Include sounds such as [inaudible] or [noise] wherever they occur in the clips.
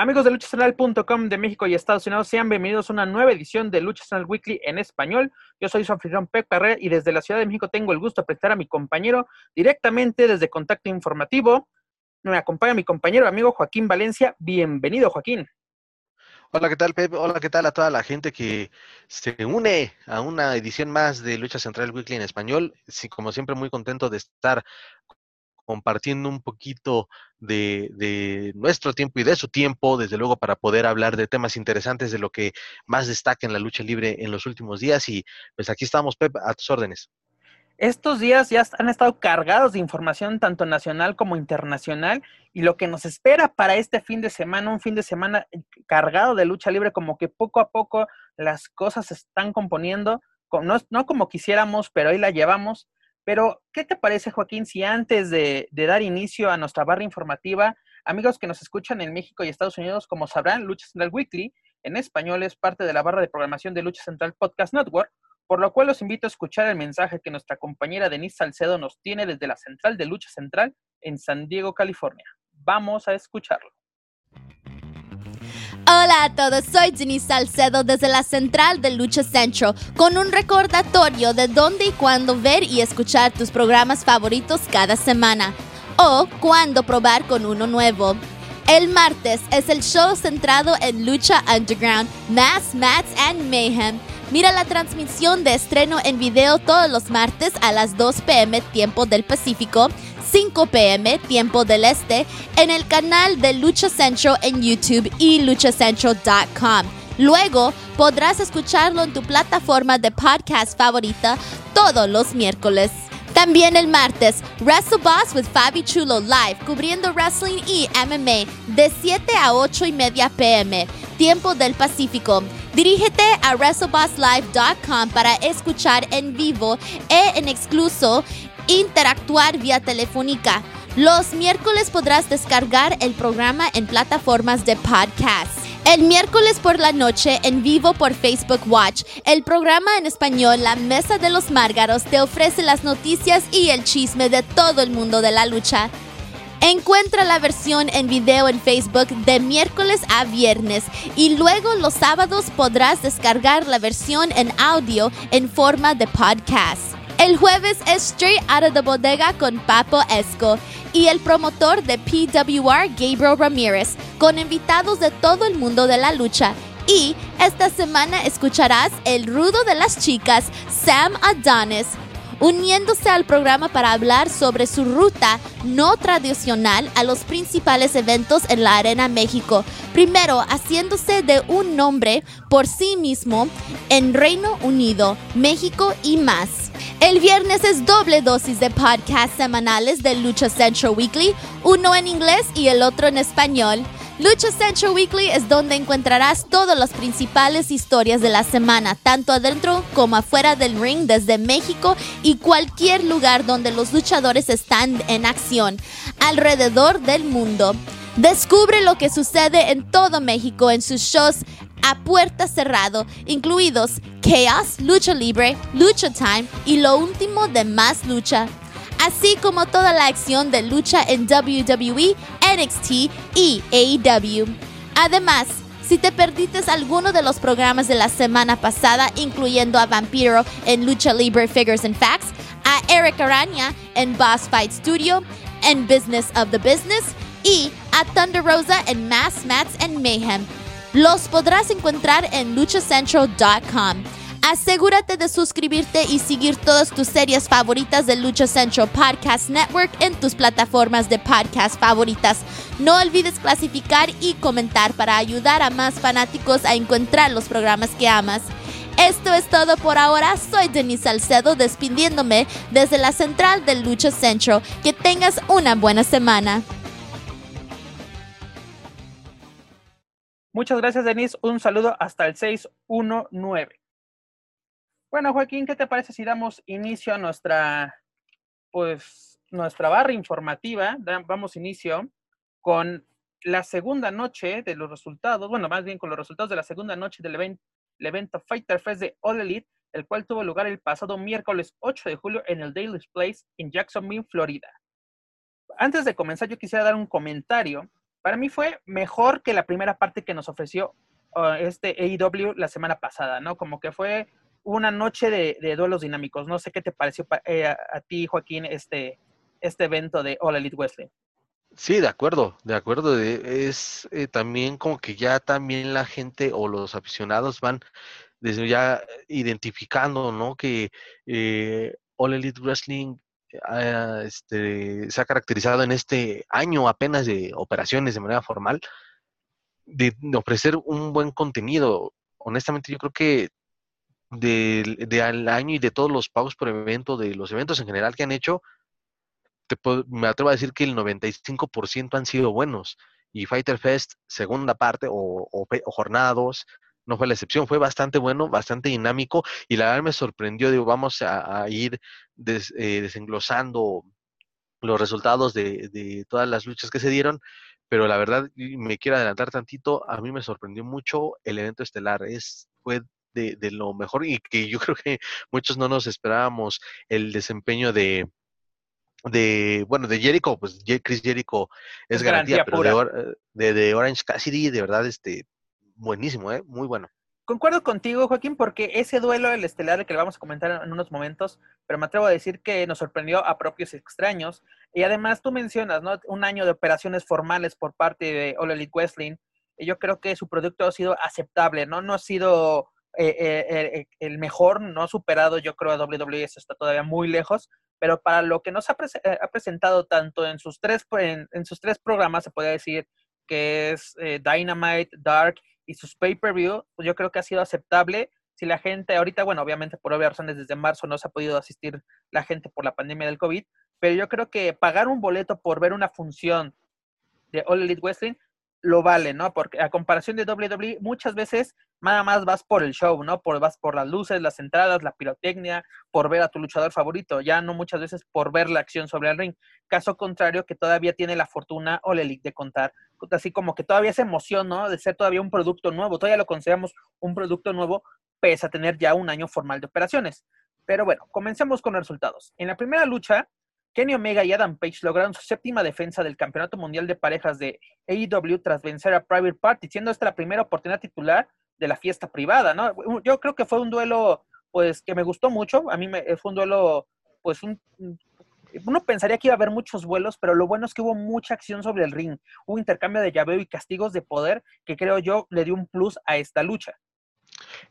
Amigos de luchacentral.com de México y Estados Unidos, sean bienvenidos a una nueva edición de Lucha Central Weekly en español. Yo soy su anfitrión Pep Carrera y desde la Ciudad de México tengo el gusto de presentar a mi compañero directamente desde Contacto Informativo. Me acompaña mi compañero amigo Joaquín Valencia. Bienvenido, Joaquín. Hola, ¿qué tal, Pep? Hola, ¿qué tal a toda la gente que se une a una edición más de Lucha Central Weekly en español? Sí, como siempre, muy contento de estar compartiendo un poquito de, nuestro tiempo y de su tiempo, desde luego, para poder hablar de temas interesantes de lo que más destaca en la lucha libre en los últimos días. Y pues aquí estamos, Pep, a tus órdenes. Estos días ya han estado cargados de información tanto nacional como internacional y lo que nos espera para este fin de semana, un fin de semana cargado de lucha libre, como que poco a poco las cosas se están componiendo, no, no como quisiéramos, pero ahí la llevamos. Pero, ¿qué te parece, Joaquín, si antes de, dar inicio a nuestra barra informativa, amigos que nos escuchan en México y Estados Unidos, como sabrán, Lucha Central Weekly en español es parte de la barra de programación de Lucha Central Podcast Network, por lo cual los invito a escuchar el mensaje que nuestra compañera Denise Salcedo nos tiene desde la central de Lucha Central en San Diego, California. Vamos a escucharlo. Hola a todos, soy Denise Salcedo desde la central de Lucha Centro con un recordatorio de dónde y cuándo ver y escuchar tus programas favoritos cada semana o cuándo probar con uno nuevo. El martes es el show centrado en Lucha Underground, Mass Mats and Mayhem. Mira la transmisión de estreno en video todos los martes a las 2 pm tiempo del Pacífico 5 pm, tiempo del este, en el canal de Lucha Central en YouTube y luchacentral.com. Luego podrás escucharlo en tu plataforma de podcast favorita todos los miércoles. También el martes, Wrestle Boss with Fabi Chulo Live, cubriendo wrestling y MMA de 7 a 8 y media pm, tiempo del Pacífico. Dirígete a WrestleBossLive.com para escuchar en vivo e en excluso interactuar vía telefónica. Los miércoles podrás descargar el programa en plataformas de podcast. El miércoles por la noche en vivo por Facebook Watch, el programa en español La Mesa de los Márgaros te ofrece las noticias y el chisme de todo el mundo de la lucha. Encuentra la versión en video en Facebook de miércoles a viernes y luego los sábados podrás descargar la versión en audio en forma de podcast. El jueves es Straight Out of the Bodega con Papo Esco y el promotor de PWR, Gabriel Ramírez, con invitados de todo el mundo de la lucha. Y esta semana escucharás el rudo de las chicas, Sam Adonis, uniéndose al programa para hablar sobre su ruta no tradicional a los principales eventos en la Arena México. Primero, haciéndose de un nombre por sí mismo en Reino Unido, México y más. El viernes es doble dosis de podcasts semanales de Lucha Central Weekly, uno en inglés y el otro en español. Lucha Central Weekly es donde encontrarás todas las principales historias de la semana, tanto adentro como afuera del ring desde México y cualquier lugar donde los luchadores están en acción alrededor del mundo. Descubre lo que sucede en todo México en sus shows a puerta cerrado, incluidos Chaos, Lucha Libre, Lucha Time y lo último de Más Lucha así como toda la acción de lucha en WWE, NXT y AEW. Además, si te perdiste alguno de los programas de la semana pasada, incluyendo a Vampiro en Lucha Libre Figures and Facts, a Eric Araña en Boss Fight Studio, en Business of the Business y a Thunder Rosa en Mass Mats and Mayhem, los podrás encontrar en luchacentral.com. Asegúrate de suscribirte y seguir todas tus series favoritas de Lucha Central Podcast Network en tus plataformas de podcast favoritas. No olvides clasificar y comentar para ayudar a más fanáticos a encontrar los programas que amas. Esto es todo por ahora. Soy Denise Salcedo despidiéndome desde la central de Lucha Central. Que tengas una buena semana. Muchas gracias, Denise. Un saludo hasta el 619. Bueno, Joaquín, ¿qué te parece si damos inicio a nuestra, pues, nuestra barra informativa, vamos inicio con la segunda noche de los resultados, bueno, más bien con los resultados de la segunda noche del evento Fighter Fest de All Elite, el cual tuvo lugar el pasado miércoles 8 de julio en el Daily Place en Jacksonville, Florida. Antes de comenzar, yo quisiera dar un comentario. Para mí fue mejor que la primera parte que nos ofreció uh, este AEW la semana pasada, ¿no? Como que fue una noche de, duelos dinámicos. No sé qué te pareció eh, a, ti, Joaquín, este, este evento de All Elite Wrestling. Sí, de acuerdo, de acuerdo. Es eh, también como que ya también la gente o los aficionados van desde ya identificando, ¿no? Que eh, All Elite Wrestling ah, este, se ha caracterizado en este año apenas de operaciones de manera formal, de, ofrecer un buen contenido. Honestamente, yo creo que de, de, al año y de todos los pagos por evento, de los eventos en general que han hecho, me atrevo a decir que el 95% han sido buenos. Y Fighter Fest, segunda parte o, o, jornada 2, no fue la excepción, fue bastante bueno, bastante dinámico y la verdad me sorprendió, digo, vamos a, ir eh, desenglosando los resultados de, de, todas las luchas que se dieron, pero la verdad me quiero adelantar tantito, a mí me sorprendió mucho el evento estelar, es, fue de, de lo mejor y que yo [laughs] creo que muchos no nos esperábamos el desempeño de, de, bueno, de Jericho, pues Chris Jericho es, garantía, pero de, de, de, Orange Cassidy, de verdad, este, buenísimo, ¿eh? Muy bueno. Concuerdo contigo, Joaquín, porque ese duelo, el estelar, que le vamos a comentar en unos momentos, pero me atrevo a decir que nos sorprendió a propios extraños. Y además tú mencionas, ¿no? Un año de operaciones formales por parte de All Elite. Y yo creo que su producto ha sido aceptable, ¿no? No ha sido eh, eh, el mejor, no ha superado, yo creo, a WWE, eso está todavía muy lejos, pero para lo que nos ha, eh, presentado tanto en sus tres, en, sus tres programas, se puede decir que es eh, Dynamite, Dark y sus pay-per-view, pues yo creo que ha sido aceptable. Si la gente, ahorita, bueno, obviamente por obvias razones desde marzo no se ha podido asistir la gente por la pandemia del COVID, pero yo creo que pagar un boleto por ver una función de All Elite Wrestling lo vale, ¿no? Porque a comparación de WWE, muchas veces nada más vas por el show, ¿no? Por, vas por las luces, las entradas, la pirotecnia, por ver a tu luchador favorito, ya no muchas veces por ver la acción sobre el ring. Caso contrario, que todavía tiene la fortuna o la elite de contar, así como que todavía esa emoción, ¿no? De ser todavía un producto nuevo, todavía lo consideramos un producto nuevo, pese a tener ya un año formal de operaciones. Pero bueno, comencemos con los resultados. En la primera lucha, Kenny Omega y Adam Page lograron su séptima defensa del Campeonato Mundial de Parejas de AEW tras vencer a Private Party, siendo esta la primera oportunidad titular de la fiesta privada, ¿no? Yo creo que fue un duelo, pues, que me gustó mucho. A mí me, fue un duelo, pues, un, uno pensaría que iba a haber muchos vuelos, pero lo bueno es que hubo mucha acción sobre el ring. Hubo intercambio de llaveo y castigos de poder que creo yo le dio un plus a esta lucha.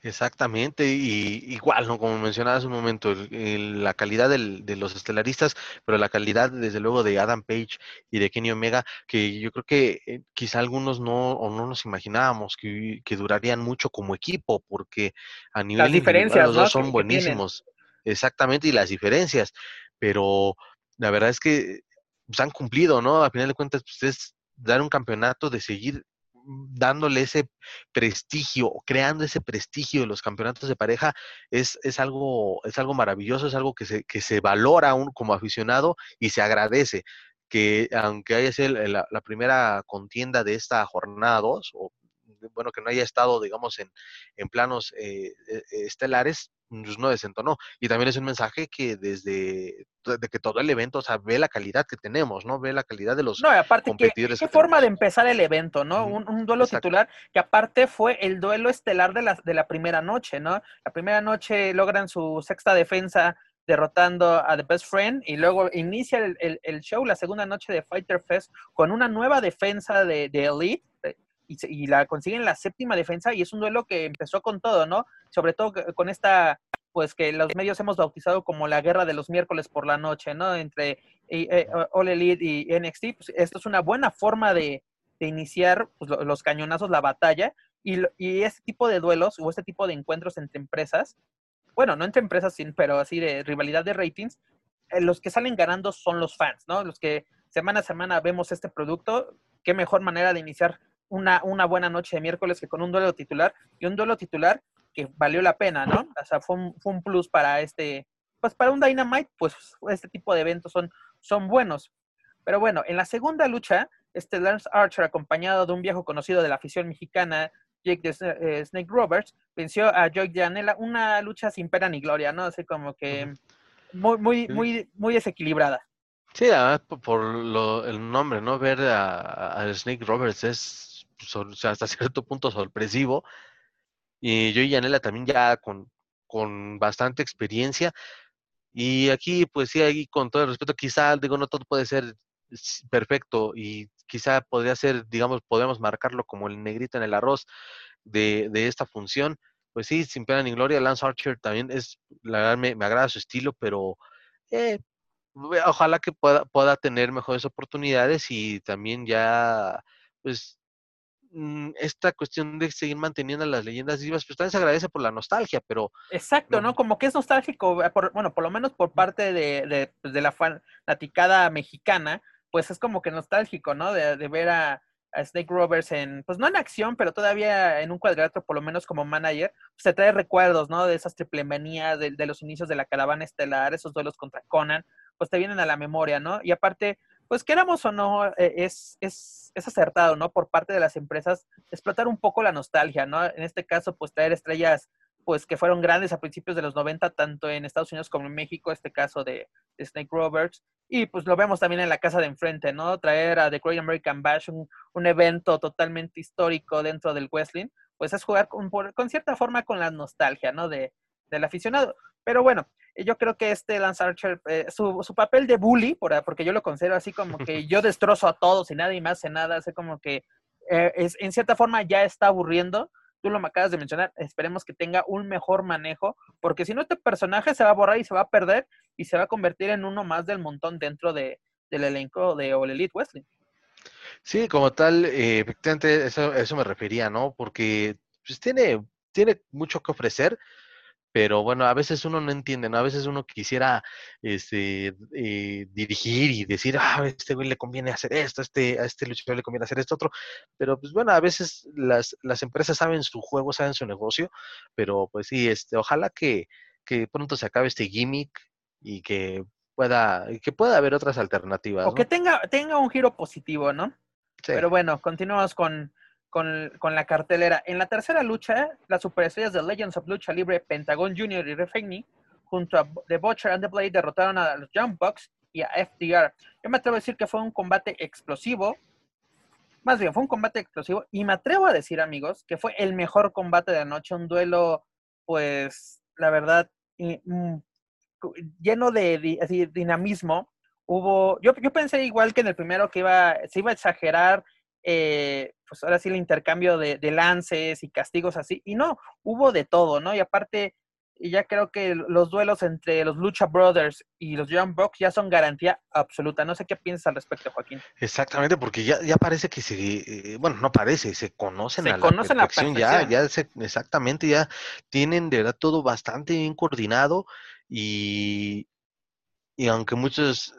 Exactamente, y igual, ¿no? Como mencionaba hace un momento, la calidad de los estelaristas, pero la calidad, desde luego, de Adam Page y de Kenny Omega, que yo creo que eh, quizá algunos no, o no nos imaginábamos que, durarían mucho como equipo, porque a nivel las diferencias, los dos son buenísimos. Exactamente, y las diferencias, pero la verdad es que pues, han cumplido, ¿no? A final de cuentas, pues es dar un campeonato de seguir dándole ese prestigio, creando ese prestigio de los campeonatos de pareja, es, es, algo, es algo maravilloso, es algo que se, que se valora aún como aficionado y se agradece que aunque haya sido la, primera contienda de esta jornada 2, o bueno, que no haya estado, digamos, en, en planos eh, e, estelares, no desentonó. Y también es un mensaje que desde de que todo el evento, o sea, ve la calidad que tenemos, ¿no? Ve la calidad de los no, aparte competidores. qué forma de empezar el evento, ¿no? un, duelo titular que aparte fue el duelo estelar de la, de la primera noche, ¿no? La primera noche logran su sexta defensa derrotando a The Best Friend y luego inicia el, el, show, la segunda noche de Fighter Fest, con una nueva defensa de, de Elite y, y, la consiguen la séptima defensa y es un duelo que empezó con todo, ¿no? Sobre todo con esta pues que los medios hemos bautizado como la guerra de los miércoles por la noche, ¿no? Entre eh, All Elite y NXT. Pues esto es una buena forma de, iniciar pues, los cañonazos, la batalla. Y, y este tipo de duelos o este tipo de encuentros entre empresas, bueno, no entre empresas, pero así de rivalidad de ratings, eh, los que salen ganando son los fans, ¿no? Los que semana a semana vemos este producto, qué mejor manera de iniciar una, una buena noche de miércoles que con un duelo titular. Y un duelo titular que valió la pena, ¿no? O sea, fue un, fue un plus para este, pues para un Dynamite, pues este tipo de eventos son son buenos. Pero bueno, en la segunda lucha, este Lance Archer, acompañado de un viejo conocido de la afición mexicana, Jake de eh, Snake Roberts, venció a Joy Janela, una lucha sin pena ni gloria, ¿no? Así como que muy, muy, muy, muy desequilibrada. Sí, además por, lo, el nombre, ¿no? Ver a, Snake Roberts es hasta [laughs] cierto punto sorpresivo. Y yo y Yanela también ya con, con bastante experiencia. Y aquí, pues sí, ahí con todo el respeto, quizá, digo, no todo puede ser perfecto y quizá podría ser, digamos, podemos marcarlo como el negrito en el arroz de, de esta función. Pues sí, sin pena ni gloria, Lance Archer también es, la verdad me, me agrada su estilo, pero eh, ojalá que pueda, pueda tener mejores oportunidades y también ya, pues, esta cuestión de seguir manteniendo las leyendas vivas, pues también se agradece por la nostalgia, pero... Exacto, ¿no? Como que es nostálgico, eh, bueno, por lo menos por parte de, de, pues, de la fanaticada mexicana, pues es como que nostálgico, ¿no? De, de ver a, a, Snake Roberts en, pues no en acción, pero todavía en un cuadrilátero, por lo menos como manager, pues se trae recuerdos, ¿no? De esas triple manías, de, de los inicios de la caravana estelar, esos duelos contra Conan, pues te vienen a la memoria, ¿no? Y aparte, pues queramos o no, eh, es, es, es, acertado, ¿no? Por parte de las empresas, explotar un poco la nostalgia, ¿no? En este caso, pues traer estrellas, pues que fueron grandes a principios de los 90, tanto en Estados Unidos como en México, este caso de, Snake Roberts, y pues lo vemos también en la casa de enfrente, ¿no? Traer a The Great American Bash, un, un evento totalmente histórico dentro del wrestling, pues es jugar con, con cierta forma con la nostalgia, ¿no? De, del aficionado. Pero bueno, yo creo que este Lance Archer, eh, su, su, papel de bully, por, porque yo lo considero así como que [laughs] yo destrozo a todos y nadie más hace nada, así como que eh, es, en cierta forma ya está aburriendo. Tú lo me acabas de mencionar, esperemos que tenga un mejor manejo, porque si no este personaje se va a borrar y se va a perder y se va a convertir en uno más del montón dentro de, del elenco de All Elite Wrestling. Sí, como tal, eh, efectivamente, eso, eso me refería, ¿no? Porque pues, tiene, tiene mucho que ofrecer, pero bueno, a veces uno no entiende, ¿no? A veces uno quisiera este, eh, dirigir y decir, ah, a este güey le conviene hacer esto, a este, a este luchador le conviene hacer esto otro, pero pues bueno, a veces las, las empresas saben su juego, saben su negocio, pero pues sí, este, ojalá que, que pronto se acabe este gimmick y que pueda, que pueda haber otras alternativas. O que tenga, tenga un giro positivo, ¿no? Sí. Pero bueno, continuamos con, con, con, la cartelera. En la tercera lucha, las superestrellas de Legends of Lucha Libre, Pentagon Jr. y Refegni, junto a The Butcher and The Blade, derrotaron a los Jump Bucks y a FDR. Yo me atrevo a decir que fue un combate explosivo. Más bien, fue un combate explosivo. Y me atrevo a decir, amigos, que fue el mejor combate de la noche. Un duelo, pues, la verdad, mm, lleno de, dinamismo. Hubo, yo, yo pensé igual que en el primero que iba, se iba a exagerar eh, pues ahora sí el intercambio de, de, lances y castigos así, y no, hubo de todo, ¿no? Y aparte, ya creo que los duelos entre los Lucha Brothers y los Young Bucks ya son garantía absoluta. No sé qué piensas al respecto, Joaquín. Exactamente, porque ya, ya parece que se, eh, bueno, no parece, se conocen se a conocen la perfección, ya, ya se, exactamente, ya tienen de verdad todo bastante bien coordinado y, y aunque muchos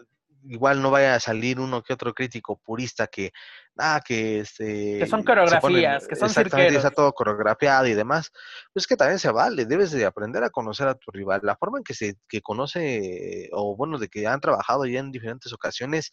igual no vaya a salir uno que otro crítico purista que, ah, que este... Que son coreografías, que son Exactamente, está todo coreografiado y demás. Pues que también se vale, debes de aprender a conocer a tu rival. La forma en que se que conoce, o bueno, de que han trabajado ya en diferentes ocasiones,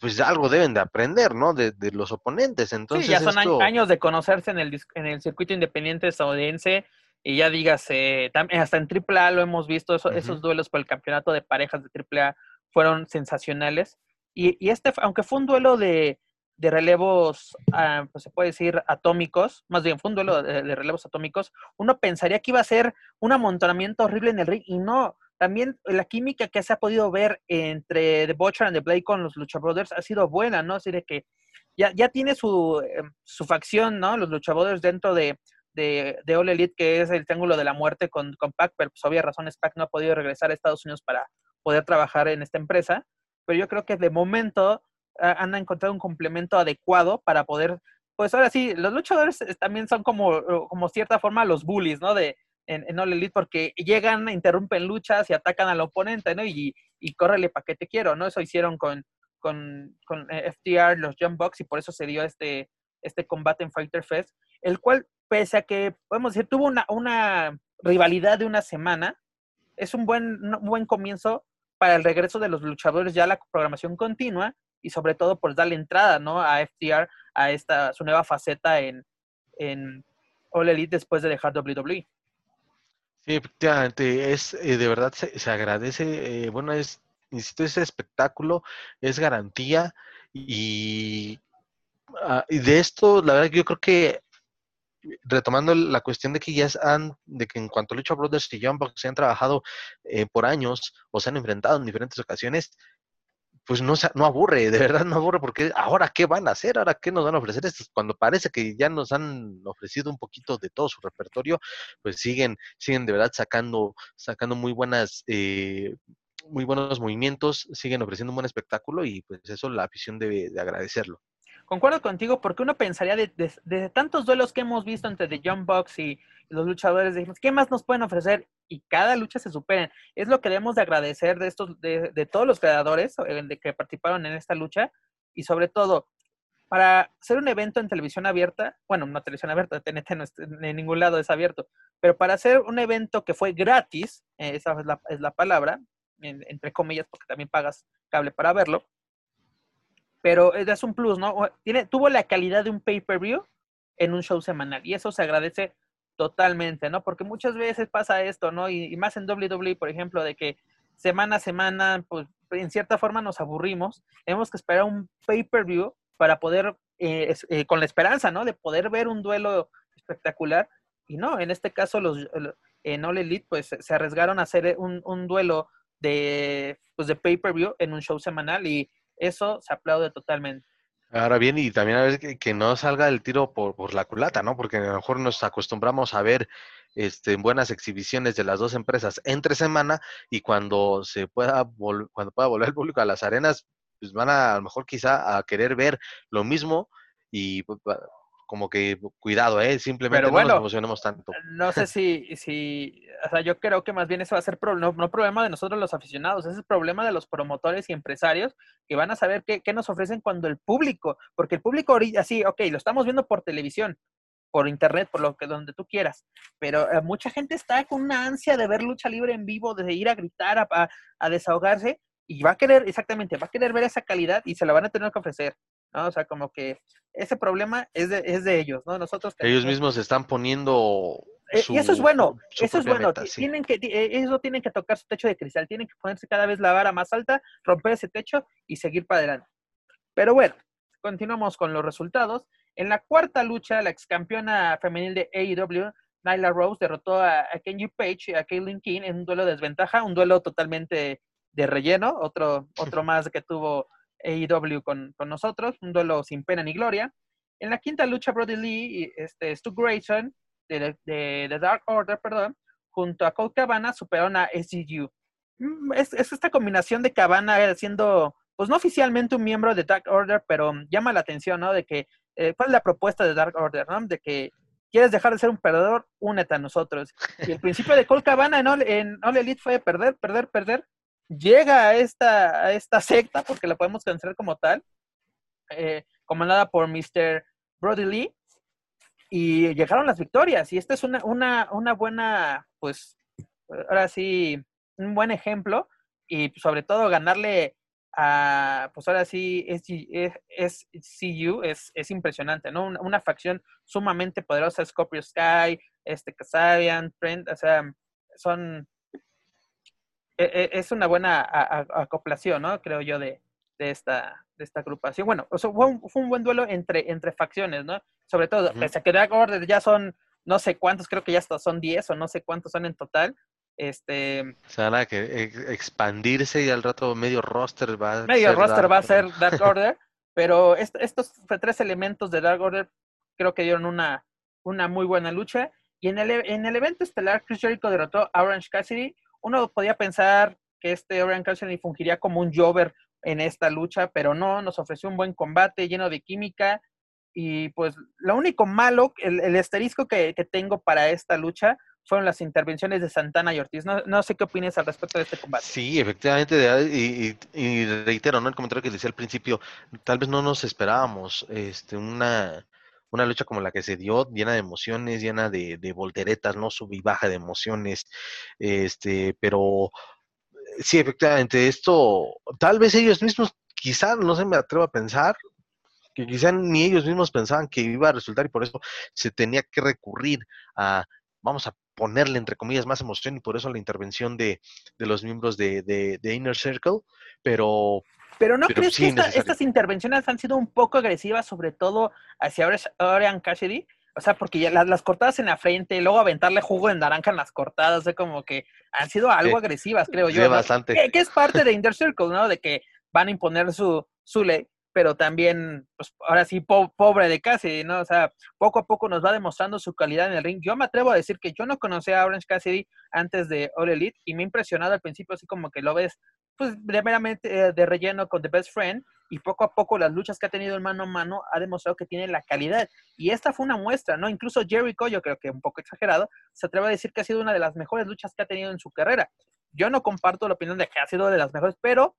pues algo deben de aprender, ¿no? De, de los oponentes. Entonces, sí, ya son esto... años de conocerse en el, en el circuito independiente estadounidense y ya dígase, hasta en AAA lo hemos visto, eso, uh -huh. esos duelos por el campeonato de parejas de AAA fueron sensacionales. Y, y, este, aunque fue un duelo de, de relevos, uh, pues se puede decir, atómicos, más bien fue un duelo de, de, relevos atómicos, uno pensaría que iba a ser un amontonamiento horrible en el ring y no. También la química que se ha podido ver entre The Butcher and The Blade con los Lucha Brothers ha sido buena, ¿no? Así de que ya, ya tiene su, eh, su facción, ¿no? Los Lucha Brothers dentro de, de, de, All Elite, que es el Triángulo de la Muerte con, con Pac, pero pues obvias razones Pac no ha podido regresar a Estados Unidos para poder trabajar en esta empresa, pero yo creo que de momento uh, han encontrado un complemento adecuado para poder, pues ahora sí, los luchadores también son como, como cierta forma los bullies, ¿no? De, en, en All Elite, porque llegan, interrumpen luchas y atacan al oponente, ¿no? Y, y córrele para que te quiero, ¿no? Eso hicieron con, con, con eh, FTR, los Jump Bucks, y por eso se dio este, este combate en Fighter Fest, el cual, pese a que, podemos decir, tuvo una, una rivalidad de una semana, es un buen, un buen comienzo para el regreso de los luchadores ya la programación continua y sobre todo por darle entrada, ¿no? A FTR, a esta, su nueva faceta en, en All Elite después de dejar WWE. Sí, efectivamente, es, eh, de verdad se, agradece, eh, bueno, es, insisto, ese espectáculo es garantía y, ah, y de esto, la verdad, yo creo que retomando la cuestión de que ya han, de que en cuanto a Brothers y John se han trabajado eh, por años o se han enfrentado en diferentes ocasiones, pues no, no aburre, de verdad no aburre, porque ahora qué van a hacer, ahora qué nos van a ofrecer, cuando parece que ya nos han ofrecido un poquito de todo su repertorio, pues siguen, siguen de verdad sacando, sacando muy buenas, eh, muy buenos movimientos, siguen ofreciendo un buen espectáculo y pues eso la afición debe de agradecerlo concuerdo contigo porque uno pensaría de, tantos duelos que hemos visto entre The Young Bucks y los luchadores, dijimos, ¿qué más nos pueden ofrecer? Y cada lucha se superen. Es lo que debemos de agradecer de estos, de, todos los creadores eh, de que participaron en esta lucha y sobre todo para hacer un evento en televisión abierta, bueno, no televisión abierta, TNT no en ningún lado es abierto, pero para hacer un evento que fue gratis, eh, esa es la palabra, entre comillas, porque también pagas cable para verlo, pero es un plus, ¿no? Tiene, tuvo la calidad de un pay-per-view en un show semanal y eso se agradece totalmente, ¿no? Porque muchas veces pasa esto, ¿no? Y, más en WWE, por ejemplo, de que semana a semana, pues en cierta forma nos aburrimos, tenemos que esperar un pay-per-view para poder, eh, eh, con la esperanza, ¿no? De poder ver un duelo espectacular. Y no, en este caso los, en All Elite, pues se arriesgaron a hacer un, un duelo de, pues, de pay-per-view en un show semanal y eso se aplaude totalmente. Ahora bien, y también a ver que, no salga el tiro por, la culata, ¿no? Porque a lo mejor nos acostumbramos a ver este, buenas exhibiciones de las dos empresas entre semana y cuando se pueda, cuando pueda volver el público a las arenas, pues van a, a lo mejor quizá a querer ver lo mismo y pues, como que cuidado, ¿eh? Simplemente no nos emocionemos tanto. No sé si, si, o sea, yo creo que más bien eso va a ser no, no, problema de nosotros los aficionados, ese es el problema de los promotores y empresarios que van a saber qué, qué nos ofrecen cuando el público, porque el público ahorita, sí, ok, lo estamos viendo por televisión, por internet, por lo que donde tú quieras, pero eh, mucha gente está con una ansia de ver lucha libre en vivo, de ir a gritar, a, a desahogarse, y va a querer, exactamente, va a querer ver esa calidad y se la van a tener que ofrecer. ¿No? O sea, como que ese problema es de, es de ellos, ¿no? Nosotros... Ellos mismos están poniendo... Eh, y eso es bueno, eso es bueno. Tienen que, eh, eso tienen que tocar su techo de cristal, tienen que ponerse cada vez la vara más alta, romper ese techo y seguir para adelante. Pero bueno, continuamos con los resultados. En la cuarta lucha, la ex campeona femenil de AEW, Nyla Rose, derrotó a, Kenji Page y a Kaylin King en un duelo de desventaja, un duelo totalmente de relleno, otro, otro [laughs] más que tuvo AEW con, con, nosotros, un duelo sin pena ni gloria. En la quinta lucha, Brody Lee este, Stu Grayson de, de, Dark Order, perdón, junto a Cole Cabana superaron a SGU. Mm, es, es, esta combinación de Cabana siendo, pues no oficialmente un miembro de Dark Order, pero llama la atención, ¿no? De que, eh, ¿cuál es la propuesta de Dark Order, ¿no? De que quieres dejar de ser un perdedor, únete a nosotros. Y el principio de Cole Cabana en All, en All Elite fue perder, perder, perder, llega a esta, a esta secta, porque la podemos considerar como tal, eh, comandada por Mr. Brody Lee, y llegaron las victorias. Y esta es una, una, una buena, pues, ahora sí, un buen ejemplo, y sobre todo ganarle a, pues ahora sí, es, es, CU es, es impresionante, ¿no? Una, facción sumamente poderosa, Scorpio Sky, este, Kasabian, Trent, o sea, son es una buena acoplación, ¿no? Creo yo, de, de, esta, de esta agrupación. Bueno, fue, un, fue, un, buen duelo entre, entre facciones, ¿no? Sobre todo, pese a que Dark Order ya son no sé cuántos, creo que ya hasta son 10 o no sé cuántos son en total. Este. O sea, nada, que expandirse y al rato medio roster va a Medio roster va a ser Dark [laughs] Order, pero estos tres elementos de Dark Order creo que dieron una, una muy buena lucha. Y en el, en el evento estelar, Chris Jericho derrotó a Orange Cassidy uno podía pensar que este Orion Cassidy fungiría como un Jover en esta lucha, pero no, nos ofreció un buen combate lleno de química. Y pues lo único malo, el, el esterisco que, tengo para esta lucha fueron las intervenciones de Santana y Ortiz. No, sé qué opinas al respecto de este combate. Sí, efectivamente, y, y, reitero, ¿no? El comentario que decía al principio, tal vez no nos esperábamos este, una, una lucha como la que se dio, llena de emociones, llena de, volteretas, ¿no? Sub y baja de emociones, este, pero sí, efectivamente, esto, tal vez ellos mismos, quizá, no se me atrevo a pensar, que quizá ni ellos mismos pensaban que iba a resultar y por eso se tenía que recurrir a, vamos a ponerle entre comillas más emoción y por eso la intervención de, de los miembros de, de, Inner Circle, pero... Pero ¿no crees que estas intervenciones han sido un poco agresivas, sobre todo hacia Orion Cassidy? O sea, porque ya las, cortadas en la frente, luego aventarle jugo de naranja en las cortadas, de como que han sido algo agresivas, creo yo. bastante. Que, es parte de Inner Circle, ¿no? De que van a imponer su, su ley pero también, pues ahora sí, pobre de Cassidy, ¿no? O sea, poco a poco nos va demostrando su calidad en el ring. Yo me atrevo a decir que yo no conocía a Orange Cassidy antes de All Elite y me ha impresionado al principio, así como que lo ves, pues, de meramente eh, de relleno con The Best Friend y poco a poco las luchas que ha tenido en mano a mano ha demostrado que tiene la calidad. Y esta fue una muestra, ¿no? Incluso Jericho, yo creo que un poco exagerado, se atreve a decir que ha sido una de las mejores luchas que ha tenido en su carrera. Yo no comparto la opinión de que ha sido de las mejores, pero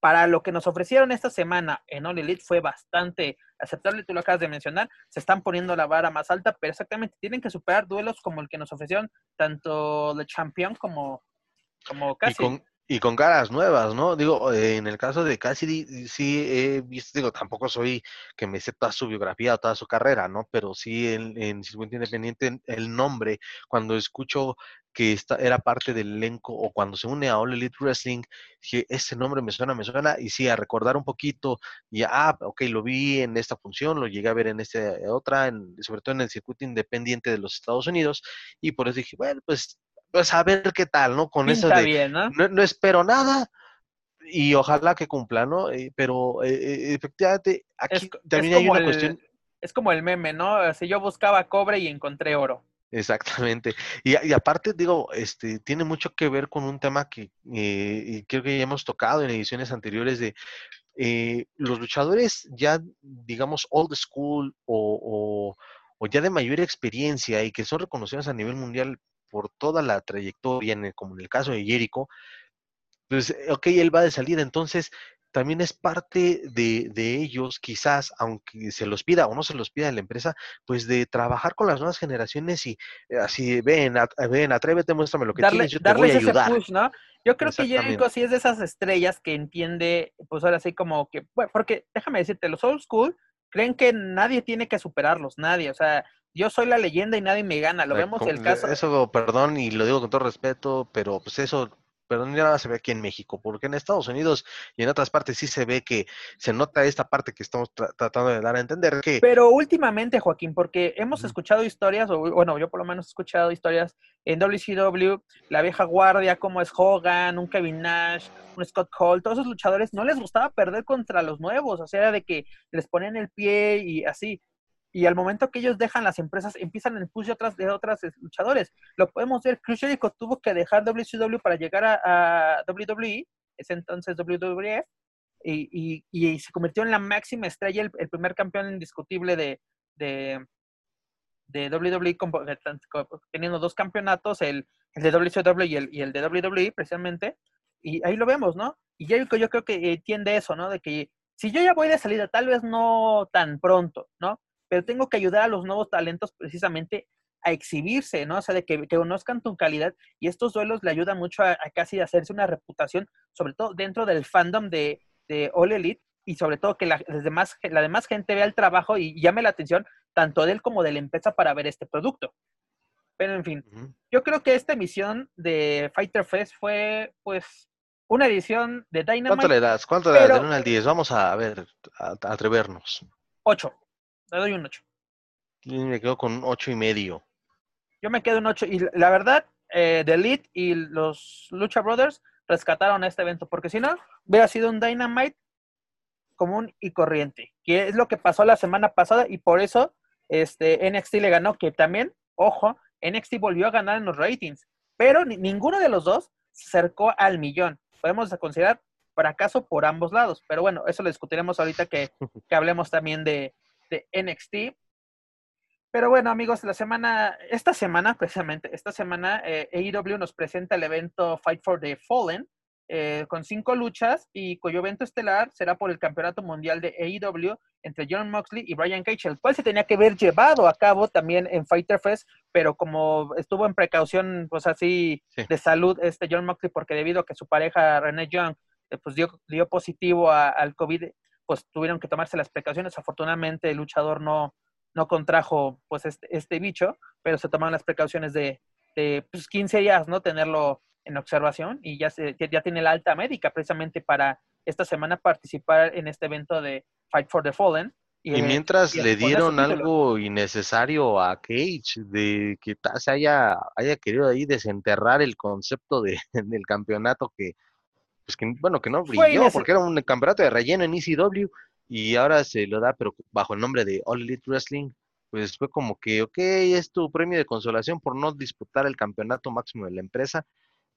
para lo que nos ofrecieron esta semana en All Elite fue bastante aceptable, tú lo acabas de mencionar, se están poniendo la vara más alta, pero exactamente tienen que superar duelos como el que nos ofrecieron tanto The Champion como, como. Y con, caras nuevas, ¿no? Digo, en el caso de Cassidy, sí he digo, tampoco soy que me sepa su biografía o toda su carrera, ¿no? Pero sí en, Circuito Independiente el nombre, cuando escucho que esta era parte del elenco o cuando se une a All Elite Wrestling, dije, ese nombre me suena, me suena, y sí, a recordar un poquito, y ah, ok, lo vi en esta función, lo llegué a ver en esta otra, en, sobre todo en el circuito independiente de los Estados Unidos, y por eso dije, bueno, pues, pues a ver qué tal, ¿no? Con eso de, ¿no? ¿no? espero nada, y ojalá que cumpla, ¿no? Eh, pero eh, eh, efectivamente, aquí también hay una cuestión... Es como el meme, ¿no? Si yo buscaba cobre y encontré oro. Exactamente. Y, aparte, digo, este, tiene mucho que ver con un tema que eh, creo que ya hemos tocado en ediciones anteriores de eh, los luchadores ya, digamos, old school o, o, ya de mayor experiencia y que son reconocidos a nivel mundial por toda la trayectoria, en como en el caso de Jericho, pues, ok, él va de salida, entonces también es parte de, de, ellos, quizás, aunque se los pida o no se los pida en la empresa, pues de trabajar con las nuevas generaciones y eh, así, ven, ven, atrévete, muéstrame lo que tienes, yo te voy a ayudar. Ese push, ¿no? Yo creo que Jericho sí es de esas estrellas que entiende, pues ahora sí como que, bueno, porque déjame decirte, los old school creen que nadie tiene que superarlos, nadie, o sea, yo soy la leyenda y nadie me gana, lo vemos el caso. Eso, perdón, y lo digo con todo respeto, pero pues eso pero no nada se ve aquí en México, porque en Estados Unidos y en otras partes sí se ve que se nota esta parte que estamos tratando de dar a entender que... Pero últimamente, Joaquín, porque hemos escuchado historias, o bueno, yo por lo menos he escuchado historias en WCW, la vieja guardia, como es Hogan, un Kevin Nash, un Scott Hall, todos esos luchadores no les gustaba perder contra los nuevos, o sea, de que les ponían el pie y así y al momento que ellos dejan las empresas, empiezan el push de otras, de otras luchadores. Lo podemos ver, Chris Jericho tuvo que dejar WCW para llegar a, WWE, ese entonces WWF, y, y, se convirtió en la máxima estrella, el, primer campeón indiscutible de, de, WWE, teniendo dos campeonatos, el, el de WCW y el, y el de WWE, precisamente. Y ahí lo vemos, ¿no? Y Jericho yo creo que entiende eso, ¿no? De que si yo ya voy de salida, tal vez no tan pronto, ¿no? Pero tengo que ayudar a los nuevos talentos precisamente a exhibirse, ¿no? O sea, de que, conozcan tu calidad y estos duelos le ayudan mucho a, casi hacerse una reputación, sobre todo dentro del fandom de, de All Elite y sobre todo que la, demás, la demás gente vea el trabajo y llame la atención tanto de él como de la empresa para ver este producto. Pero en fin, yo creo que esta emisión de Fighter Fest fue pues una edición de Dynamite. ¿Cuánto le das? ¿Cuánto le das? De 1 al 10. Vamos a ver, a, atrevernos. 8. Le doy un 8. Yo me quedo con un 8 y medio. Yo me quedo un 8. Y la verdad, eh, The Elite y los Lucha Brothers rescataron este evento, porque si no, hubiera sido un Dynamite común y corriente, que es lo que pasó la semana pasada y por eso este, NXT le ganó, que también, ojo, NXT volvió a ganar en los ratings, pero ninguno de los dos se acercó al millón. Podemos considerar fracaso por ambos lados, pero bueno, eso lo discutiremos ahorita que, que hablemos también de, de NXT. Pero bueno, amigos, la semana, esta semana, precisamente, esta semana, eh, AEW nos presenta el evento Fight for the Fallen, eh, con cinco luchas y cuyo evento estelar será por el Campeonato Mundial de AEW entre John Moxley y Brian Cage, el cual se tenía que haber llevado a cabo también en Fighter Fest, pero como estuvo en precaución, pues así, de salud este John Moxley, porque debido a que su pareja René Young eh, pues dio, dio positivo al COVID, pues tuvieron que tomarse las precauciones. Afortunadamente el luchador no, no contrajo pues este, este bicho, pero se tomaron las precauciones de, de pues, 15 días, ¿no? Tenerlo en observación y ya, se, ya tiene la alta médica precisamente para esta semana participar en este evento de Fight for the Fallen. Y, mientras le dieron algo innecesario a Cage, de que se haya, haya querido ahí desenterrar el concepto de, [laughs] del campeonato que, pues que, bueno, que no brilló, porque era un campeonato de relleno en ECW y ahora se lo da, pero bajo el nombre de All Elite Wrestling, pues fue como que, ok, es tu premio de consolación por no disputar el campeonato máximo de la empresa,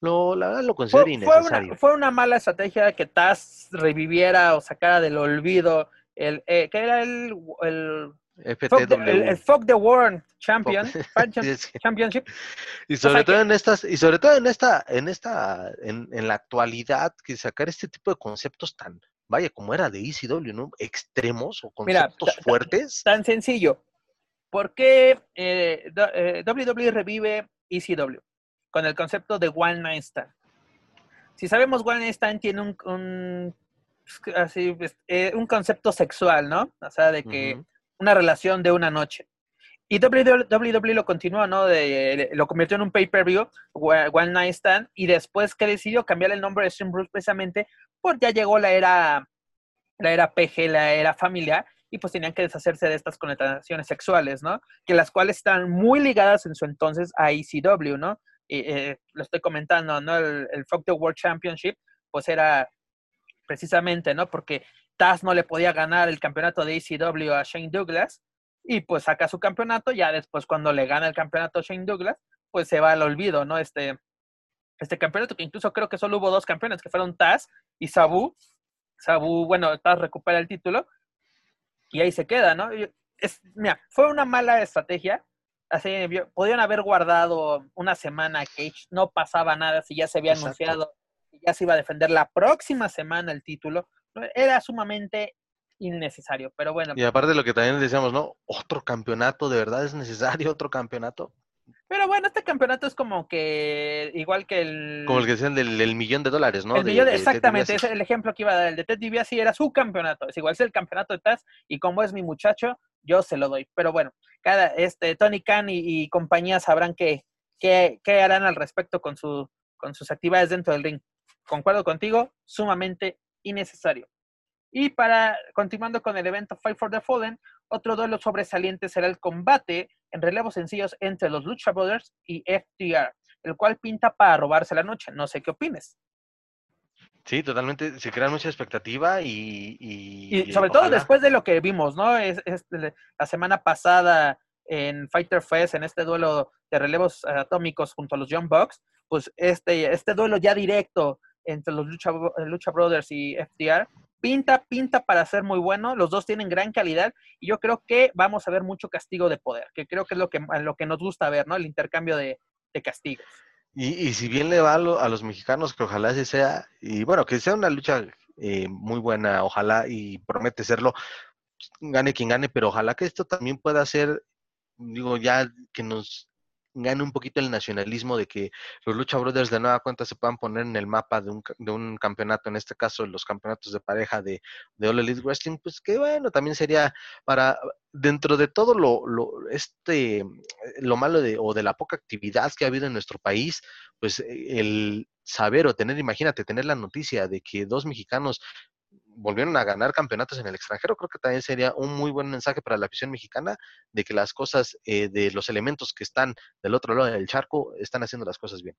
lo, la verdad lo considero innecesario. Fue una, mala estrategia que Taz reviviera o sacara del olvido el, eh, que era el, el el, Fuck the World Champion, [laughs] Championship. Y sobre todo en estas, y sobre todo en esta, en esta, en, en, la actualidad, que sacar este tipo de conceptos tan, vaya, como era de ECW, ¿no? Extremos o conceptos fuertes. Tan sencillo. ¿Por qué eh, WWE eh, revive ECW? con el concepto de One Night Stand. Si sabemos, One Night Stand tiene un, un así, eh, un concepto sexual, ¿no? O sea, de que una relación de una noche. Y WWE lo continuó, ¿no? De, lo convirtió en un pay-per-view, One Night Stand, y después que decidió cambiar el nombre de Stream Bruce precisamente porque ya llegó la era, la era PG, la era familiar, y pues tenían que deshacerse de estas connotaciones sexuales, ¿no? Que las cuales están muy ligadas en su entonces a ECW, ¿no? eh, lo estoy comentando, ¿no? El, el Fuck the World Championship, pues era precisamente, ¿no? Porque Taz no le podía ganar el campeonato de ECW a Shane Douglas y pues saca su campeonato, ya después cuando le gana el campeonato a Shane Douglas, pues se va al olvido, ¿no? Este, este campeonato, que incluso creo que solo hubo dos campeones, que fueron Taz y Sabu. Sabu, bueno, Taz recupera el título y ahí se queda, ¿no? Es, mira, fue una mala estrategia, así podían haber guardado una semana Cage, no pasaba nada si ya se había anunciado que ya se iba a defender la próxima semana el título. Era sumamente innecesario, pero bueno. Y aparte de lo que también decíamos, ¿no? Otro campeonato, ¿de verdad es necesario otro campeonato? Pero bueno, este campeonato es como que igual que el... Como el que decían del, millón de dólares, ¿no? El millón, exactamente, es el ejemplo que iba a dar. El de Ted DiBiase era su campeonato. Es igual, es el campeonato de Taz y como es mi muchacho, yo se lo doy. Pero bueno, cada, este, Tony Khan y, compañía sabrán qué, qué, qué, harán al respecto con, su, con sus actividades dentro del ring. Concuerdo contigo, sumamente innecesario. Y para, continuando con el evento Fight for the Fallen, otro duelo sobresaliente será el combate en relevos sencillos entre los Lucha Brothers y FTR, el cual pinta para robarse la noche. No sé qué opines. Sí, totalmente. Se crea mucha expectativa y. Y, sobre todo después de lo que vimos, ¿no? Es, la semana pasada en Fighter Fest, en este duelo de relevos atómicos junto a los Young Bucks, pues este, este duelo ya directo entre los Lucha, Brothers y FTR pinta, pinta para ser muy bueno. Los dos tienen gran calidad y yo creo que vamos a ver mucho castigo de poder, que creo que es lo que, lo que nos gusta ver, ¿no? El intercambio de, de castigos. Y, si bien le va a, los mexicanos, que ojalá se sea, y bueno, que sea una lucha eh, muy buena, ojalá y promete serlo, gane quien gane, pero ojalá que esto también pueda ser, digo, ya que nos gane un poquito el nacionalismo de que los Lucha Brothers de nueva cuenta se puedan poner en el mapa de un, de un campeonato, en este caso los campeonatos de pareja de, de All Elite Wrestling, pues que bueno, también sería para, dentro de todo lo, lo, este, lo malo de, o de la poca actividad que ha habido en nuestro país, pues el saber o tener, imagínate, tener la noticia de que dos mexicanos volvieron a ganar campeonatos en el extranjero, creo que también sería un muy buen mensaje para la afición mexicana de que las cosas, eh, de los elementos que están del otro lado del charco, están haciendo las cosas bien.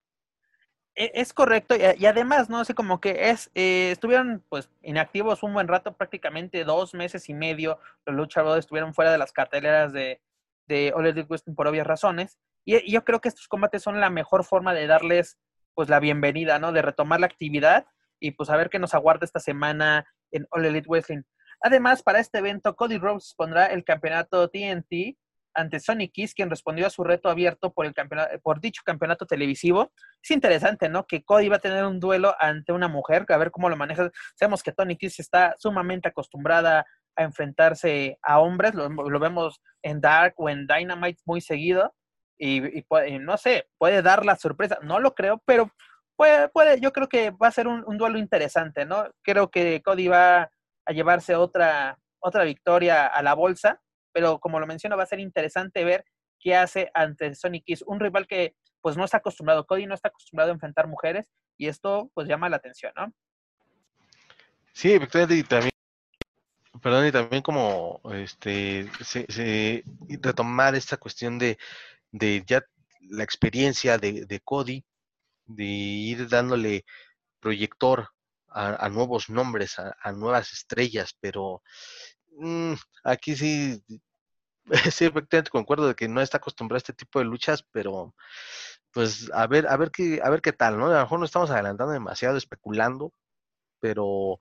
E, es correcto, y además, ¿no? sé como que es, eh, estuvieron pues inactivos un buen rato, prácticamente dos meses y medio, los luchadores estuvieron fuera de las carteleras de, de All Elite Wrestling por obvias razones, y, y, yo creo que estos combates son la mejor forma de darles pues la bienvenida, ¿no? De retomar la actividad y pues a ver qué nos aguarda esta semana en All Elite Wrestling. Además, para este evento, Cody Rhodes pondrá el campeonato TNT ante Sonny Kiss, quien respondió a su reto abierto por, el campeonato, por dicho campeonato televisivo. Es interesante, ¿no? Que Cody va a tener un duelo ante una mujer, a ver cómo lo maneja. Sabemos que Tony Kiss está sumamente acostumbrada a enfrentarse a hombres, lo, vemos en Dark o en Dynamite muy seguido, y, no sé, puede dar la sorpresa, no lo creo, pero puede, puede yo creo que va a ser un, duelo interesante, ¿no? Creo que Cody va a llevarse otra, otra victoria a la bolsa, pero como lo menciono, va a ser interesante ver qué hace ante Sonic Kiss, un rival que pues no está acostumbrado, Cody no está acostumbrado a enfrentar mujeres y esto pues llama la atención, ¿no? Sí, y también, perdón, y también como este retomar esta cuestión de, de ya la experiencia de, de Cody, de ir dándole proyector a, nuevos nombres, a, nuevas estrellas, pero Mm, aquí sí, [laughs] sí, efectivamente concuerdo de que no está acostumbrado a este tipo de luchas, pero pues a ver, a ver qué, a ver qué tal, ¿no? A lo mejor no estamos adelantando demasiado, especulando, pero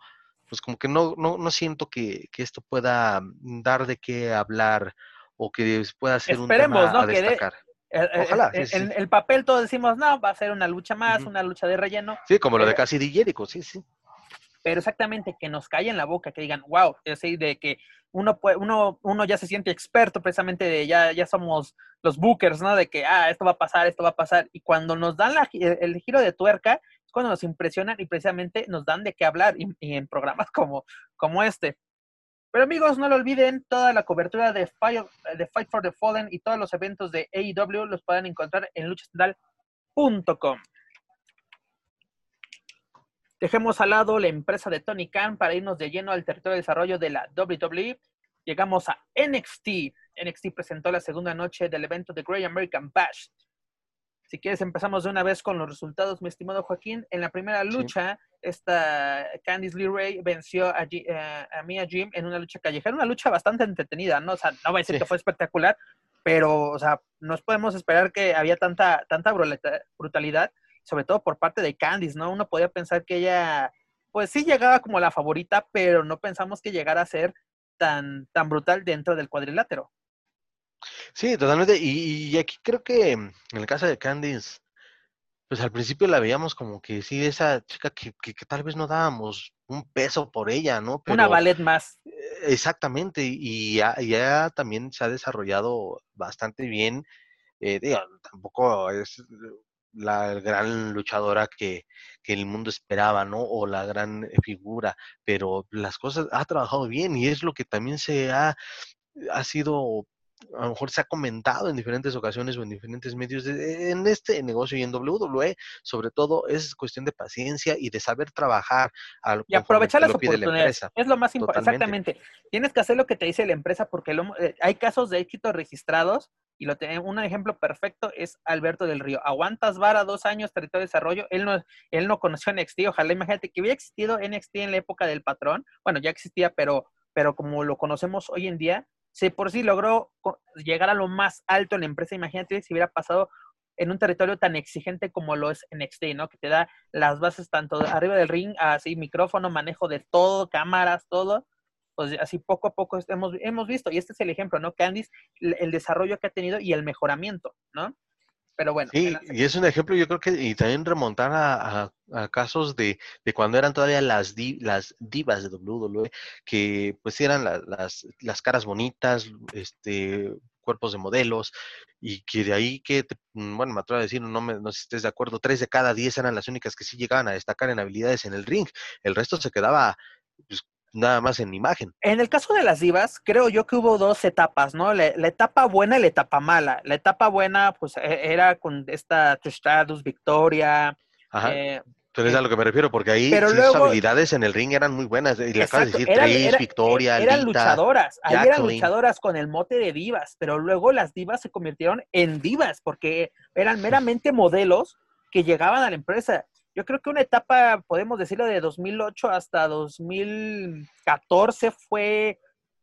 pues como que no, no, no siento que, esto pueda dar de qué hablar o que pueda ser un tema a destacar. Ojalá. En el, papel todos decimos, no, va a ser una lucha más, una lucha de relleno. Sí, como lo de Cassidy Jericho, sí, sí pero exactamente que nos calle en la boca, que digan, wow, de que uno, puede, uno, uno ya se siente experto precisamente de ya, ya somos los bookers, ¿no? De que, ah, esto va a pasar, esto va a pasar. Y cuando nos dan el, giro de tuerca, es cuando nos impresionan y precisamente nos dan de qué hablar y, en programas como, como este. Pero amigos, no lo olviden, toda la cobertura de, Fight for the Fallen y todos los eventos de AEW los pueden encontrar en luchastral.com. Dejemos al lado la empresa de Tony Khan para irnos de lleno al territorio de desarrollo de la WWE. Llegamos a NXT. NXT presentó la segunda noche del evento de Great American Bash. Si quieres, empezamos de una vez con los resultados, mi estimado Joaquín. En la primera lucha, esta Candice LeRae venció a, eh, a, Mia Jim en una lucha callejera, una lucha bastante entretenida, ¿no? O sea, no voy a decir que fue espectacular, pero, o sea, nos podemos esperar que había tanta, tanta brutalidad sobre todo por parte de Candice, ¿no? Uno podía pensar que ella, pues sí llegaba como la favorita, pero no pensamos que llegara a ser tan, tan brutal dentro del cuadrilátero. Sí, totalmente. Y, aquí creo que en el caso de Candice, pues al principio la veíamos como que sí, esa chica que, que, tal vez no dábamos un peso por ella, ¿no? Una ballet más. Eh, exactamente, y ya, también se ha desarrollado bastante bien. Eh, digo, tampoco es la gran luchadora que, que, el mundo esperaba, ¿no? O la gran figura, pero las cosas ha trabajado bien y es lo que también se ha, ha sido, a lo mejor se ha comentado en diferentes ocasiones o en diferentes medios en este negocio y en WWE, sobre todo es cuestión de paciencia y de saber trabajar. Al, y aprovechar las oportunidades. es lo más importante. Exactamente. Tienes que hacer lo que te dice la empresa porque eh, hay casos de éxito registrados y lo un ejemplo perfecto es Alberto del Río. Aguantas vara dos años, territorio de desarrollo. Él no, él no conoció NXT. Ojalá imagínate que hubiera existido NXT en la época del patrón. Bueno, ya existía, pero, pero como lo conocemos hoy en día, si por sí logró llegar a lo más alto en la empresa. Imagínate si hubiera pasado en un territorio tan exigente como lo es NXT, ¿no? Que te da las bases tanto arriba del ring, así micrófono, manejo de todo, cámaras, todo pues así poco a poco hemos, hemos visto, y este es el ejemplo, ¿no? Candice, el, desarrollo que ha tenido y el mejoramiento, ¿no? Pero bueno. Sí, y es un ejemplo, yo creo que, y también remontar a, casos de, de, cuando eran todavía las, las divas de WWE, que pues eran las, las caras bonitas, este cuerpos de modelos, y que de ahí que, mm, bueno, me atrevo a decir, no, me, no sé si estés de acuerdo, tres de cada diez eran las únicas que sí llegaban a destacar en habilidades en el ring, el resto se quedaba pues, nada más en imagen. En el caso de las divas, creo yo que hubo dos etapas, ¿no? La, etapa buena y la etapa mala. La etapa buena, pues, e, era con esta Trish Victoria. Ajá. Eh, Entonces a lo que me refiero, porque ahí sus habilidades en el ring eran muy buenas. Y le acabas de decir, Trish, Victoria, Eran luchadoras, ahí eran luchadoras con el mote de divas, pero luego las divas se convirtieron en divas, porque eran meramente modelos que llegaban a la empresa yo creo que una etapa, podemos decirlo, de 2008 hasta 2014 fue,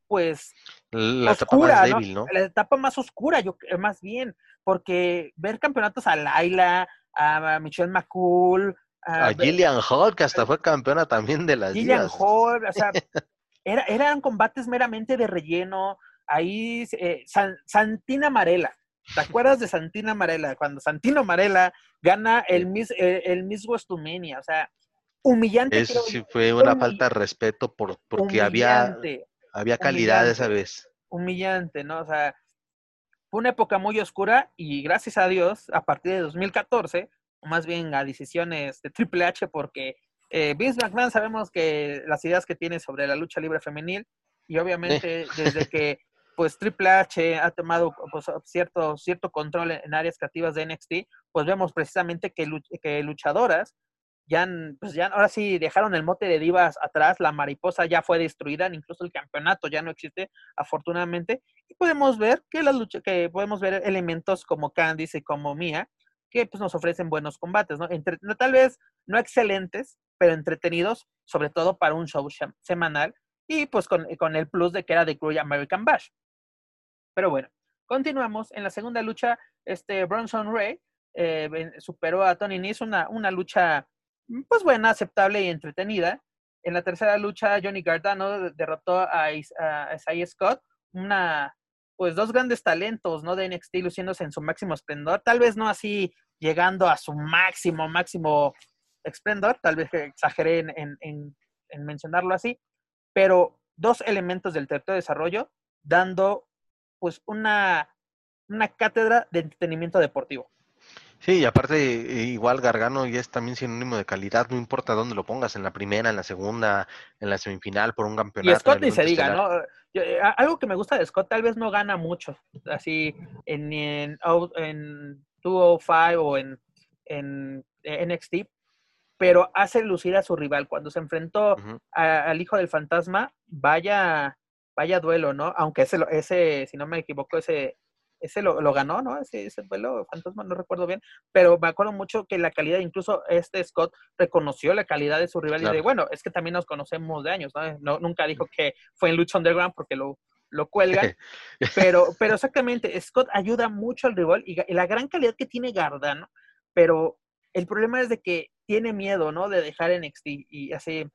pues, la etapa más débil, ¿no? La etapa más oscura, yo eh, más bien, porque ver campeonatos a Laila, a Michelle McCool, a, Gillian Hall, que hasta fue campeona también de las Gillian Hall, o sea, [laughs] eran combates meramente de relleno, ahí eh, Santina Marela. ¿Te acuerdas de Santina Marela? Cuando Santino Marela gana el Miss, eh, el, Miss o sea, humillante. Eso sí fue una falta de respeto por, porque había, había calidad esa vez. Humillante, ¿no? O sea, fue una época muy oscura y gracias a Dios, a partir de 2014, o más bien a decisiones de Triple H, porque eh, Vince McMahon sabemos que las ideas que tiene sobre la lucha libre femenil y obviamente [laughs] desde que pues Triple H ha tomado pues, cierto, cierto control en, áreas creativas de NXT, pues vemos precisamente que, que luchadoras ya, pues ya ahora sí dejaron el mote de divas atrás, la mariposa ya fue destruida, incluso el campeonato ya no existe, afortunadamente, y podemos ver que la lucha, que podemos ver elementos como Candice y como Mia, que pues nos ofrecen buenos combates, ¿no? Entre, tal vez no excelentes, pero entretenidos, sobre todo para un show semanal, y pues con, con el plus de que era de Crew American Bash. Pero bueno, continuamos. En la segunda lucha, este Bronson Ray eh, superó a Tony Nese, una, una lucha pues buena, aceptable y entretenida. En la tercera lucha, Johnny Gargano derrotó a, Isaiah Scott, una, pues dos grandes talentos, ¿no? De NXT luciéndose en su máximo esplendor, tal vez no así llegando a su máximo, máximo esplendor, tal vez exageré en, en mencionarlo así, pero dos elementos del de desarrollo dando pues una, una cátedra de entretenimiento deportivo. Sí, y aparte, eh, igual Gargano ya es también sinónimo de calidad, no importa dónde lo pongas, en la primera, en la segunda, en la semifinal, por un campeonato. Y Scott ni se diga, ¿no? Eh, algo que me gusta de Scott, tal vez no gana mucho, así en, en, en 205 o en, en NXT, pero hace lucir a su rival. Cuando se enfrentó al hijo del fantasma, vaya, vaya duelo, ¿no? Aunque ese, ese si no me equivoco, ese, ese lo, lo ganó, ¿no? Ese, ese duelo fantasma, no recuerdo bien, pero me acuerdo mucho que la calidad, incluso este Scott reconoció la calidad de su rival y de, bueno, es que también nos conocemos de años, ¿no? nunca dijo que fue en Lucha Underground porque lo, lo cuelgan, [laughs] pero, pero exactamente, Scott ayuda mucho al rival y, y la gran calidad que tiene Gardano, pero el problema es de que tiene miedo, ¿no? De dejar NXT y así.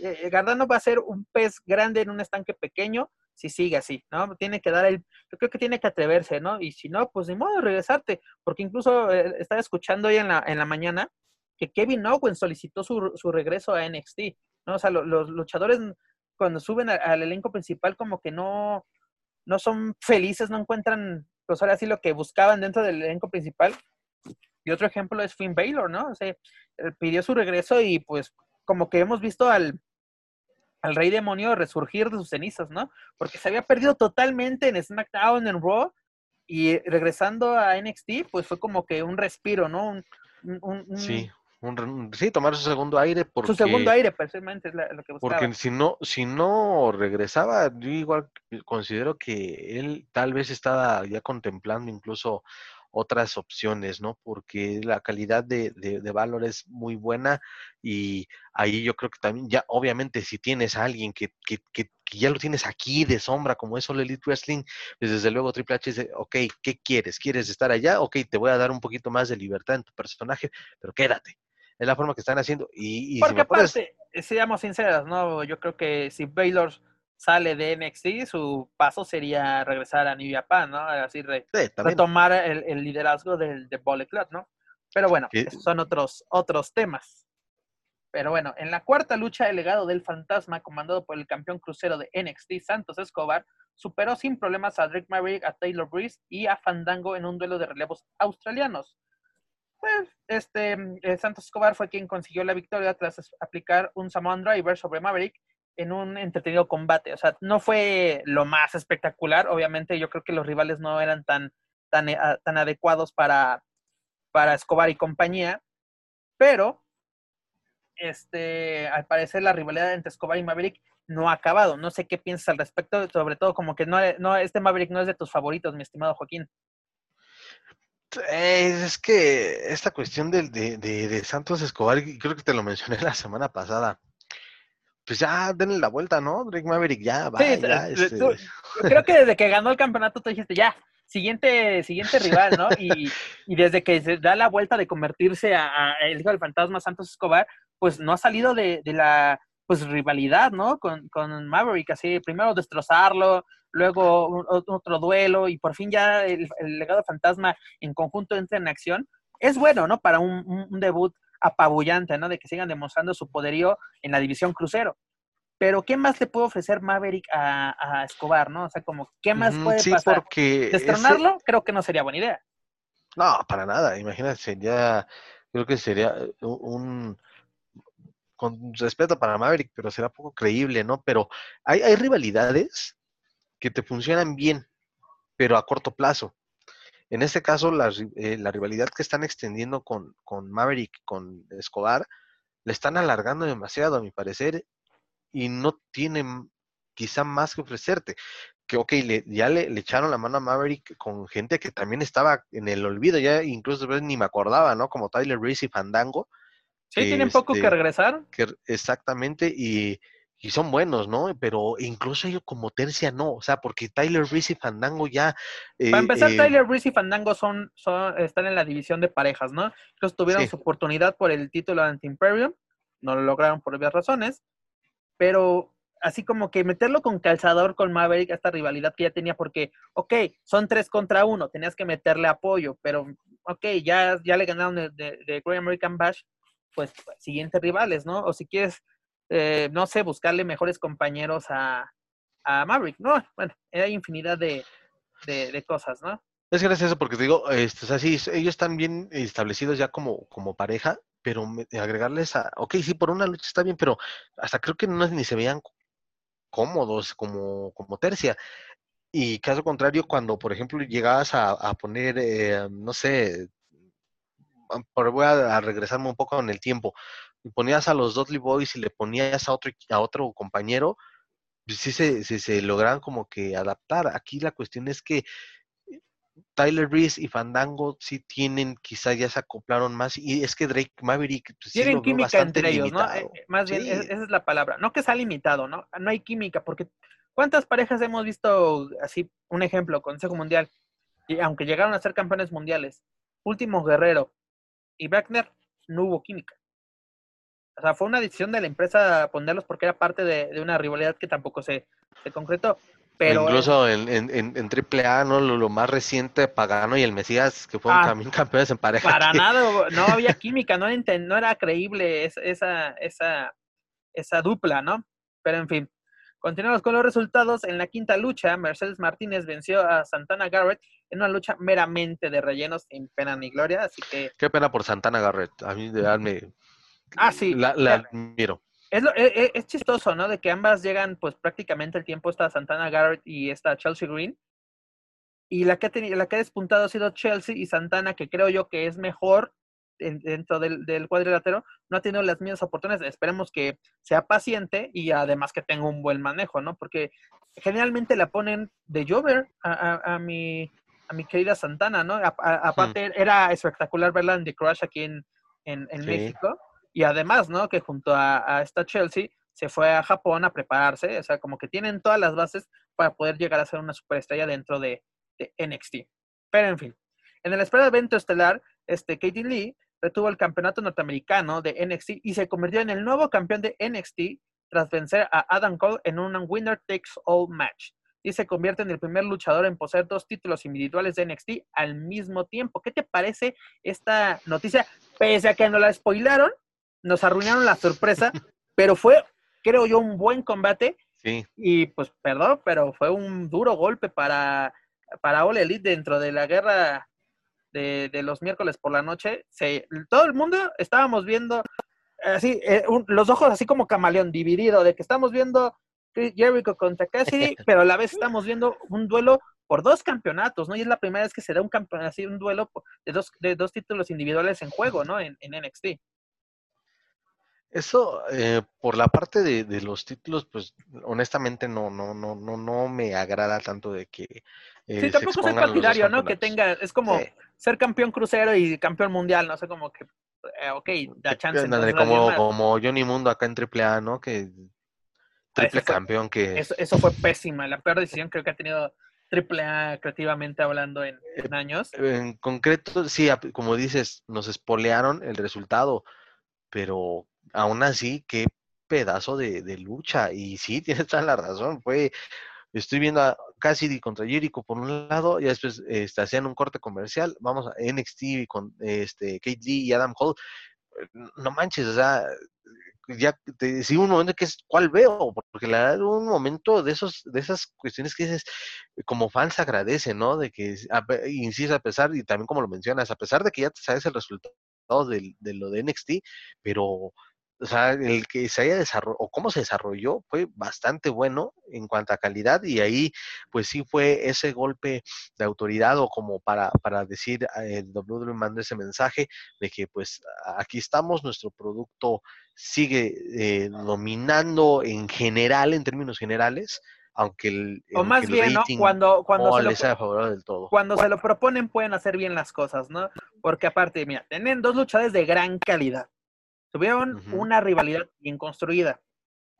Eh, Gardano va a ser un pez grande en un estanque pequeño si sigue así, ¿no? Tiene que dar el, yo creo que tiene que atreverse, ¿no? Y si no, pues de modo regresarte, porque incluso eh, estaba escuchando hoy en la, en la mañana que Kevin Owens solicitó su, su regreso a NXT, ¿no? O sea, los luchadores cuando suben al elenco principal como que no, no son felices, no encuentran, pues ahora sí lo que buscaban dentro del elenco principal y otro ejemplo es Finn Baylor, ¿no? O sea, pidió su regreso y pues como que hemos visto al, al rey demonio resurgir de sus cenizas, ¿no? Porque se había perdido totalmente en SmackDown, en Raw, y regresando a NXT, pues fue como que un respiro, ¿no? Un, sí, un, sí, tomar su segundo aire. Porque, su segundo aire, precisamente, es lo que buscaba. Porque si no, si no regresaba, yo igual considero que él tal vez estaba ya contemplando incluso otras opciones, ¿no? Porque la calidad de, de, valor es muy buena y ahí yo creo que también ya, obviamente, si tienes a alguien que, que, que, ya lo tienes aquí de sombra, como es All Elite Wrestling, pues desde luego Triple H dice, ok, ¿qué quieres? ¿Quieres estar allá? Ok, te voy a dar un poquito más de libertad en tu personaje, pero quédate. Es la forma que están haciendo. Y, Porque aparte, seamos sinceros, ¿no? Yo creo que si Baylor sale de NXT, su paso sería regresar a New Japan, ¿no? Así retomar el, liderazgo del de Bullet Club, ¿no? Pero bueno, esos son otros, otros temas. Pero bueno, en la cuarta lucha, el legado del fantasma, comandado por el campeón crucero de NXT, Santos Escobar, superó sin problemas a Drake Maverick, a Taylor Breeze y a Fandango en un duelo de relevos australianos. Pues, este, eh, Santos Escobar fue quien consiguió la victoria tras aplicar un Samoan Driver sobre Maverick en un entretenido combate. O sea, no fue lo más espectacular. Obviamente, yo creo que los rivales no eran tan, tan, eh, tan adecuados para, para Escobar y compañía. Pero, este, al parecer, la rivalidad entre Escobar y Maverick no ha acabado. No sé qué piensas al respecto, sobre todo como que no, no este Maverick no es de tus favoritos, mi estimado Joaquín. Es que esta cuestión de, de, de Santos Escobar, creo que te lo mencioné la semana pasada pues ya denle la vuelta, ¿no? Drake Maverick, ya, va. Este creo que desde que ganó el campeonato tú dijiste, ya, siguiente, siguiente rival, ¿no? Y, desde que se da la vuelta de convertirse a, el hijo del fantasma Santos Escobar, pues no ha salido de, la pues rivalidad, ¿no? Con, con Maverick, así, primero destrozarlo, luego otro duelo y por fin ya el, legado fantasma en conjunto entra en acción, es bueno, ¿no? Para un, debut apabullante, ¿no? De que sigan demostrando su poderío en la división crucero. Pero, ¿qué más le puede ofrecer Maverick a, Escobar, no? O sea, como, ¿qué más puede sí, pasar? Porque ¿Destronarlo? Creo que no sería buena idea. No, para nada. Imagínate, sería, creo que sería un, con respeto para Maverick, pero será poco creíble, ¿no? Pero hay, hay rivalidades que te funcionan bien, pero a corto plazo. En este caso, la, eh, la rivalidad que están extendiendo con, con Maverick, con Escobar, le están alargando demasiado, a mi parecer, y no tienen quizá más que ofrecerte. Que, ok, le, ya le, echaron la mano a Maverick con gente que también estaba en el olvido, ya incluso ni me acordaba, ¿no? Como Tyler Reese y Fandango. Sí, tienen poco que este, regresar. Que, exactamente, y, y, son buenos, ¿no? Pero incluso ellos como tercia no, o sea, porque Tyler Reese y Fandango ya... Eh, Para empezar, eh, Tyler Reese y Fandango son, son, están en la división de parejas, ¿no? Ellos tuvieron su oportunidad por el título de Anti-Imperium, no lo lograron por obvias razones, pero así como que meterlo con calzador con Maverick, esta rivalidad que ya tenía, porque, ok, son tres contra uno, tenías que meterle apoyo, pero, ok, ya, ya le ganaron de, de, Great American Bash, pues siguientes rivales, ¿no? O si quieres, eh, no sé, buscarle mejores compañeros a, a Maverick, ¿no? Bueno, hay infinidad de, de, cosas, ¿no? Es gracioso porque te digo, este, o ellos están bien establecidos ya como, como pareja, pero agregarles a, ok, sí, por una lucha está bien, pero hasta creo que no ni se veían cómodos como, como tercia. Y caso contrario, cuando, por ejemplo, llegabas a, poner, eh, no sé, voy a, regresarme un poco en el tiempo, y ponías a los Dudley Boys y le ponías a otro, a otro compañero, pues sí se, se, se lograban como que adaptar. Aquí la cuestión es que Tyler Reese y Fandango sí tienen, quizá ya se acoplaron más, y es que Drake Maverick pues, tienen química entre ellos, ¿no? Eh, más bien, esa es la palabra. No que sea limitado, ¿no? No hay química, porque ¿cuántas parejas hemos visto así? Un ejemplo, Consejo Mundial, y aunque llegaron a ser campeones mundiales, Último Guerrero y Wagner, no hubo química. O sea, fue una decisión de la empresa ponerlos porque era parte de, de una rivalidad que tampoco se, se concretó. Incluso en, en, en, AAA, ¿no? Lo, más reciente, Pagano y el Mesías, que fueron ah, también campeones en pareja. Para [laughs] nada, no había química, no, no era creíble esa, esa, esa dupla, ¿no? Pero en fin, continuamos con los resultados. En la quinta lucha, Mercedes Martínez venció a Santana Garrett en una lucha meramente de rellenos sin pena ni gloria, así que... Qué pena por Santana Garrett, a mí me... Ah, sí. La, la admiro. Es, e, e, es, chistoso, ¿no? De que ambas llegan, pues prácticamente el tiempo está Santana Garrett y está Chelsea Green. Y la que, ha la que ha despuntado ha sido Chelsea y Santana, que creo yo que es mejor dentro del, del, cuadrilátero, no ha tenido las mismas oportunidades. Esperemos que sea paciente y además que tenga un buen manejo, ¿no? Porque generalmente la ponen de Jover a, a, mi, a mi querida Santana, ¿no? aparte, era espectacular verla en The Crush aquí en, en, México. Y además, ¿no? Que junto a, esta Chelsea se fue a Japón a prepararse, o sea, como que tienen todas las bases para poder llegar a ser una superestrella dentro de, NXT. Pero en fin, en el esperado evento estelar, este Katie Lee retuvo el campeonato norteamericano de NXT y se convirtió en el nuevo campeón de NXT tras vencer a Adam Cole en un winner takes all match. Y se convierte en el primer luchador en poseer dos títulos individuales de NXT al mismo tiempo. ¿Qué te parece esta noticia? Pese a que no la spoilaron, nos arruinaron la sorpresa, pero fue, creo yo, un buen combate. Sí. Y pues, perdón, pero fue un duro golpe para, para All Elite dentro de la guerra de, los miércoles por la noche. Se, todo el mundo estábamos viendo así, eh, los ojos así como camaleón, dividido, de que estamos viendo Jericho contra Cassidy, [laughs] pero a la vez estamos viendo un duelo por dos campeonatos, ¿no? Y es la primera vez que se da un campeonato, así un duelo de dos, de dos títulos individuales en juego, ¿no? En, en NXT. Eso, eh, por la parte de, los títulos, pues honestamente no, no, no, no, no me agrada tanto de que. Eh, sí, tampoco soy partidario, ¿no? Que tenga, es como ser campeón crucero y campeón mundial, no sé, como que, eh, ok, da chance. como, como Johnny Mundo acá en AAA, ¿no? Que triple campeón que. Eso, eso fue pésima, la peor decisión creo que ha tenido AAA creativamente hablando en, en años. En concreto, sí, como dices, nos espolearon el resultado, pero aún así, qué pedazo de, lucha. Y sí, [laughs] tienes toda la razón. Fue, estoy viendo Cassidy contra Jericho por un lado, y después este, hacían un corte comercial, vamos a NXT con este, Kate Lee y Adam Cole, no manches, o sea, ya te decía un momento que es cuál veo, porque la verdad un momento de esos, de esas cuestiones que dices, como fan se agradece, ¿no? De que, insisto, a pesar, y también como lo mencionas, a pesar de que ya sabes el resultado de, de lo de NXT, pero o sea, el que se haya desarrollado, o cómo se desarrolló, fue bastante bueno en cuanto a calidad y ahí pues sí fue ese golpe de autoridad o como para, para decir, el WWE mandó ese mensaje de que pues aquí estamos, nuestro producto sigue eh, dominando en general, en términos generales, aunque el, o más bien, ¿no? Cuando, cuando, se lo, del todo. cuando se lo proponen pueden hacer bien las cosas, ¿no? Porque aparte, mira, tienen dos luchadores de gran calidad Tuvieron una rivalidad bien construida,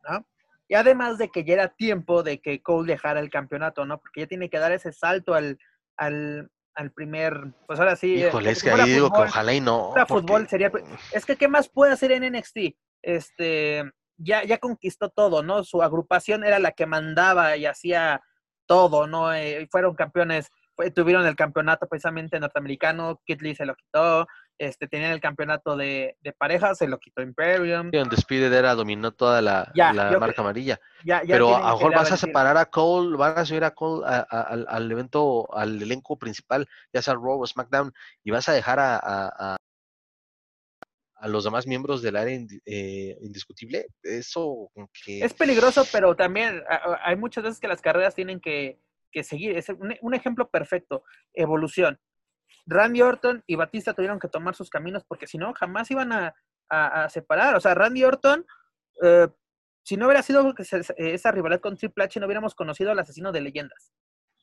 ¿no? Y además de que ya era tiempo de que Cole dejara el campeonato, ¿no? Porque ya tiene que dar ese salto al, al, al primer, pues ahora sí. Híjole, es que ahí digo que ojalá y no. fútbol sería, es que ¿qué más puede hacer en NXT? Este, ya, ya conquistó todo, ¿no? Su agrupación era la que mandaba y hacía todo, ¿no? Eh, fueron campeones, tuvieron el campeonato precisamente norteamericano, Kid Lee se lo quitó, este, tenían el campeonato de, de parejas, se lo quitó Imperium. Sí, Speed era dominó toda la, marca amarilla. Pero a lo mejor vas a separar a Cole, van a subir a Cole al evento, al elenco principal, ya sea Raw o SmackDown, y vas a dejar a, a, a los demás miembros del área eh, indiscutible. Eso que... Es peligroso, pero también hay muchas veces que las carreras tienen que, que seguir. Es un, un ejemplo perfecto, evolución Randy Orton y Batista tuvieron que tomar sus caminos porque si no, jamás iban a, separar. O sea, Randy Orton, eh, si no hubiera sido esa rivalidad con Triple H, no hubiéramos conocido al asesino de leyendas.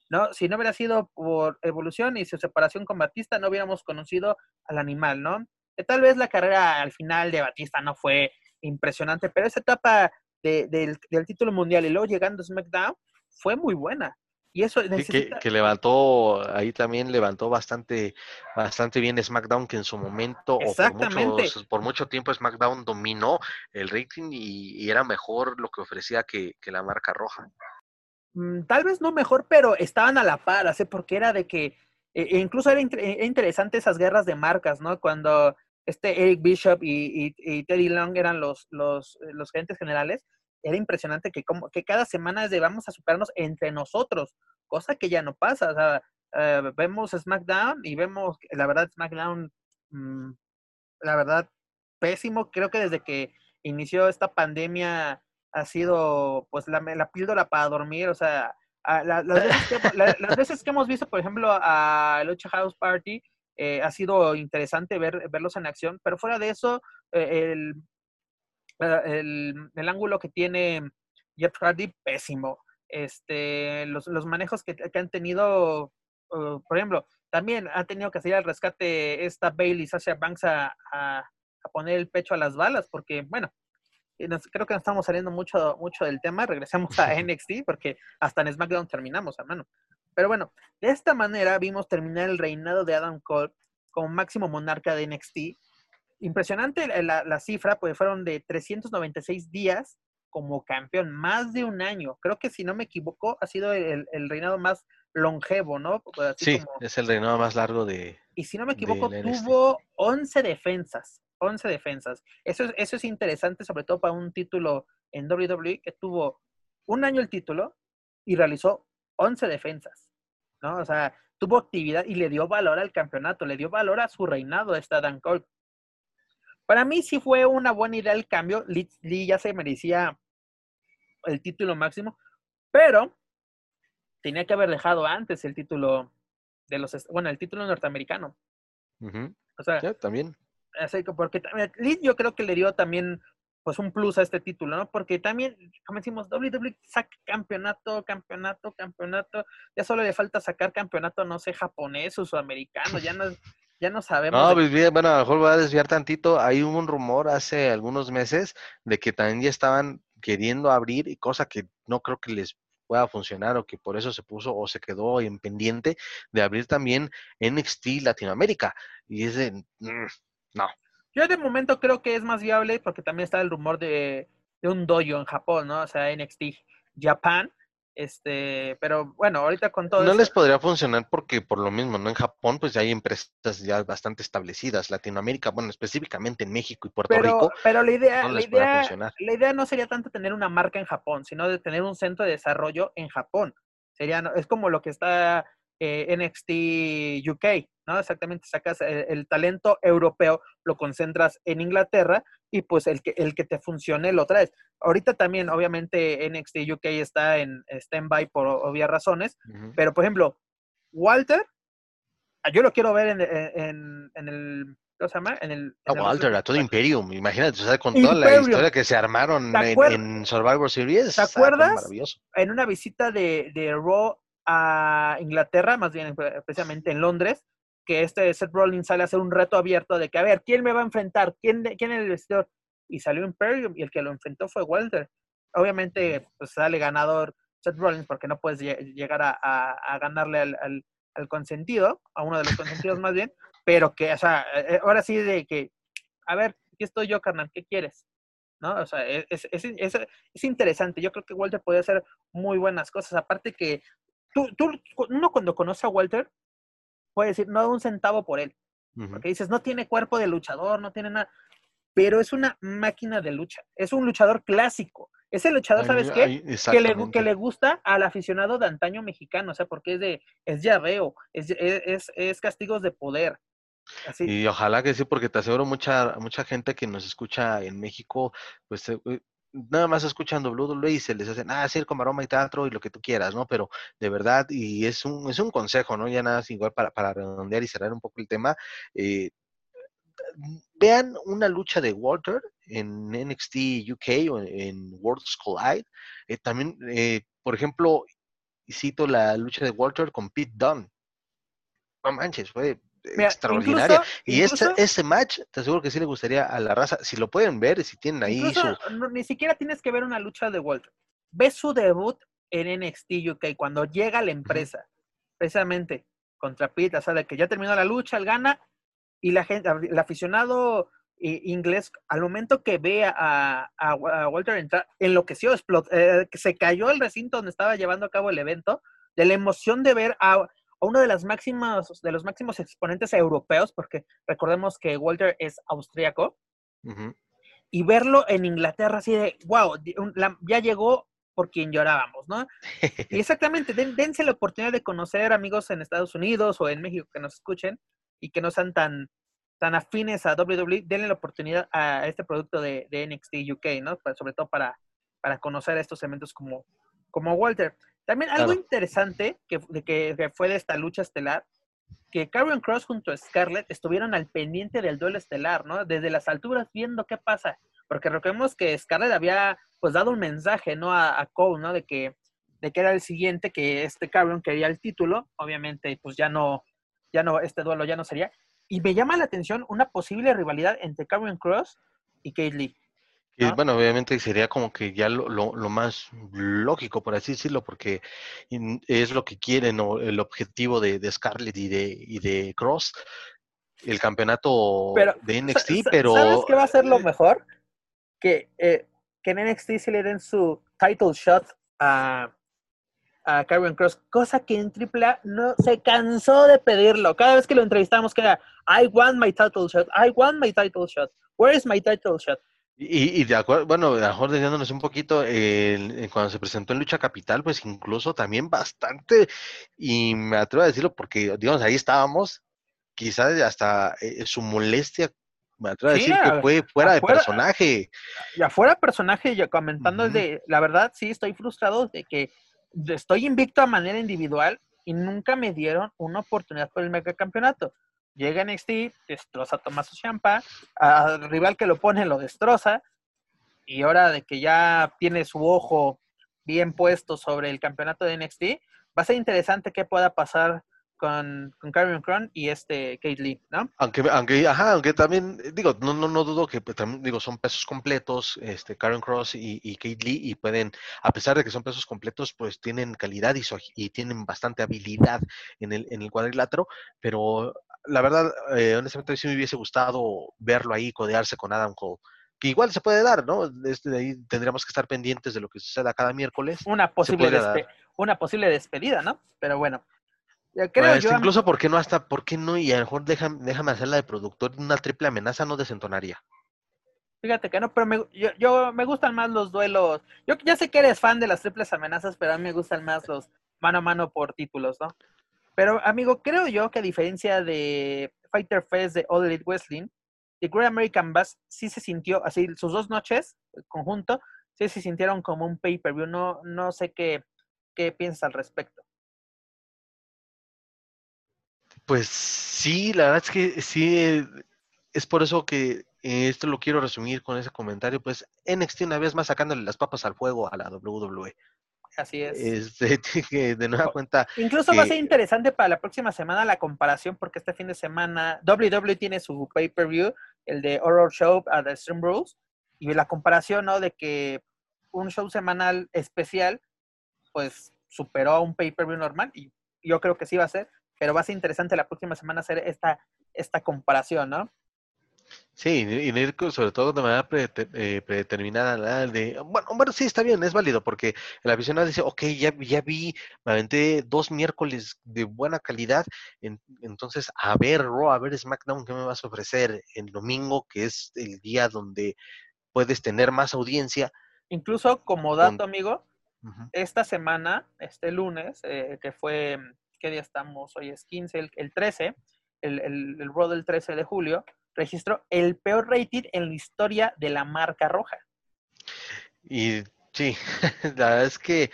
¿no? Si no hubiera sido por evolución y su separación con Batista, no hubiéramos conocido al animal, ¿no? tal vez la carrera al final de Batista no fue impresionante, pero esa etapa del, del título mundial y luego llegando a SmackDown fue muy buena. Y eso que, levantó, ahí también levantó bastante, bastante bien SmackDown, que en su momento, o por, por mucho tiempo SmackDown dominó el rating y, era mejor lo que ofrecía que, la marca roja. Mm, tal vez no mejor, pero estaban a la par, ¿sí? porque era de que, e, e incluso era, interesante esas guerras de marcas, ¿no? Cuando este Eric Bishop y, y, Teddy Long eran los, los, los gerentes generales, era impresionante que, como, que cada semana de vamos a superarnos entre nosotros, cosa que ya no pasa. O sea, eh, vemos SmackDown y vemos, la verdad, SmackDown, mm, la verdad, pésimo. Creo que desde que inició esta pandemia ha sido, pues, la, la píldora para dormir. O sea, [laughs] las, veces que, hemos visto, por ejemplo, a Lucha House Party, eh, ha sido interesante ver, verlos en acción, pero fuera de eso, eh, el el, el, ángulo que tiene Jeff Hardy, pésimo. Este, los, los manejos que, que, han tenido, uh, por ejemplo, también ha tenido que salir al rescate esta Bailey, Sasha Banks a, a, poner el pecho a las balas, porque, bueno, creo que nos estamos saliendo mucho, mucho del tema. Regresamos a [laughs] NXT, porque hasta en SmackDown terminamos, hermano. Pero bueno, de esta manera vimos terminar el reinado de Adam Cole como máximo monarca de NXT impresionante la, cifra, pues fueron de 396 días como campeón, más de un año. Creo que si no me equivoco, ha sido el, reinado más longevo, ¿no? sí, es el reinado más largo de. Y si no me equivoco, tuvo 11 defensas. 11 defensas. Eso es, eso es interesante, sobre todo para un título en WWE que tuvo un año el título y realizó 11 defensas, ¿no? O sea, tuvo actividad y le dio valor al campeonato, le dio valor a su reinado esta Dan Cole. Para mí sí fue una buena idea el cambio. Lee, ya se merecía el título máximo, pero tenía que haber dejado antes el título de los, bueno, el título norteamericano. O sea, también. porque Lee yo creo que le dio también pues un plus a este título, ¿no? Porque también, como decimos, WWE saca campeonato, campeonato, campeonato, ya solo le falta sacar campeonato, no sé, japonés o sudamericano, ya no, ya no sabemos. No, pues bien, bueno, a lo mejor voy a desviar tantito. Hay un rumor hace algunos meses de que también ya estaban queriendo abrir, y cosa que no creo que les pueda funcionar o que por eso se puso o se quedó en pendiente de abrir también NXT Latinoamérica. Y es de, mm, no. Yo de momento creo que es más viable porque también está el rumor de, de un dojo en Japón, ¿no? O sea, NXT Japan, Este, pero bueno, ahorita con todo No les podría funcionar porque por lo mismo, ¿no? En Japón pues ya hay empresas ya bastante establecidas. Latinoamérica, bueno, específicamente en México y Puerto pero, Rico, pero la idea, no la idea, la idea no sería tanto tener una marca en Japón, sino de tener un centro de desarrollo en Japón. Sería, es como lo que está eh, NXT UK, ¿no? Exactamente, sacas el, el talento europeo, lo concentras en Inglaterra y pues el que, el que te funcione lo traes. Ahorita también, obviamente, NXT UK está en stand-by por obvias razones, pero por ejemplo, Walter, ah, yo lo quiero ver en, en, el, ¿cómo se llama? En el... En el Walter, a todo Imperium, imagínate, o sea, con Imperium. toda la historia que se armaron ¿Te en, Survivor Series. ¿Te ah, acuerdas? Maravilloso. en una visita de, de Raw a Inglaterra, más bien eh, precisamente en Londres, que este Seth Rollins sale a hacer un reto abierto de que, a ver, ¿quién me va a enfrentar? ¿Quién, quién es el vestidor? Y salió Imperium y el que lo enfrentó fue Walter. Obviamente, pues sale ganador Seth Rollins porque no puedes lle- llegar a, a- a ganarle al, al- al consentido, a uno de los consentidos más bien, pero que, o sea, eh, ahora sí de que, a ver, aquí estoy yo, carnal, ¿qué quieres? ¿No? O sea, e, es, es, es, es interesante. Yo creo que Walter podría hacer muy buenas cosas. Aparte que tú, tú, uno cuando conoce a Walter puede decir, no da un centavo por él. Porque dices, no tiene cuerpo de luchador, no tiene nada. Pero es una máquina de lucha. Es un luchador clásico. Es el luchador, ¿sabes Ay, qué? ay, que le, que le gusta al aficionado de antaño mexicano, o sea, porque es de, es llaveo, es, es, es, es castigos de poder. Así, Y ojalá que sí, porque te aseguro mucha, mucha gente que nos escucha en México, pues eh, eh, nada más escuchan WWE y se les hacen, ah, circo, maroma y teatro y lo que tú quieras, ¿no? Pero de verdad, y es un, es un consejo, ¿no? Ya nada, más igual para, para redondear y cerrar un poco el tema, eh, vean una lucha de Walter en NXT UK o en Worlds Collide. Eh, también, eh, por ejemplo, cito la lucha de Walter con Pete Dunne. No manches, fue Mira, extraordinaria. incluso- y este, incluso- ese match, te aseguro que sí le gustaría a la raza. Si lo pueden ver, si tienen ahí Incluso su. no- ni siquiera tienes que ver una lucha de Walter. Ve su debut en NXT UK cuando llega a la empresa, precisamente contra Pete, o sea, de que ya terminó la lucha, él gana y la gente, el aficionado i- inglés, al momento que ve a, a- a Walter entrar, enloqueció, explotó, eh, se cayó el recinto donde estaba llevando a cabo el evento, de la emoción de ver a, a uno de las máximas, de los máximos exponentes europeos, porque recordemos que Walter es austríaco, Ujú. y verlo en Inglaterra así de, wow, ya llegó por quien llorábamos, ¿no? Y [laughs] exactamente, den- dense la oportunidad de conocer amigos en Estados Unidos o en México que nos escuchen y que no sean tan, tan afines a WWE, denle la oportunidad a este producto de, de NXT UK, ¿no? Para- sobre todo para, para conocer estos eventos como, como Walter. También algo Claro. interesante que, que, que fue de esta lucha estelar, que Karrion Cross junto a Scarlett estuvieron al pendiente del duelo estelar, ¿no? Desde las alturas viendo qué pasa. Porque recordemos que Scarlett había pues dado un mensaje, ¿no? A, a Cole, ¿no? De que, de que era el siguiente, que este Karrion quería el título. Obviamente, pues ya no, ya no, este duelo ya no sería. Y me llama la atención una posible rivalidad entre Karrion Cross y Kate Lee. Y ¿no? bueno, obviamente sería como que ya lo, lo, lo más lógico, por así decirlo, porque es lo que quieren o el objetivo de, de Scarlett y de, y de Cross, el campeonato Pero, de NXT, pero ¿Sabes qué va a ser lo mejor? Que, eh, que en NXT se le den su title shot a, a Karrion Cross, cosa que en AAA no se cansó de pedirlo. Cada vez que lo entrevistamos, que era, I want my title shot, I want my title shot, where is my title shot? Y, y de acuerdo, bueno, a lo mejor desviándonos un poquito, eh, cuando se presentó en Lucha Capital, pues incluso también bastante, y me atrevo a decirlo porque, digamos, ahí estábamos, quizás hasta eh, su molestia, me atrevo a decir que fue fuera de personaje. Y afuera personaje, yo comentando Ujú. de, la verdad, sí, estoy frustrado de que estoy invicto a manera individual y nunca me dieron una oportunidad por el megacampeonato. Llega NXT, destroza a Tommaso Ciampa, al rival que lo pone lo destroza, y ahora de que ya tiene su ojo bien puesto sobre el campeonato de NXT, va a ser interesante qué pueda pasar con, con Karrion Kross y este Kate Lee, ¿no? Aunque, aunque, ajá, aunque también, digo, no, no, no dudo que pues, también, digo, son pesos completos, este, Karen Cross y, y Kate Lee, y pueden, a pesar de que son pesos completos, pues tienen calidad y, y tienen bastante habilidad en el, en el cuadrilátero, pero la verdad, eh, honestamente, sí me hubiese gustado verlo ahí codearse con Adam Cole, que igual se puede dar, ¿no? Este, de ahí tendríamos que estar pendientes de lo que suceda cada miércoles. Una posible, despe- una posible despedida, ¿no? Pero bueno. Creo pues, yo, incluso, ¿por qué no hasta, por qué no? Y a lo mejor déjame, déjame hacerla de productor, una triple amenaza no desentonaría. Fíjate que no, pero me, yo, yo, me gustan más los duelos. Yo ya sé que eres fan de las triples amenazas, pero a mí me gustan más los mano a mano por títulos, ¿no? Pero, amigo, creo yo que a diferencia de Fighter Fest de All Elite Wrestling, The Great American Bass sí se sintió, así, sus dos noches, conjunto, sí se sintieron como un pay-per-view. No, no sé qué, qué piensas al respecto. Pues sí, la verdad es que sí, es por eso que esto lo quiero resumir con ese comentario, pues NXT una vez más sacándole las papas al fuego a la WWE. Así es. Este, [laughs] de nueva cuenta. Incluso va a ser interesante para la próxima semana la comparación, porque este fin de semana WWE tiene su pay-per-view, el de Horror Show a The Stream Rules, y la comparación, ¿no? De que un show semanal especial, pues superó a un pay-per-view normal, y yo creo que sí va a ser, pero va a ser interesante la próxima semana hacer esta, esta comparación, ¿no? Sí, y ir sobre todo de manera eh, predeterminada. De, bueno, bueno, sí, está bien, es válido, porque el aficionado dice, ok, ya, ya vi, me aventé dos miércoles de buena calidad, entonces, a ver, Raw, a ver, SmackDown, ¿qué me vas a ofrecer el domingo, que es el día donde puedes tener más audiencia? Incluso como dato, amigo, esta semana, este lunes, eh, que fue, ¿qué día estamos? Hoy es 15, el, 13, el, el, el Raw del 13 de julio, registró el peor rating en la historia de la marca roja. Y sí, [laughs] la verdad es que eh,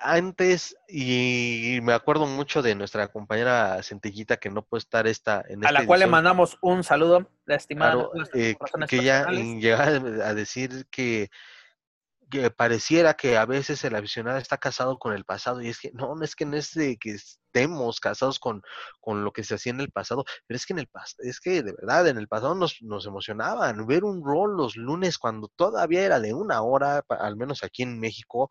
antes, y me acuerdo mucho de nuestra compañera Centellita que no puede estar esta en A la cual le mandamos un saludo, la estimada. Eh, que ella llegaba a decir que que pareciera que a veces el aficionado está casado con el pasado y es que no, no es que no es de que estemos casados con, con lo que se hacía en el pasado, pero es que en el es que de verdad en el pasado nos, nos emocionaban ver un rol los lunes cuando todavía era de una hora, al menos aquí en México,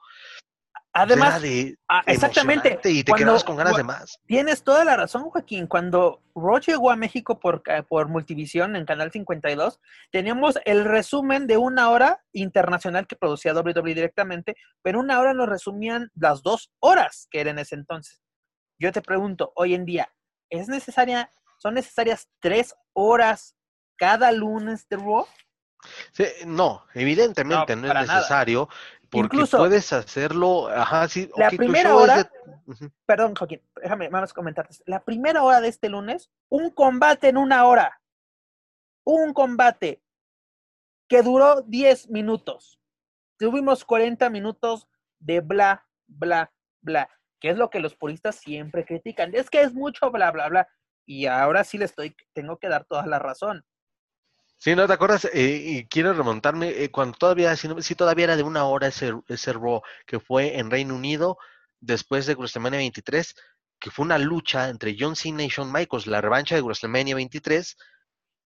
Además, ah, exactamente. Y te quedabas con ganas de más. Tienes toda la razón, Joaquín. Cuando Ro llegó a México por, por Multivisión en Canal 52, teníamos el resumen de una hora internacional que producía WWE directamente, pero una hora nos resumían las dos horas que eran en ese entonces. Yo te pregunto, hoy en día, ¿es necesaria, son necesarias tres horas cada lunes de Raw? no, evidentemente no, es necesario, porque Incluso, puedes hacerlo, ajá, sí. La primera hora, perdón, Joaquín, déjame, vamos a comentarte. La primera hora de este lunes, un combate en una hora. Un combate que duró 10 minutos. Tuvimos 40 minutos de bla, bla, bla, que es lo que los puristas siempre critican. Es que es mucho bla, bla, bla. Y ahora sí le estoy, tengo que dar toda la razón. Sí, ¿no te acuerdas? Eh, y quiero remontarme, eh, cuando todavía, si, todavía era de una hora ese, ese que fue en Reino Unido, después de WrestleMania 23, que fue una lucha entre John Cena y Shawn Michaels, la revancha de WrestleMania 23,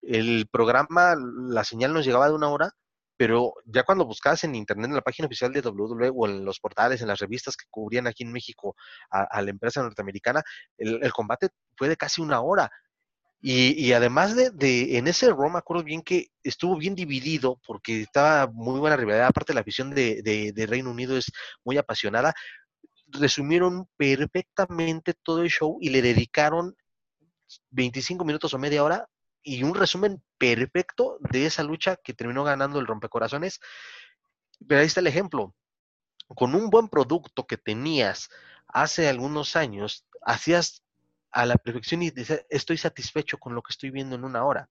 el programa, la señal nos llegaba de una hora, pero ya cuando buscabas en internet, en la página oficial de WWE o en los portales, en las revistas que cubrían aquí en México a, la empresa norteamericana, el, combate fue de casi una hora. Y, además de, en ese me acuerdo bien que estuvo bien dividido porque estaba muy buena rivalidad. Aparte, la afición de, de, Reino Unido es muy apasionada. Resumieron perfectamente todo el show y le dedicaron 25 minutos o media hora y un resumen perfecto de esa lucha que terminó ganando el rompecorazones. Pero ahí está el ejemplo. Con un buen producto que tenías hace algunos años, hacías a la perfección y estoy satisfecho con lo que estoy viendo en una hora.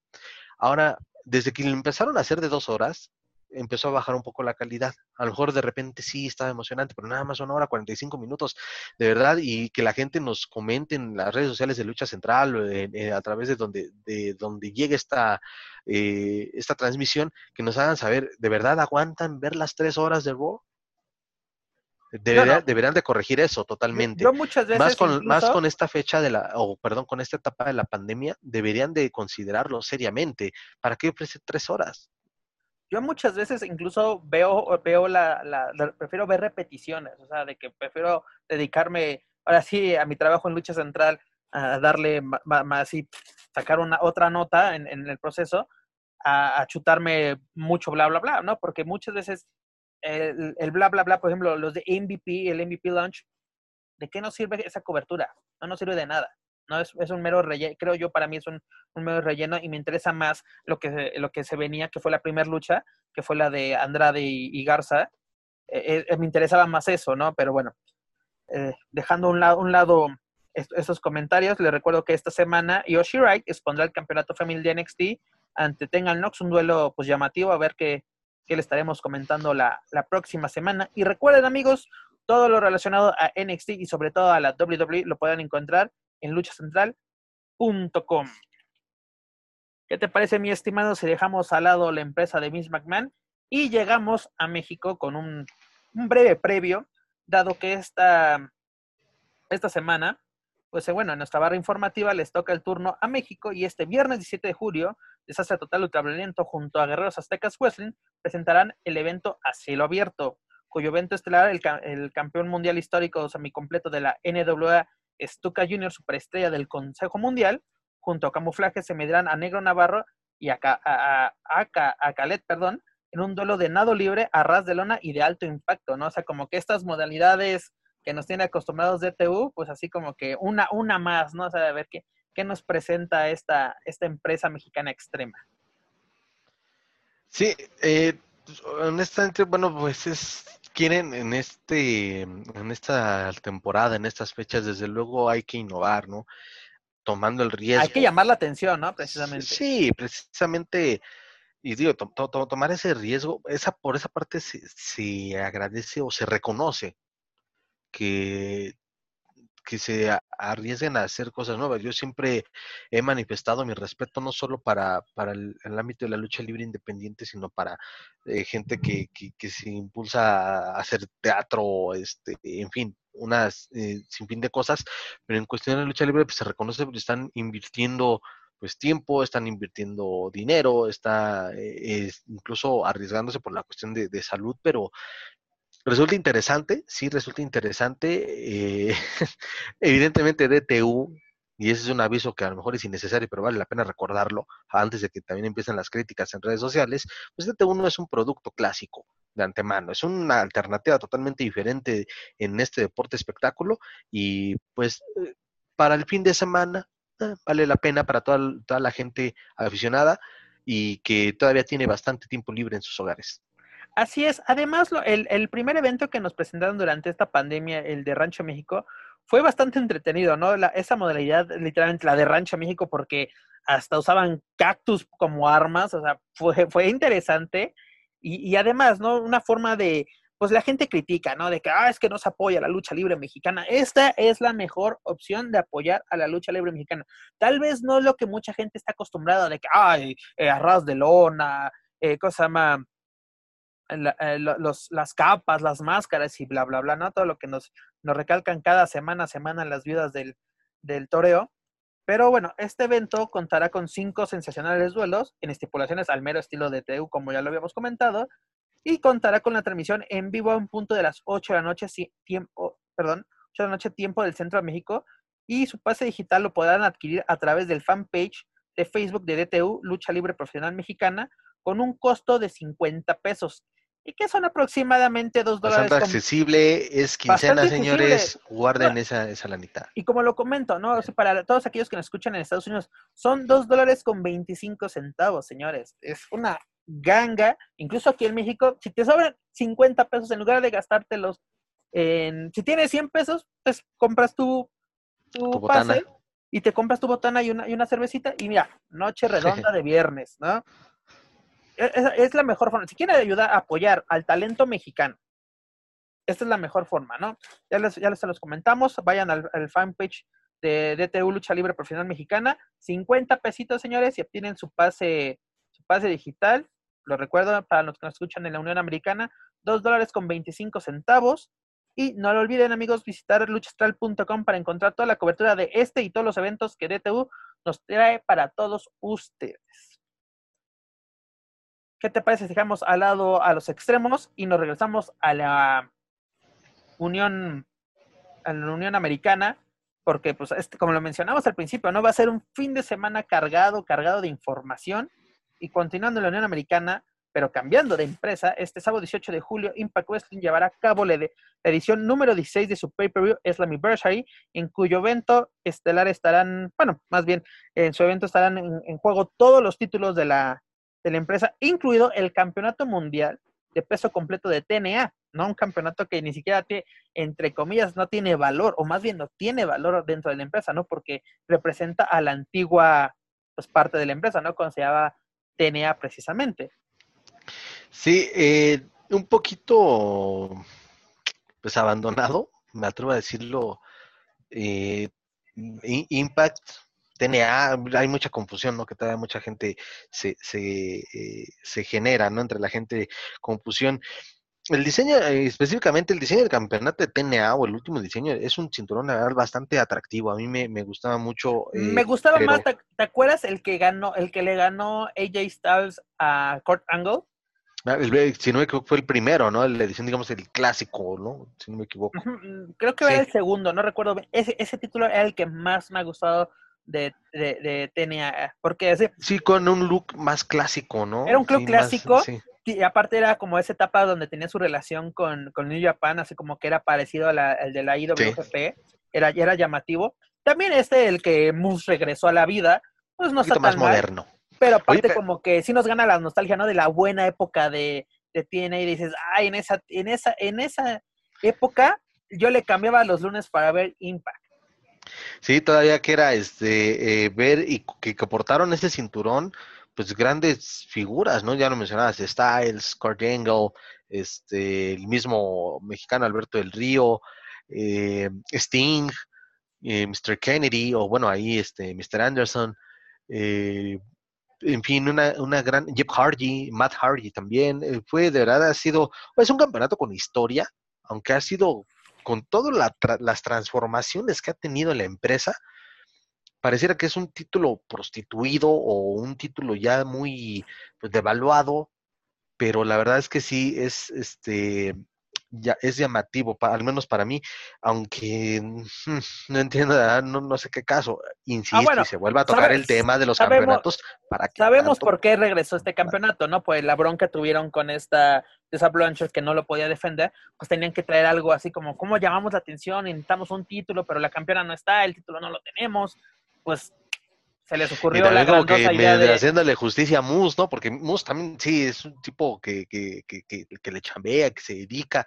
Ahora, desde que empezaron a hacer de dos horas, empezó a bajar un poco la calidad. A lo mejor de repente sí estaba emocionante, pero nada más una hora, 45 minutos, de verdad, y que la gente nos comente en las redes sociales de Lucha Central, eh, a través de donde, de donde llegue esta, eh, esta transmisión, que nos hagan saber, ¿de verdad aguantan ver las tres horas de Raw? Deberían de corregir eso totalmente. Yo muchas veces más con, más con esta fecha de la, o perdón, con esta etapa de la pandemia, deberían de considerarlo seriamente. ¿Para qué ofrece tres horas? Yo muchas veces incluso veo, veo la, la, prefiero ver repeticiones, o sea, de que prefiero dedicarme, ahora sí, a mi trabajo en lucha central, a darle más y sacar una otra nota en, en el proceso, a, a, chutarme mucho bla, bla, bla, ¿no? Porque muchas veces el, el, bla, bla, bla, por ejemplo, los de MVP, el MVP Launch, ¿de qué nos sirve esa cobertura? No nos sirve de nada. No es, es un mero relleno, creo yo para mí es un, un, mero relleno y me interesa más lo que, lo que se venía, que fue la primera lucha, que fue la de Andrade y, Garza. Eh, eh, me interesaba más eso, ¿no? Pero bueno, eh, dejando un lado, un lado esos comentarios, les recuerdo que esta semana Yoshi Wright expondrá el campeonato femenil de NXT ante Tengan Nox, un duelo pues llamativo, a ver qué, qué le estaremos comentando la, la, próxima semana. Y recuerden amigos, todo lo relacionado a NXT y sobre todo a la WWE lo pueden encontrar en luchacentral.com. ¿Qué te parece, mi estimado, si dejamos al lado la empresa de Miss McMahon y llegamos a México con un, un breve previo, dado que esta, esta semana pues bueno, en nuestra barra informativa les toca el turno a México y este viernes 17 de julio, Desastre Total Ultraviolento junto a Guerreros Aztecas Wrestling presentarán el evento a cielo abierto, cuyo evento estelar, el, el campeón mundial histórico semicompleto de la NWA, Stuka Junior, superestrella del Consejo Mundial, junto a Camuflaje se medirán a Negro Navarro y a, a, a, a, Calet, perdón, en un duelo de nado libre a ras de lona y de alto impacto, ¿no? O sea, como que estas modalidades que nos tiene acostumbrados de TU, pues así como que una, una más, ¿no? O sea, a ver qué, qué nos presenta esta, esta empresa mexicana extrema. Sí, eh, honestamente, bueno, pues es, quieren en este, en esta temporada, en estas fechas, desde luego hay que innovar, ¿no? Tomando el riesgo. Hay que llamar la atención, ¿no? Precisamente. Sí, precisamente y digo, to, to, tomar ese riesgo, esa por esa parte se, se, agradece o se reconoce que, que se arriesguen a hacer cosas nuevas. Yo siempre he manifestado mi respeto no solo para, para el, el ámbito de la lucha libre independiente, sino para eh, gente que, que, se impulsa a hacer teatro, este, en fin, unas eh, sin fin de cosas, pero en cuestión de lucha libre pues, se reconoce que están invirtiendo pues tiempo, están invirtiendo dinero, está eh, incluso arriesgándose por la cuestión de, de, salud, pero resulta interesante, sí resulta interesante. Eh, [laughs] evidentemente DTU, y ese es un aviso que a lo mejor es innecesario, pero vale la pena recordarlo antes de que también empiecen las críticas en redes sociales, pues DTU no es un producto clásico de antemano, es una alternativa totalmente diferente en este deporte espectáculo y pues para el fin de semana eh, vale la pena para toda, toda la gente aficionada y que todavía tiene bastante tiempo libre en sus hogares. Así es. Además, lo, el, el, primer evento que nos presentaron durante esta pandemia, el de Rancho México, fue bastante entretenido, ¿no? La, esa modalidad, literalmente la de Rancho México, porque hasta usaban cactus como armas, o sea, fue, fue interesante. Y, y además, ¿no? Una forma de, pues la gente critica, ¿no? De que, ah, es que no se apoya la lucha libre mexicana. Esta es la mejor opción de apoyar a la lucha libre mexicana. Tal vez no lo que mucha gente está acostumbrada de que, ay, eh, arras de lona, eh, cosa más eh, las capas, las máscaras y bla, bla, bla, ¿no? Todo lo que nos, nos recalcan cada semana semana las viudas del, del toreo. Pero bueno, este evento contará con cinco sensacionales duelos en estipulaciones al mero estilo de TU, como ya lo habíamos comentado, y contará con la transmisión en vivo a un punto de las 8 de la noche, tiempo, perdón, 8 de la noche, tiempo del Centro de México, y su pase digital lo podrán adquirir a través del fanpage de Facebook de DTU, Lucha Libre Profesional Mexicana, con un costo de 50 pesos y que son aproximadamente dos dólares. Bastante accesible, es quincena, señores, guarden esa, esa lanita. Y como lo comento, ¿no? O sea, para todos aquellos que nos escuchan en Estados Unidos, son dos dólares con 25 centavos, señores. Es una ganga, incluso aquí en México, si te sobran 50 pesos, en lugar de gastártelos en, si tienes 100 pesos, pues compras tu, tu, tu pase y te compras tu botana y una, y una cervecita y mira, noche redonda [laughs] de viernes, ¿no? Es, es, la mejor forma. Si quieren ayudar a apoyar al talento mexicano, esta es la mejor forma, ¿no? Ya les, ya les los comentamos, vayan al, al fanpage de DTU Lucha Libre Profesional Mexicana, 50 pesitos, señores, y obtienen su pase, su pase digital. Lo recuerdo para los que nos escuchan en la Unión Americana, 2 dólares con 25 centavos. Y no lo olviden, amigos, visitar luchastral.com para encontrar toda la cobertura de este y todos los eventos que DTU nos trae para todos ustedes. ¿Qué te parece si dejamos al lado a los extremos y nos regresamos a la Unión, a la Unión Americana? Porque, pues, este, como lo mencionamos al principio, ¿no? Va a ser un fin de semana cargado, cargado de información. Y continuando en la Unión Americana, Pero cambiando de empresa, este sábado 18 de julio, Impact Wrestling llevará a cabo la, edición número 16 de su pay-per-view Slammiversary, en cuyo evento estelar estarán, bueno, más bien, en su evento estarán en, juego todos los títulos de la, de la empresa, incluido el Campeonato Mundial de Peso Completo de TNA, ¿no? Un campeonato que ni siquiera tiene, entre comillas, no tiene valor, o más bien no tiene valor dentro de la empresa, ¿no? Porque representa a la antigua, pues, parte de la empresa, ¿no? Cuando se llamaba TNA precisamente. Sí, eh, un poquito pues abandonado, me atrevo a decirlo. Eh, Impact, TNA, hay mucha confusión, ¿no? Que todavía mucha gente se, se, eh, se genera, ¿no? Entre la gente, confusión. El diseño, específicamente el diseño del campeonato de TNA o el último diseño, es un cinturón bastante atractivo. A mí me, me gustaba mucho. me gustaba más, ¿te, acuerdas el que ganó, el que le ganó AJ Styles a Kurt Angle? Ah, si no me equivoco, fue el primero, ¿no? La edición, digamos, el clásico, ¿no? Si no me equivoco. Creo que era el segundo, no recuerdo. Ese, ese título era el que más me ha gustado de, de, de TNA. Porque ese, sí, con un look más clásico, ¿no? Era un club clásico. y aparte era como esa etapa donde tenía su relación con, con New Japan, así como que era parecido al de la IWGP. Era, era llamativo. También este, el que Moose regresó a la vida, pues no está tan más moderno. Pero aparte como que sí nos gana la nostalgia, ¿no? De la buena época de, de TNA y dices, ay, en esa, en esa, en esa época yo le cambiaba los lunes para ver Impact. Sí, todavía que era este eh, ver y que, que portaron ese cinturón, pues grandes figuras, ¿no? Ya lo mencionabas, Styles, Kurt Angle, este, el mismo mexicano Alberto del Río, eh, Sting, eh, Mr. Kennedy, o bueno, ahí este, Mr. Anderson, en fin, una, una gran, Jeff Hardy, Matt Hardy también, fue de verdad, ha sido, es un campeonato con historia, aunque ha sido con todas las transformaciones que ha tenido la empresa, pareciera que es un título prostituido o un título ya muy pues, devaluado, pero la verdad es que sí es este ya es llamativo, al menos para mí, aunque mm, [laughs] no entiendo, no, no sé qué caso, ah, insisto y se vuelve a tocar el tema de los campeonatos. Para que sabemos por qué regresó este campeonato, ¿no? Pues la bronca tuvieron con esta esa Blanchard que no lo podía defender, pues tenían que traer algo así como, ¿cómo llamamos la atención? Necesitamos un título, pero la campeona no está, el título no lo tenemos, pues se les ocurrió la como que idea de... haciéndole justicia a Moose, ¿no? Porque Moose también, sí, es un tipo que, que, que, que, le chambea, que se dedica,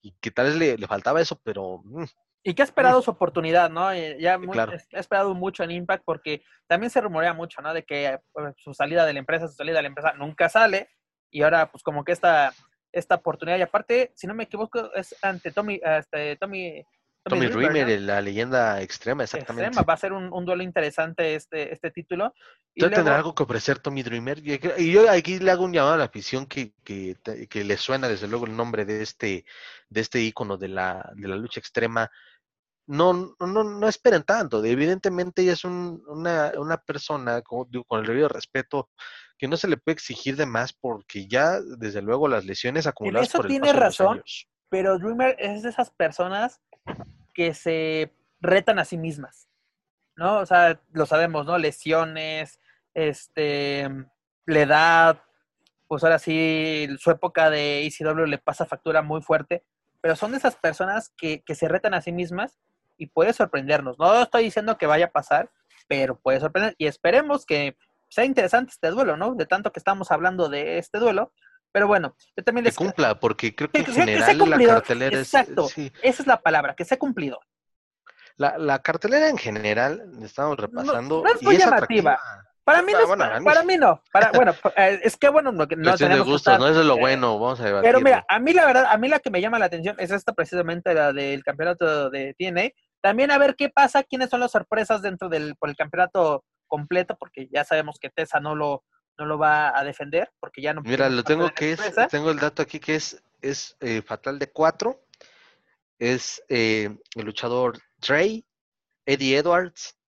y que tal vez le, le faltaba eso, pero... Mm, y que ha esperado mm. su oportunidad, ¿no? Eh, ya ha esperado mucho en Impact porque también se rumorea mucho, ¿no? De que pues, su salida de la empresa, su salida de la empresa nunca sale y ahora pues como que esta, esta oportunidad y aparte, si no me equivoco, es ante Tommy, este, Tommy Tommy, Dreamer, la leyenda extrema, exactamente. Va a ser un, duelo interesante este, este título. Y tendrá algo que ofrecer Tommy Dreamer. Y yo aquí le hago un llamado a la afición que, que, que le suena desde luego el nombre de este, de este ícono de la, de la lucha extrema. No, no, no esperen tanto. Evidentemente ella es una, una persona, con, con el debido respeto, que no se le puede exigir de más porque ya, desde luego, las lesiones acumuladas por el tiene razón, pero Dreamer es de esas personas que se retan a sí mismas, ¿no? O sea, lo sabemos, ¿no? Lesiones, este, la edad, pues ahora sí, su época de ECW le pasa factura muy fuerte, pero son de esas personas que, que se retan a sí mismas y puede sorprendernos. No estoy diciendo que vaya a pasar, pero puede sorprender y esperemos que sea interesante este duelo, ¿no? De tanto que estamos hablando de este duelo, pero bueno, yo también les... Que cumpla, porque creo que, en general la cartelera Exacto, es... Exacto, esa es la palabra, que se ha cumplido. La, la cartelera en general, estamos repasando... No, es muy llamativa. Para mí, no para, mí no. Para, bueno, [laughs] eh, es que bueno, no, no tenemos de gusto, no es lo bueno, vamos a ver. Pero mira, a mí la verdad, a mí la que me llama la atención es esta precisamente la del campeonato de TNA. También a ver qué pasa, quiénes son las sorpresas dentro del por el campeonato completo, porque ya sabemos que Tessa no lo, no lo va a defender porque ya no. Mira, lo tengo que es, tengo el dato aquí que es, es eh, fatal de cuatro. Es eh, el luchador Trey, Eddie Edwards,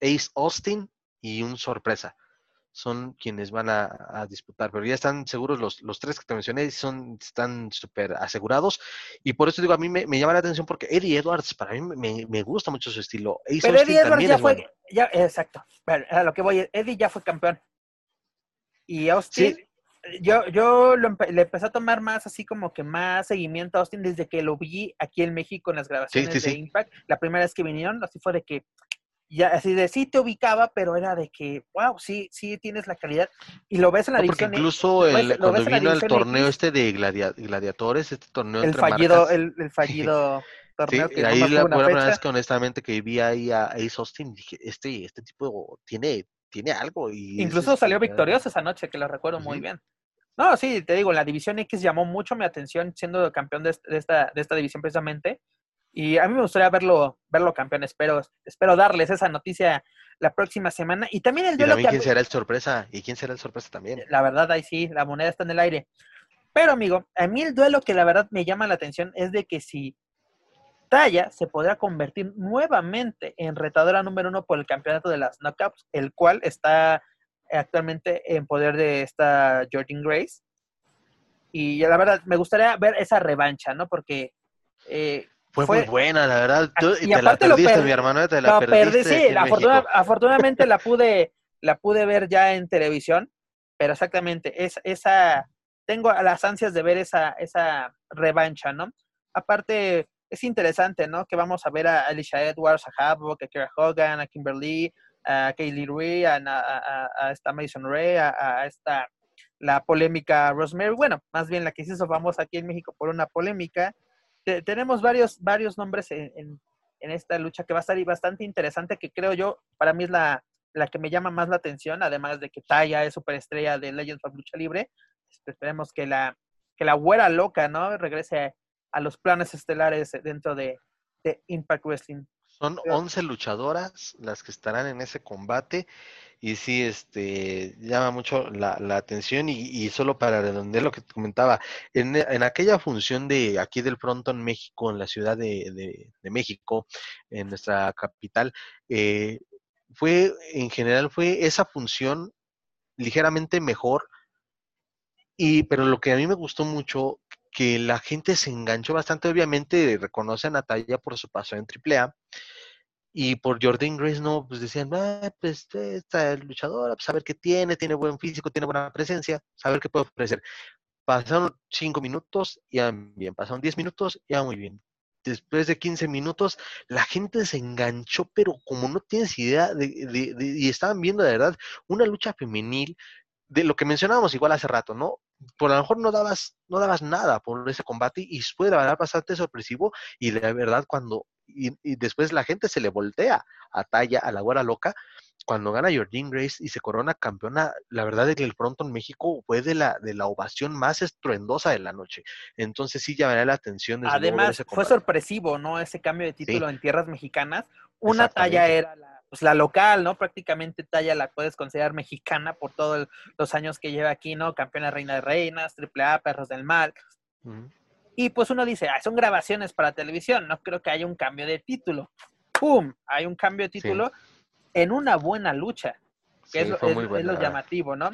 Ace Austin y un sorpresa. Son quienes van a, disputar, pero ya están seguros los, los tres que te mencioné, son, están súper asegurados. Y por eso digo, a mí me, llama la atención porque Eddie Edwards, para mí me, me gusta mucho su estilo. Ace pero Eddie Edwards ya fue, ya, exacto. a lo que voy, Eddie ya fue campeón. Y Austin, yo, yo lo empe- le empecé a tomar más así como que más seguimiento a Austin desde que lo vi aquí en México en las grabaciones sí, de sí. Impact. La primera vez que vinieron, así fue de que ya así de sí te ubicaba, pero era de que, wow, sí, sí tienes la calidad. Y lo ves en la No, incluso el- cuando vino el torneo X. este de gladia- gladiadores, este torneo el entre fallido, marcas, el, el fallido [laughs] sí, torneo que ahí nomás la, una primera vez que honestamente que vi ahí a Ace Austin, dije, este, este tipo tiene, tiene algo. Y Incluso este, salió ya- victorioso esa noche, que lo recuerdo muy bien. No, sí, te digo, la división X llamó mucho mi atención siendo campeón de, est- de esta, de esta división precisamente. Y a mí me gustaría verlo, verlo campeón. Espero, espero darles esa noticia la próxima semana. Y también el Y duelo también que quién será el sorpresa, y quién será el sorpresa también. la verdad, ahí sí, la moneda está en el aire. Pero, amigo, a mí el duelo que la verdad me llama la atención es de que si Se podrá convertir nuevamente en retadora número uno por el campeonato de las knockouts, el cual está actualmente en poder de esta Jordan Grace. Y la verdad, me gustaría ver esa revancha, ¿no? Porque eh, Fue, fue- muy buena, la verdad. Tú- y y te la perdiste, per- mi hermano, te la perdiste. perdí, sí, afortuna- afortunadamente la pude, la pude ver ya en televisión, pero exactamente, es, esa, tengo las ansias de ver esa, esa revancha, ¿no? Aparte, es interesante, ¿no? Que vamos a ver a Alicia Edwards, a Havoc, a Kara Hogan, a Kimberly, a Kaylee Ray, a, a, esta Mason Ray, a, esta, la polémica Rosemary, bueno, más bien la que hizo famosa aquí en México por una polémica. Te- tenemos varios, varios nombres en, en- en esta lucha que va a estar bastante interesante, que creo yo, para mí es la, la que me llama más la atención, además de que Taya es superestrella de Legends of Lucha Libre. Este, Esperemos que la, que la güera loca, ¿no? Regrese a los planes estelares dentro de, de Impact Wrestling. Son Pero- 11 luchadoras las que estarán en ese combate y sí, este, llama mucho la, la atención y, y solo para redondear lo que te comentaba, en, en aquella función de aquí del Fronton México, en la Ciudad de, de- de México, en nuestra capital, eh, fue, en general, fue esa función ligeramente mejor y, pero lo que a mí me gustó mucho, que la gente se enganchó bastante, obviamente reconoce a Natalia por su paso en AAA, y por Jordan Grace no, pues decían, ah, pues esta luchadora, pues a ver qué tiene, tiene buen físico, tiene buena presencia, a ver qué puede ofrecer. Pasaron cinco minutos, ya bien, pasaron 10 minutos, ya muy bien. Después de 15 minutos, la gente se enganchó, pero como no tienes idea, de, de- de- y estaban viendo de verdad una lucha femenil, de lo que mencionábamos igual hace rato, ¿no? Por lo mejor no dabas, no dabas nada por ese combate y fue de verdad bastante sorpresivo y de verdad cuando, y, y después la gente se le voltea a talla a la güera loca, cuando gana Jordan Grace y se corona campeona, la verdad es que el pronto en México fue de la, de la ovación más estruendosa de la noche. Entonces sí llamaría la atención. Además, ese fue sorpresivo, ¿no? Ese cambio de título en tierras mexicanas. Una talla era la, pues, la local, ¿no? Prácticamente talla la puedes considerar mexicana por todos los años que lleva aquí, ¿no? Campeona reina de reinas, triple A, perros del mal. Y pues uno dice, ah, son grabaciones para televisión, no creo que haya un cambio de título. ¡Pum! Hay un cambio de título en una buena lucha, que es, lo, es- es llamativo, ¿no?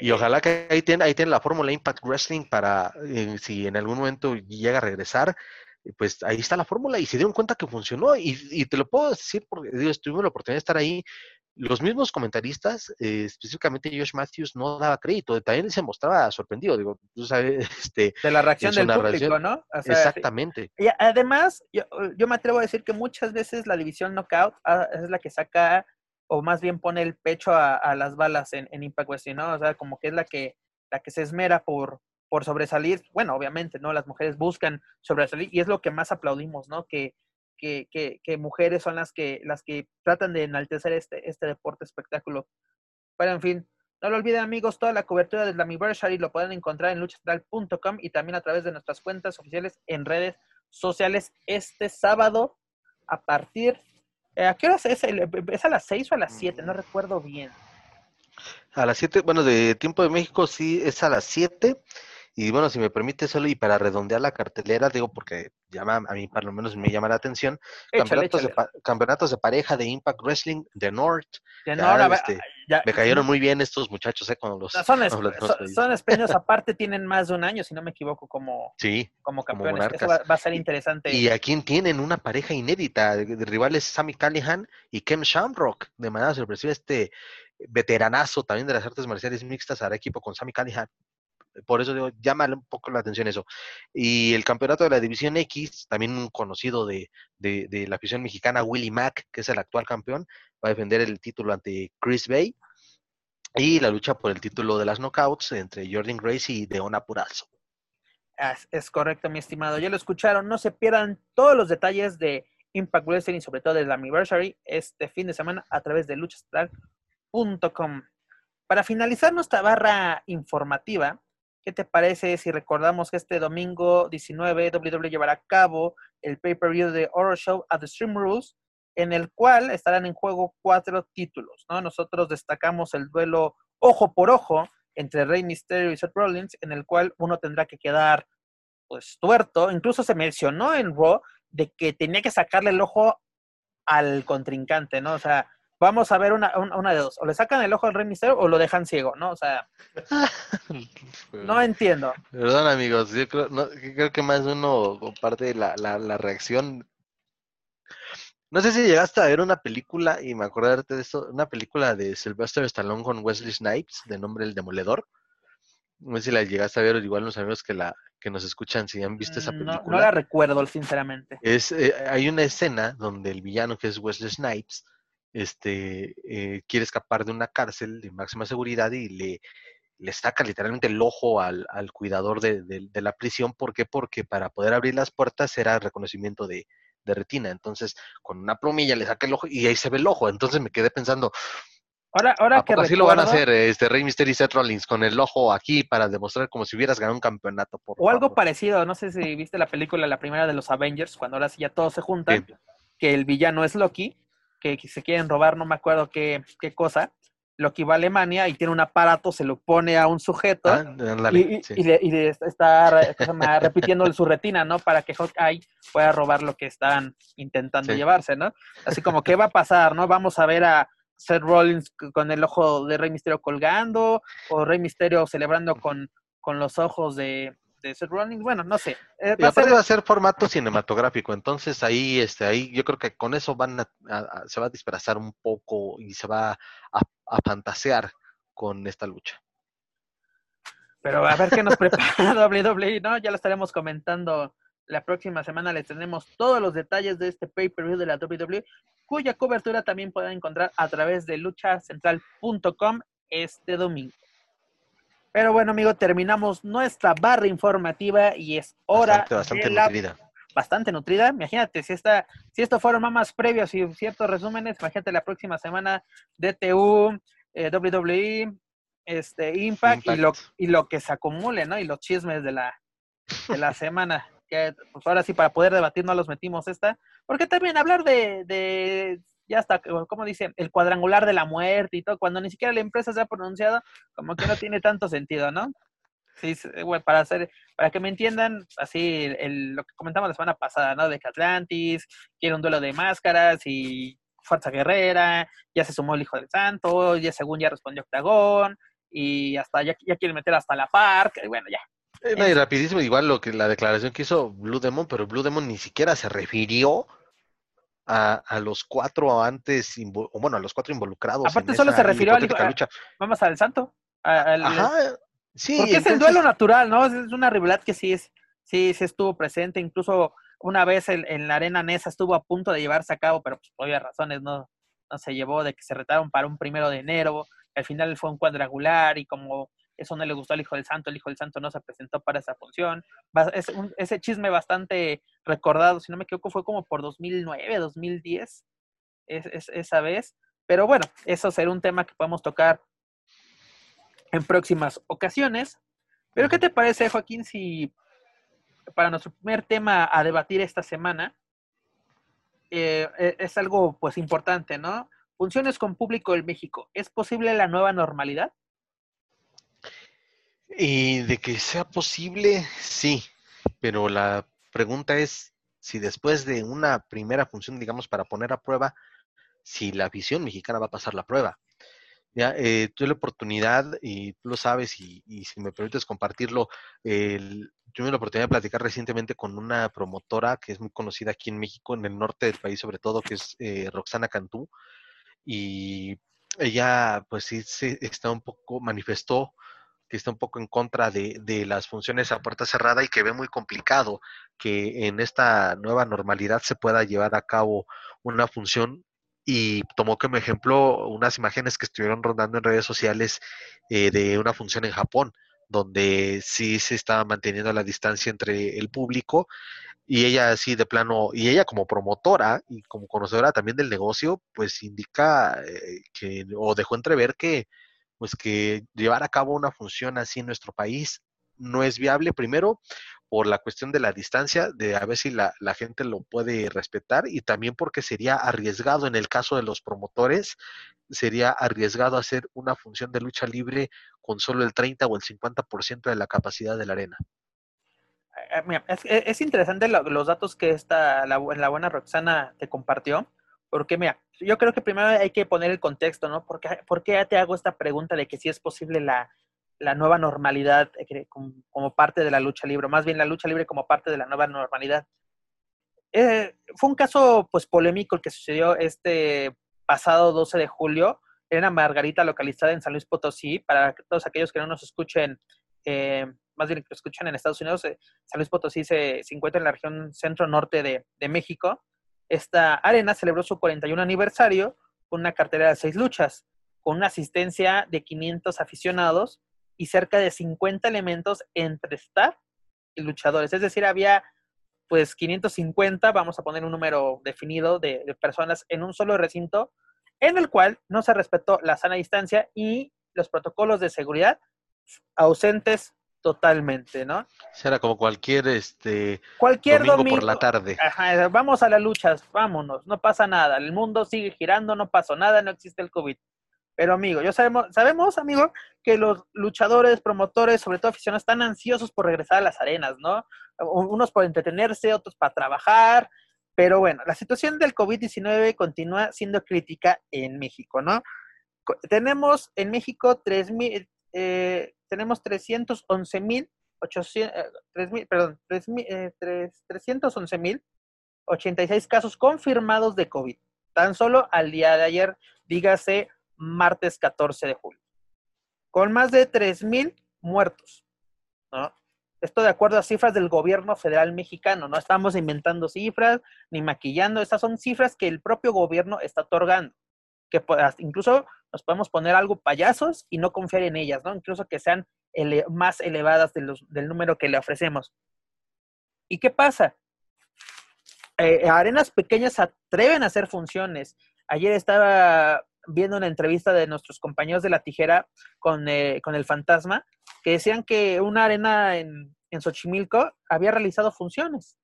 Y ojalá que ahí tiene, ahí la fórmula Impact Wrestling para, eh, si en algún momento llega a regresar, pues ahí está la fórmula y se dieron cuenta que funcionó. Y, y te lo puedo decir porque tuvimos la oportunidad de estar ahí. Los mismos comentaristas, eh, específicamente Josh Matthews, no daba crédito. También se mostraba sorprendido. Digo, tú sabes, [laughs] este, De la reacción del público. ¿no? O sea, exactamente. Y además, yo, yo me atrevo a decir que muchas veces la división knockout ah, es la que saca, o más bien pone el pecho a, a las balas en, en Impact Wrestling, ¿no? O sea, como que es la que, la que se esmera por, por sobresalir. Bueno, obviamente, ¿no? Las mujeres buscan sobresalir y es lo que más aplaudimos, ¿no? Que, que, que, que mujeres son las que, las que tratan de enaltecer este, este deporte espectáculo. Pero en fin, no lo olviden amigos, toda la cobertura del Anniversary lo pueden encontrar en luchastral.com y también a través de nuestras cuentas oficiales en redes sociales este sábado a partir... eh, ¿A qué horas es? ¿Es a las 6 o a las 7? No recuerdo bien. A las 7, bueno, de tiempo de México sí es a las 7. Y bueno, si me permite solo y para redondear la cartelera, digo porque llama, a mí por lo menos me llama la atención, Échale, campeonatos, de, échale. campeonatos de pareja de Impact Wrestling de North. Ya, Ya, este, ya- Me cayeron muy bien estos muchachos, ¿eh? Cuando los, son, es- cuando los son, vi. son espeños aparte, tienen más de un año, si no me equivoco, como, Sí, como Como campeones. Eso monarcas. va, va a ser interesante. y aquí tienen una pareja inédita de, de rivales Sammy Callihan y Ken Shamrock. De manera sorpresiva, este veteranazo también de las artes marciales mixtas hará equipo con Sammy Callihan. Por eso digo, llama un poco la atención eso. Y el campeonato de la División X, también un conocido de, de, la afición mexicana, Willie Mack, que es el actual campeón, va a defender el título ante Chris Bay. Y la lucha por el título de las knockouts entre Jordan Grace y Deona Purrazzo. Es, es correcto, mi estimado. Ya lo escucharon. No se pierdan todos los detalles de Impact Wrestling y sobre todo del Anniversary este fin de semana a través de luchastral.com. Para finalizar nuestra barra informativa, ¿qué te parece si recordamos que este domingo 19 WWE llevará a cabo el pay-per-view de Horror Show at the Stream Rules, en el cual estarán en juego cuatro títulos, ¿no? Nosotros destacamos el duelo ojo por ojo entre Rey Mysterio y Seth Rollins, en el cual uno tendrá que quedar pues tuerto. Incluso se mencionó en Raw de que tenía que sacarle el ojo al contrincante, ¿no? O sea, vamos a ver una, una, de dos. O le sacan el ojo al Rey Misterio o lo dejan ciego, ¿no? O sea, [laughs] no entiendo. Perdón, amigos, yo creo, no, creo que más uno comparte la, la, la, reacción. No sé si llegaste a ver una película, y me acordarte de esto, una película de Sylvester Stallone con Wesley Snipes, de nombre El Demoledor. No sé si la llegaste a ver, igual los amigos que la que nos escuchan si han visto esa película. No, no la recuerdo, sinceramente. Es, eh, hay una escena donde el villano, que es Wesley Snipes, este, eh, quiere escapar de una cárcel de máxima seguridad y le, le saca literalmente el ojo al, al cuidador de, de, de, la prisión. ¿Por qué? Porque para poder abrir las puertas era reconocimiento de, de retina. Entonces, con una plumilla le saca el ojo y ahí se ve el ojo. Entonces me quedé pensando, Ahora, ahora que así lo van a hacer este Rey Mysterio y Seth Rollins con el ojo aquí para demostrar como si hubieras ganado un campeonato. Por o algo parecido, no sé si viste la película, la primera de los Avengers, cuando ahora sí ya todos se juntan, sí. que el villano es Loki, que, que, se quieren robar, no me acuerdo qué, qué cosa. Loki va a Alemania y tiene un aparato, se lo pone a un sujeto ah, y, sí. y, le, y, le, está [laughs] repitiendo su retina, ¿no? Para que Hawkeye pueda robar lo que están intentando sí. llevarse, ¿no? Así como, ¿qué [laughs] va a pasar, no? Vamos a ver a, Seth Rollins con el ojo de Rey Misterio colgando, o Rey Misterio celebrando con, con los ojos de, de Seth Rollins, bueno, no sé. Eh, y aparte ser... va a ser formato cinematográfico, entonces ahí, este, ahí yo creo que con eso van a, a, se va a dispersar un poco y se va a, a fantasear con esta lucha. Pero a ver qué nos [laughs] prepara WWE, ¿no? Ya lo estaremos comentando la próxima semana les tenemos todos los detalles de este pay-per-view de la WWE, cuya cobertura también pueden encontrar a través de luchacentral.com este domingo. Pero bueno, amigo, terminamos nuestra barra informativa y es hora bastante, bastante de la... nutrida. Bastante nutrida. Imagínate, si, esta, si esto fueron más previos y ciertos resúmenes, imagínate la próxima semana DTU, eh, WWE, este, Impact, Impact, Y, lo, y lo que se acumule, ¿no? Y los chismes de la, de la [laughs] semana que pues ahora sí para poder debatir no los metimos esta, porque también hablar de, de ya está, como dice, el cuadrangular de la muerte y todo, cuando ni siquiera la empresa se ha pronunciado, como que no tiene tanto sentido, ¿no? Sí, bueno, para hacer, para que me entiendan, así el, el, lo que comentamos la semana pasada, ¿no? De que Atlantis quiere un duelo de máscaras y Fuerza Guerrera, ya se sumó el Hijo del Santo, ya según ya respondió Octagón, y hasta ya, ya quieren meter hasta la Park, y bueno, ya, eh, y rapidísimo, igual lo que la declaración que hizo Blue Demon, pero Blue Demon ni siquiera se refirió a, a los cuatro antes, bueno, a los cuatro involucrados. Aparte, solo se refirió al lucha. Vamos al santo. Al, Ajá, sí. Porque entonces... es el duelo natural, ¿no? Es una rivalidad que sí es, sí, sí estuvo presente, incluso una vez en, en la arena Nesa estuvo a punto de llevarse a cabo, pero pues, por obvias razones no, no se llevó, de que se retaron para un primero de enero, al final fue un cuadrangular y como eso no le gustó al Hijo del Santo, el Hijo del Santo no se presentó para esa función. Es un, ese chisme bastante recordado, si no me equivoco, fue como por 2009, 2010, es, es, esa vez. Pero bueno, eso será un tema que podemos tocar en próximas ocasiones. Pero ¿qué te parece, Joaquín, si para nuestro primer tema a debatir esta semana eh, es algo pues importante, ¿no? Funciones con público en México. ¿Es posible la nueva normalidad? Y de que sea posible, sí, pero la pregunta es si después de una primera función, digamos, para poner a prueba, si la visión mexicana va a pasar la prueba. Ya, eh, tuve la oportunidad, y tú lo sabes, y, y si me permites compartirlo, el, tuve la oportunidad de platicar recientemente con una promotora que es muy conocida aquí en México, en el norte del país sobre todo, que es eh, Roxana Cantú, y ella pues sí se está un poco, manifestó que está un poco en contra de, de, las funciones a puerta cerrada y que ve muy complicado que en esta nueva normalidad se pueda llevar a cabo una función. Y tomó como ejemplo unas imágenes que estuvieron rondando en redes sociales eh, de una función en Japón, donde sí se estaba manteniendo la distancia entre el público y ella así de plano, y ella como promotora y como conocedora también del negocio, pues indica eh, que, o dejó entrever que, pues que llevar a cabo una función así en nuestro país no es viable, primero por la cuestión de la distancia, de a ver si la, gente lo puede respetar y también porque sería arriesgado en el caso de los promotores, sería arriesgado hacer una función de lucha libre con solo el 30 o el 50% de la capacidad de la arena. Eh, eh, mira, es, es, interesante los datos que esta, la, la buena Roxana te compartió, porque mira, yo creo que primero hay que poner el contexto, ¿no? ¿Por qué, ¿Por qué te hago esta pregunta de que si es posible la, la nueva normalidad eh, como, parte de la lucha libre, más bien la lucha libre como parte de la nueva normalidad. Eh, fue un caso pues polémico el que sucedió este pasado 12 de julio. Era Margarita localizada en San Luis Potosí. Para todos aquellos que no nos escuchen, eh, más bien que lo escuchen en Estados Unidos, San Luis Potosí se, se, encuentra en la región centro-norte de, de México. Esta arena celebró su 41 aniversario con una cartera de seis luchas, con una asistencia de 500 aficionados y cerca de 50 elementos entre staff y luchadores. Es decir, había pues 550, vamos a poner un número definido de, de, personas en un solo recinto, en el cual no se respetó la sana distancia y los protocolos de seguridad ausentes totalmente, ¿no? Será como cualquier este cualquier domingo, domingo por la tarde. Ajá, vamos a las luchas, vámonos, no pasa nada, el mundo sigue girando, no pasó nada, no existe el COVID. Pero amigo, yo sabemos, sabemos, amigo, que los luchadores, promotores, sobre todo aficionados, están ansiosos por regresar a las arenas, ¿no? Unos por entretenerse, otros para trabajar. Pero bueno, la situación del COVID-19 continúa siendo crítica en México, ¿no? Tenemos en México 3.000, eh, tenemos 311 mil, eh, perdón, 311 mil 86 casos confirmados de COVID. Tan solo al día de ayer, dígase martes 14 de julio, con más de 3.000 muertos. Esto de acuerdo a cifras del gobierno federal mexicano, no estamos inventando cifras ni maquillando, estas son cifras que el propio gobierno está otorgando, que incluso nos podemos poner algo payasos y no confiar en ellas, ¿no? Incluso que sean más elevadas del número que le ofrecemos. ¿Y qué pasa? Eh, arenas pequeñas atreven a hacer funciones. Ayer estaba viendo una entrevista de nuestros compañeros de la tijera con, eh, con el fantasma, que decían que una arena en, en, Xochimilco había realizado funciones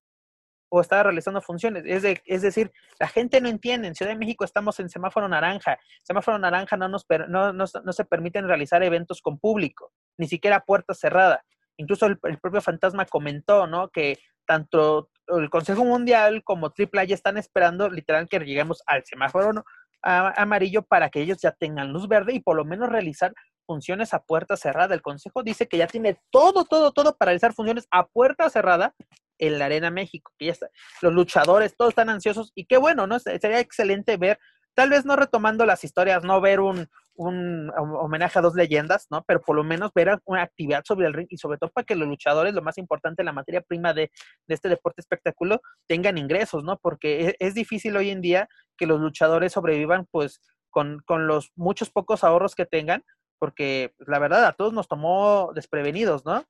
o estaba realizando funciones. Es, de, es decir, la gente no entiende. En Ciudad de México estamos en semáforo naranja. Semáforo naranja no, nos no, no, se permiten realizar eventos con público, ni siquiera puerta cerrada. Incluso el, propio fantasma comentó, ¿no? Que tanto el Consejo Mundial como AAA ya están esperando literal que lleguemos al semáforo amarillo para que ellos ya tengan luz verde y por lo menos realizar funciones a puerta cerrada. El Consejo dice que ya tiene todo, todo, todo para realizar funciones a puerta cerrada en la Arena México, que ya está, los luchadores, todos están ansiosos y qué bueno, ¿no? Sería excelente ver, tal vez no retomando las historias, no ver un, un homenaje a dos leyendas, ¿no? Pero por lo menos ver una actividad sobre el ring y sobre todo para que los luchadores, lo más importante, la materia prima de, de este deporte espectáculo, tengan ingresos, ¿no? Porque es, es, difícil hoy en día que los luchadores sobrevivan, pues, con, con los muchos pocos ahorros que tengan, porque pues, la verdad a todos nos tomó desprevenidos, ¿no?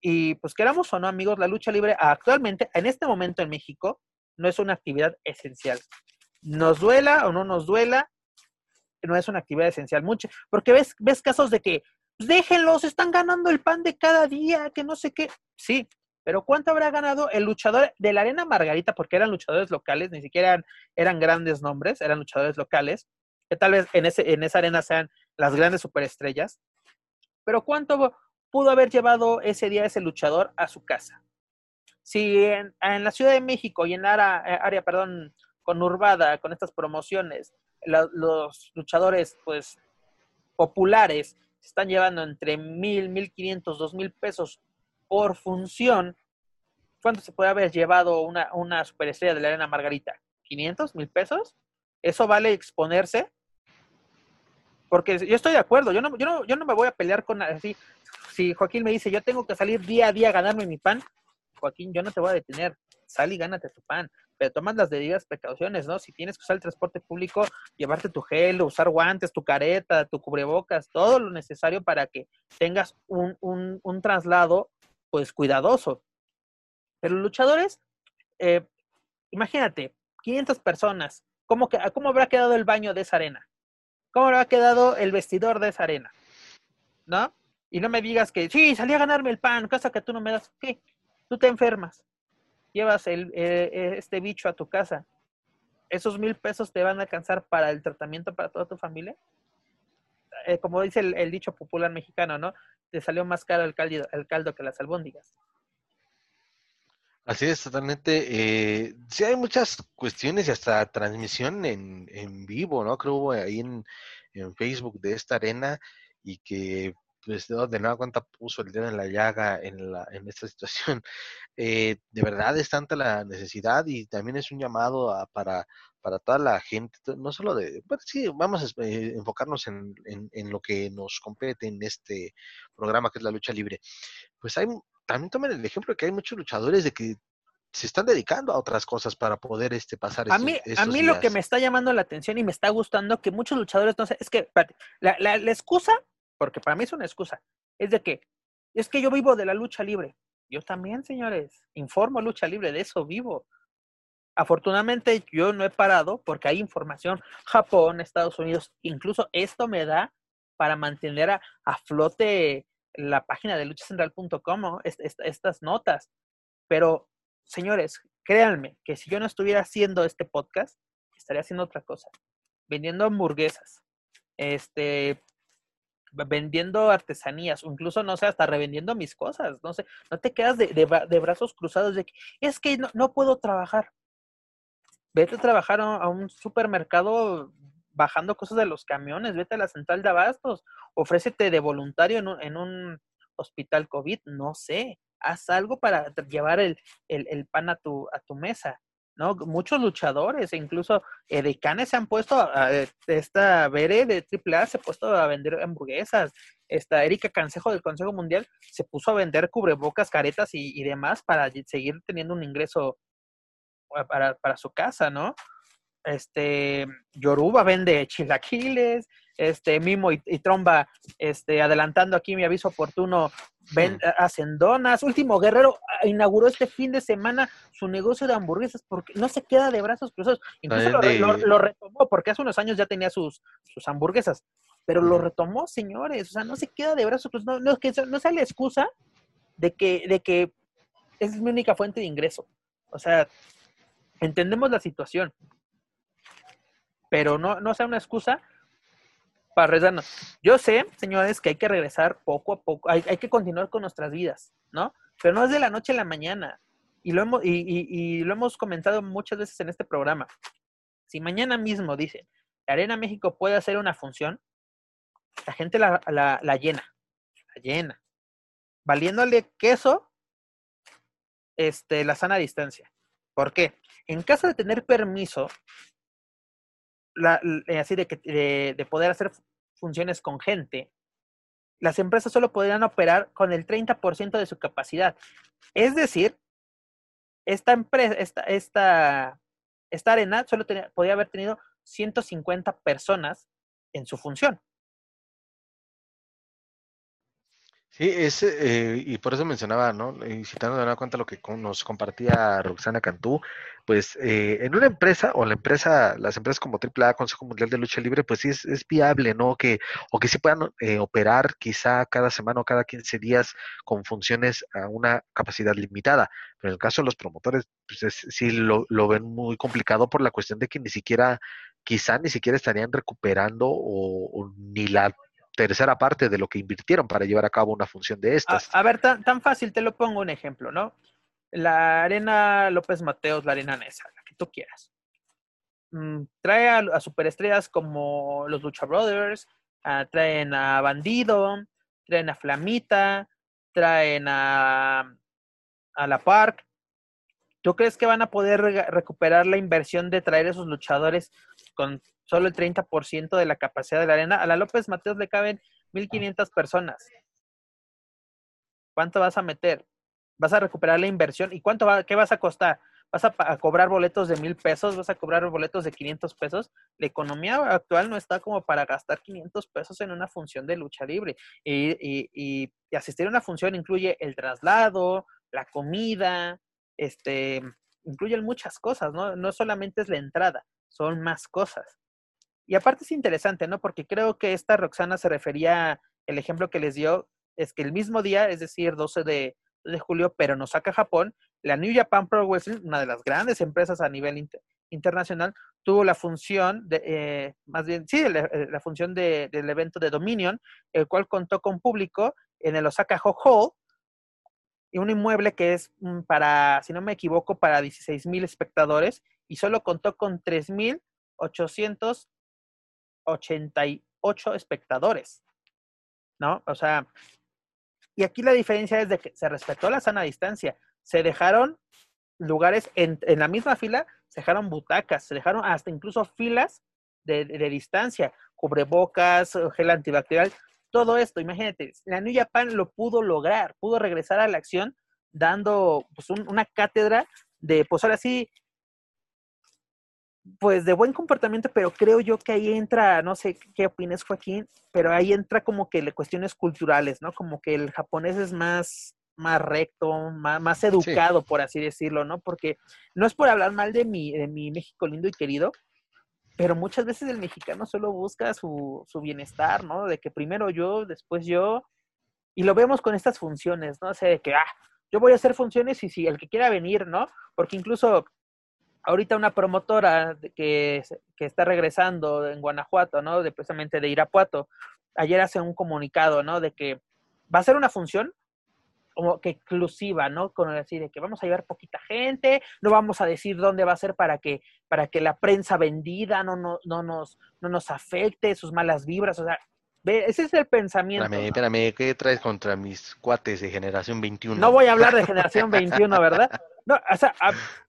Y pues queramos o no, amigos, la lucha libre actualmente, en este momento en México, no es una actividad esencial. Nos duela o no nos duela, no es una actividad esencial mucho, porque ves, ves casos de que pues, déjenlos, están ganando el pan de cada día, que no sé qué. Sí, pero ¿cuánto habrá ganado el luchador de la Arena Margarita? Porque eran luchadores locales, ni siquiera eran, eran grandes nombres, eran luchadores locales, que tal vez en, ese, en esa arena sean las grandes superestrellas. Pero ¿cuánto pudo haber llevado ese día ese luchador a su casa? Si en, la Ciudad de México y en área, área perdón, conurbada, con estas promociones, la, los luchadores, pues, populares, se están llevando entre mil, mil quinientos, dos mil pesos por función. ¿Cuánto se puede haber llevado una, una superestrella de la Arena Margarita? ¿500 mil pesos? ¿Eso vale exponerse? Porque yo estoy de acuerdo, yo no, yo no, yo no me voy a pelear con así. Si Joaquín me dice, yo tengo que salir día a día a ganarme mi pan, Joaquín, yo no te voy a detener. Sal y gánate tu pan. Pero tomas las debidas precauciones, ¿no? Si tienes que usar el transporte público, llevarte tu gel, usar guantes, tu careta, tu cubrebocas, todo lo necesario para que tengas un, un, un traslado, pues, cuidadoso. Pero luchadores, eh, imagínate, 500 personas, ¿cómo, que, ¿cómo habrá quedado el baño de esa arena? ¿Cómo habrá quedado el vestidor de esa arena? ¿No? Y no me digas que, sí, salí a ganarme el pan, cosa que tú no me das. ¿Qué? Tú te enfermas, llevas el, eh, eh, este bicho a tu casa. ¿Esos mil pesos te van a alcanzar para el tratamiento para toda tu familia? Eh, como dice el, dicho popular mexicano, ¿no? Te salió más caro el caldo, el caldo que las albóndigas. Así es, totalmente. Eh, sí, hay muchas cuestiones y hasta transmisión en, en vivo, ¿no? Creo ahí en, en, Facebook de esta arena y que, pues, de nueva cuenta puso el dedo en la llaga en, la, en esta situación. [laughs] Eh, de verdad es tanta la necesidad y también es un llamado a, para, para toda la gente, no solo de, bueno, sí, vamos a eh, enfocarnos en, en, en lo que nos compete en este programa que es la lucha libre. Pues hay también tomen el ejemplo de que hay muchos luchadores de que se están dedicando a otras cosas para poder este pasar a mí a mí días. lo que me está llamando la atención y me está gustando que muchos luchadores no sé es que la, la, la, excusa porque para mí es una excusa es de que es que yo vivo de la lucha libre yo también señores informo lucha libre de eso vivo afortunadamente yo no he parado porque hay información Japón Estados Unidos incluso esto me da para mantener a, a flote la página de luchacentral.com estas notas. Pero, señores, créanme que si yo no estuviera haciendo este podcast, estaría haciendo otra cosa. Vendiendo hamburguesas, este, vendiendo artesanías, o incluso, no sé, hasta revendiendo mis cosas. No sé, no te quedas de, de, brazos cruzados de que es que no, puedo trabajar. Vete a trabajar a, a un supermercado bajando cosas de los camiones, vete a la central de abastos, ofrécete de voluntario en un, en un hospital COVID, no sé, haz algo para llevar el, el, el, pan a tu, a tu mesa. ¿No? Muchos luchadores, incluso eh, decanes se han puesto, a, esta Bere de AAA se ha puesto a vender hamburguesas, esta Erika Cansejo del Consejo Mundial se puso a vender cubrebocas, caretas y, y demás para seguir teniendo un ingreso para, para su casa, ¿no? este Yoruba vende chilaquiles, este Mimo y, y, Tromba, este adelantando aquí mi aviso oportuno, ven, hacen donas. Último Guerrero ah, inauguró este fin de semana su negocio de hamburguesas porque no se queda de brazos cruzados. Incluso lo, lo, lo, retomó porque hace unos años ya tenía sus, sus hamburguesas, pero lo retomó, señores. O sea, no se queda de brazos cruzados. No, no, que, no sea la excusa de que, de que es mi única fuente de ingreso. O sea, entendemos la situación pero no, no sea una excusa para rezarnos. Yo sé, señores, que hay que regresar poco a poco, hay, hay, que continuar con nuestras vidas, ¿no? Pero no es de la noche a la mañana. Y lo, hemos, y, y, lo hemos comentado muchas veces en este programa. Si mañana mismo dicen, la Arena México puede hacer una función, la gente la, la, llena, la llena. Valiéndole queso este, la sana distancia. ¿Por qué? En caso de tener permiso, la, así de, que, de, de, poder hacer funciones con gente, las empresas solo podrían operar con el 30% de su capacidad. Es decir, esta empresa, esta, esta, esta arena solo podía haber tenido 150 personas en su función. Sí, es, eh, y por eso mencionaba, ¿no? Y citando de una cuenta lo que nos compartía Roxana Cantú, pues eh, en una empresa, o la empresa, las empresas como AAA, Consejo Mundial de Lucha Libre, pues sí es, viable, ¿no? Que, o que sí puedan eh, operar quizá cada semana o cada 15 días con funciones a una capacidad limitada. Pero en el caso de los promotores, pues es, sí lo, lo ven muy complicado por la cuestión de que ni siquiera, quizá ni siquiera estarían recuperando o ni la tercera parte de lo que invirtieron para llevar a cabo una función de estas. A, ver, tan, tan, fácil, te lo pongo un ejemplo, ¿no? La arena López Mateos, la arena Nesa, la que tú quieras. Mm, trae a, superestrellas como los Lucha Brothers, uh, traen a Bandido, traen a Flamita, traen a, a La Park. ¿Tú crees que van a poder re recuperar la inversión de traer esos luchadores con solo el 30% de la capacidad de la arena. A la López Mateos le caben 1.500 personas. ¿Cuánto vas a meter? ¿Vas a recuperar la inversión? ¿Y cuánto va, qué vas a costar? ¿Vas a, cobrar boletos de mil pesos? ¿Vas a cobrar boletos de 500 pesos? La economía actual no está como para gastar 500 pesos en una función de lucha libre. Y, y asistir a una función incluye el traslado, la comida, este, incluyen muchas cosas, ¿no? No solamente es la entrada, son más cosas. Y aparte es interesante, ¿no? Porque creo que esta Roxana se refería, el ejemplo que les dio, es que el mismo día, es decir, 12 de, julio, pero nos saca Japón, la New Japan Pro Wrestling, una de las grandes empresas a nivel internacional, tuvo la función, de, eh, más bien, sí, la, eh, la función del evento de Dominion, el cual contó con público en el Osaka Hall, y un inmueble que es mm, para, si no me equivoco, para 16 mil espectadores y solo contó con 3.888 espectadores, ¿no? O sea, y aquí la diferencia es de que se respetó la sana distancia, se dejaron lugares en, la misma fila, se dejaron butacas, se dejaron hasta incluso filas de, distancia, cubrebocas, gel antibacterial, todo esto, imagínate, la New Japan lo pudo lograr, pudo regresar a la acción dando pues, una cátedra de, pues ahora sí, pues de buen comportamiento, pero creo yo que ahí entra, no sé qué opinas Joaquín, pero ahí entra como que le cuestiones culturales, ¿no? Como que el japonés es más, más recto, más, más educado, por así decirlo, ¿no? Porque no es por hablar mal de mi, de mi México lindo y querido, pero muchas veces el mexicano solo busca su, su bienestar, ¿no? De que primero yo, después yo, y lo vemos con estas funciones, ¿no? O sea, de que, ah, yo voy a hacer funciones y si el que quiera venir, ¿no? Porque incluso ahorita una promotora que, que está regresando en Guanajuato, ¿no? De, precisamente de Irapuato, ayer hace un comunicado, ¿no? De que va a ser una función como que exclusiva, ¿no? Con decir de que vamos a llevar poquita gente, no vamos a decir dónde va a ser para que, para que la prensa vendida no, no, no, nos, no nos afecte, sus malas vibras, o sea, ese es el pensamiento. Espérame, espérame, ¿qué traes contra mis cuates de generación 21? No voy a hablar de generación 21, ¿verdad? [laughs] No, o sea,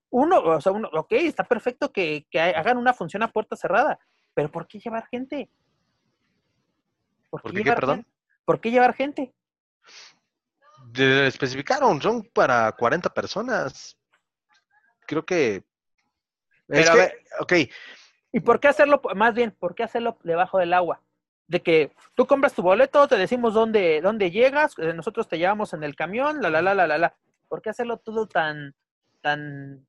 uno, o sea, uno, ok, está perfecto que, que hagan una función a puerta cerrada, pero ¿por qué llevar gente? ¿Por qué, llevar perdón? Gente? ¿Por qué llevar gente? especificaron, son para 40 personas. Creo que... Pero ok. ¿Y por qué hacerlo, más bien, por qué hacerlo debajo del agua? De que tú compras tu boleto, te decimos dónde, dónde llegas, eh, nosotros te llevamos en el camión, la, la, la, la, la, la. ¿Por qué hacerlo todo tan, tan,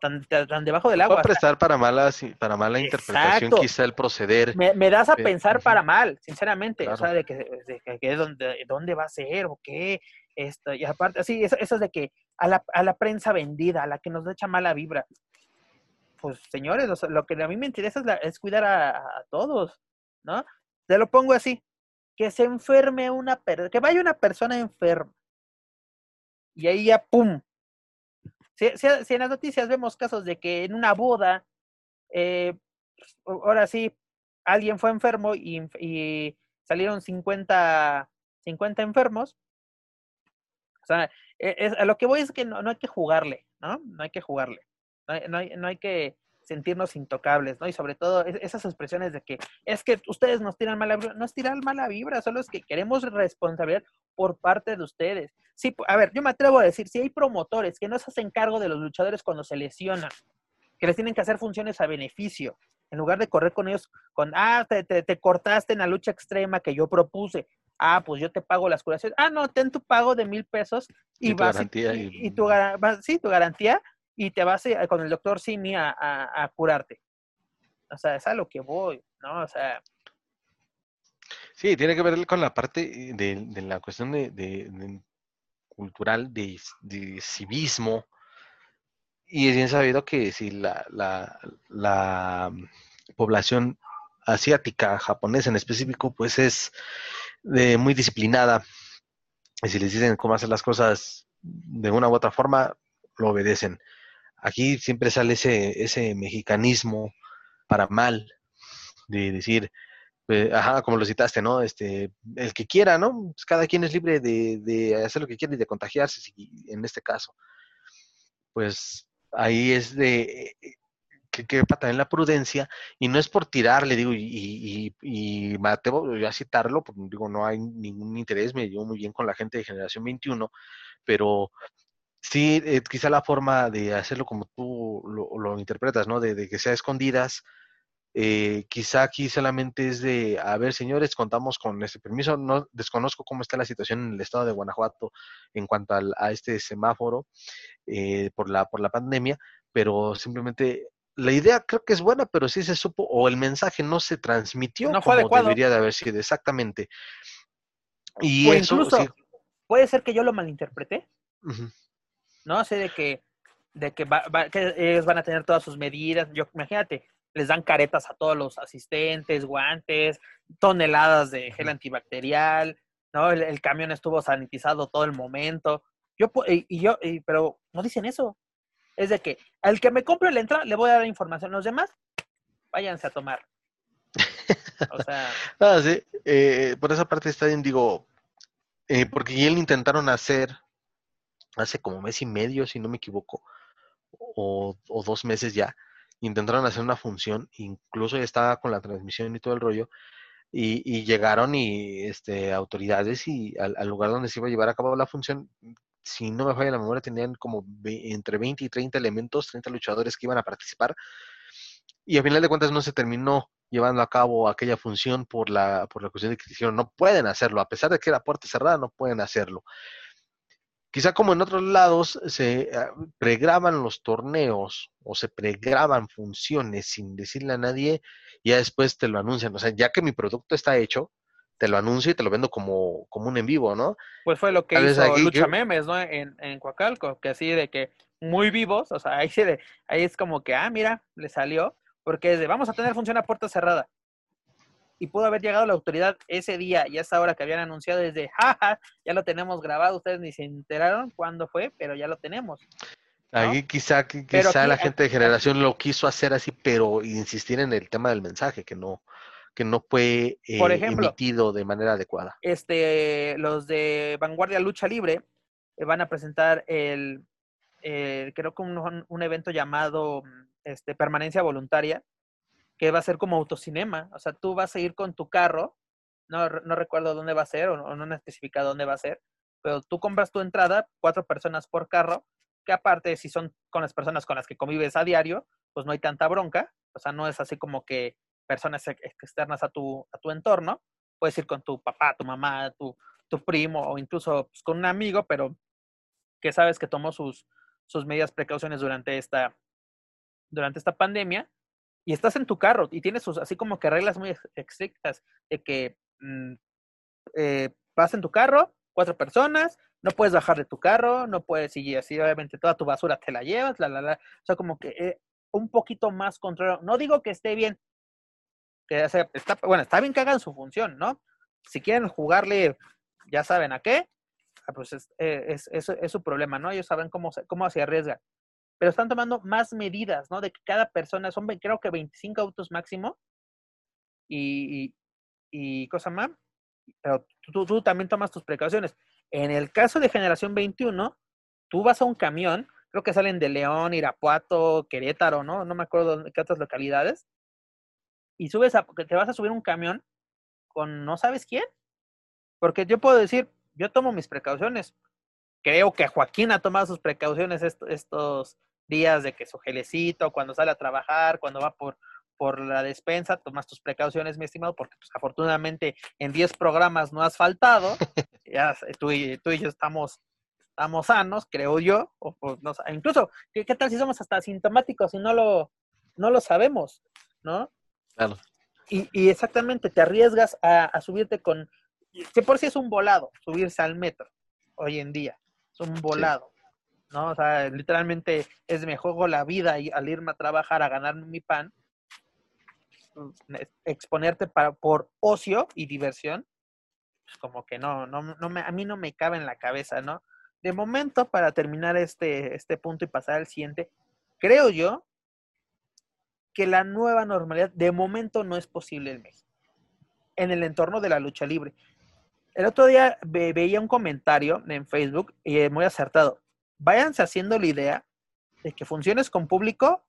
tan, tan debajo del agua? Va a prestar para mala, para mala interpretación quizá el proceder. Me, das a pensar para mal, sinceramente. O sea, de que, de que dónde, dónde va a ser o qué. Esto, y aparte, sí, eso, es de que a la, a la, prensa vendida, a la que nos echa mala vibra. Pues señores, lo que a mí me interesa es, cuidar a, todos, ¿no? Te lo pongo así, que se enferme una persona, que vaya una persona enferma. Y ahí ya, ¡pum! Si, en las noticias vemos casos de que en una boda, eh, ahora sí, alguien fue enfermo y, salieron 50, 50 enfermos, o sea, e, a lo que voy es que no, no, hay que jugarle, ¿no? No hay que jugarle. No no no hay que sentirnos intocables, ¿no? Y sobre todo esas expresiones de que es que ustedes nos tiran mala vibra, no es tirar mala vibra, solo es que queremos responsabilidad por parte de ustedes. Sí, a ver, yo me atrevo a decir, si hay promotores que no se hacen cargo de los luchadores cuando se lesionan, que les tienen que hacer funciones a beneficio, en lugar de correr con ellos con, ah, te, te, te cortaste en la lucha extrema que yo propuse, ah, pues yo te pago las curaciones, ah, no, ten tu pago de mil pesos y, vas garantía y, tu, sí, tu garantía y te vas con el doctor Simi a, a, curarte. O sea, es a lo que voy, ¿no? O sea... Sí, tiene que ver con la parte de, la cuestión de, cultural, de, civismo. Y es bien sabido que si la, la, la población asiática, japonesa en específico, pues es de muy disciplinada. Y si les dicen cómo hacer las cosas de una u otra forma, lo obedecen. Aquí siempre sale ese, ese mexicanismo para mal, de decir, eh, ajá, como lo citaste, ¿no? Este, el que quiera, ¿no? Pues cada quien es libre de, de hacer lo que quiere y de contagiarse, en este caso. Pues ahí es de que quepa también la prudencia, y no es por tirarle, digo, y, y, y Mateo, a citarlo, porque digo, no hay ningún interés, me llevo muy bien con la gente de Generación 21, pero sí, eh, quizá la forma de hacerlo como tú lo, interpretas, ¿no? De, que sea escondidas, eh, quizá aquí solamente es de, a ver, señores, contamos con este permiso, no desconozco cómo está la situación en el estado de Guanajuato en cuanto a este semáforo eh, por, la, por la pandemia, pero simplemente la idea creo que es buena, pero sí se supo, o el mensaje no se transmitió no como debería de haber sido, exactamente. Y eso, incluso, puede ser que yo lo malinterpreté. ¿No? Sé de que, de que, ellos van a tener todas sus medidas. Yo, imagínate, les dan caretas a todos los asistentes, guantes, toneladas de gel antibacterial, ¿no? El, camión estuvo sanitizado todo el momento. Yo, y, yo, pero no dicen eso. Es de que al que me compre la entrada le voy a dar información. Los demás, váyanse a tomar. [laughs] O sea. ah, sí. Eh, por esa parte está bien, digo, eh, porque lo intentaron hacer hace como mes y medio, si no me equivoco, o, dos meses ya, intentaron hacer una función, incluso ya estaba con la transmisión y todo el rollo, y, llegaron y este, autoridades y al, lugar donde se iba a llevar a cabo la función, si no me falla la memoria, tenían como entre 20 y 30 elementos, 30 luchadores que iban a participar, y a final de cuentas no se terminó llevando a cabo aquella función por la, por la cuestión de que dijeron no pueden hacerlo, a pesar de que era puerta cerrada, no pueden hacerlo. Quizá como en otros lados se ah, pregraban los torneos o se pregraban funciones sin decirle a nadie y ya después te lo anuncian. O sea, ya que mi producto está hecho, te lo anuncio y te lo vendo como, como un en vivo, ¿no? Pues fue lo que hizo Lucha Memes, ¿no? En, en Coacalco, que así de que muy vivos, o sea, ahí, se ahí es como que, ah, mira, le salió, porque es de, vamos a tener función a puerta cerrada y pudo haber llegado la autoridad ese día y a esa hora que habían anunciado desde, jaja, [laughs] ya lo tenemos grabado, ustedes ni se enteraron cuándo fue, pero ya lo tenemos. Ahí quizá, quizá la gente de generación lo quiso hacer así, pero insistir en el tema del mensaje, que no, que no fue eh, emitido de manera adecuada. Este, los de Vanguardia Lucha Libre eh, van a presentar el, creo que un, un, evento llamado este, Permanencia Voluntaria, que va a ser como autocinema. O sea, tú vas a ir con tu carro, no, no recuerdo dónde va a ser o, no, no especifica dónde va a ser, pero tú compras tu entrada, cuatro personas por carro, que aparte si son con las personas con las que convives a diario, pues no hay tanta bronca. O sea, no es así como que personas externas a tu, a tu entorno. Puedes ir con tu papá, tu mamá, tu, tu primo o incluso pues, con un amigo, pero que sabes que tomó sus, sus medidas precauciones durante esta, durante esta pandemia y estás en tu carro y tienes sus, así como que reglas muy estrictas de que mm, eh, vas en tu carro, cuatro personas, no puedes bajar de tu carro, no puedes, y así obviamente toda tu basura te la llevas, la, la, la. O sea, como que eh, un poquito más controlado. No digo que esté bien, que está, bueno, está bien que hagan su función, ¿no? Si quieren jugarle, ya saben a qué, ah, pues es, eh, es su problema, ¿no? Ellos saben cómo, cómo se arriesgan pero están tomando más medidas, ¿no? De que cada persona, son creo que 25 autos máximo y, y, cosa más, pero tú, tú, también tomas tus precauciones. En el caso de generación 21, tú vas a un camión, creo que salen de León, Irapuato, Querétaro, ¿no? No me acuerdo qué otras localidades, y subes a, te vas a subir un camión con no sabes quién, porque yo puedo decir, yo tomo mis precauciones, creo que Joaquín ha tomado sus precauciones estos días de que su gelecito, cuando sale a trabajar, cuando va por, por la despensa, tomas tus precauciones, mi estimado, porque pues, afortunadamente en 10 programas no has faltado. [laughs] ya tú y, tú y yo estamos, estamos sanos, creo yo. O, no, incluso, ¿qué, ¿qué, tal si somos hasta asintomáticos y no lo, no lo sabemos? ¿No? Claro. Y, y exactamente, te arriesgas a, a subirte con, que por si es un volado, subirse al metro hoy en día. Es un volado. ¿No? O sea, literalmente es me juego la vida y al irme a trabajar a ganar mi pan, exponerte para, por ocio y diversión, pues como que no, no, no me, a mí no me cabe en la cabeza, ¿no? De momento, para terminar este, este punto y pasar al siguiente, creo yo que la nueva normalidad de momento no es posible en México, en el entorno de la lucha libre. El otro día veía un comentario en Facebook y muy acertado váyanse haciendo la idea de que funciones con público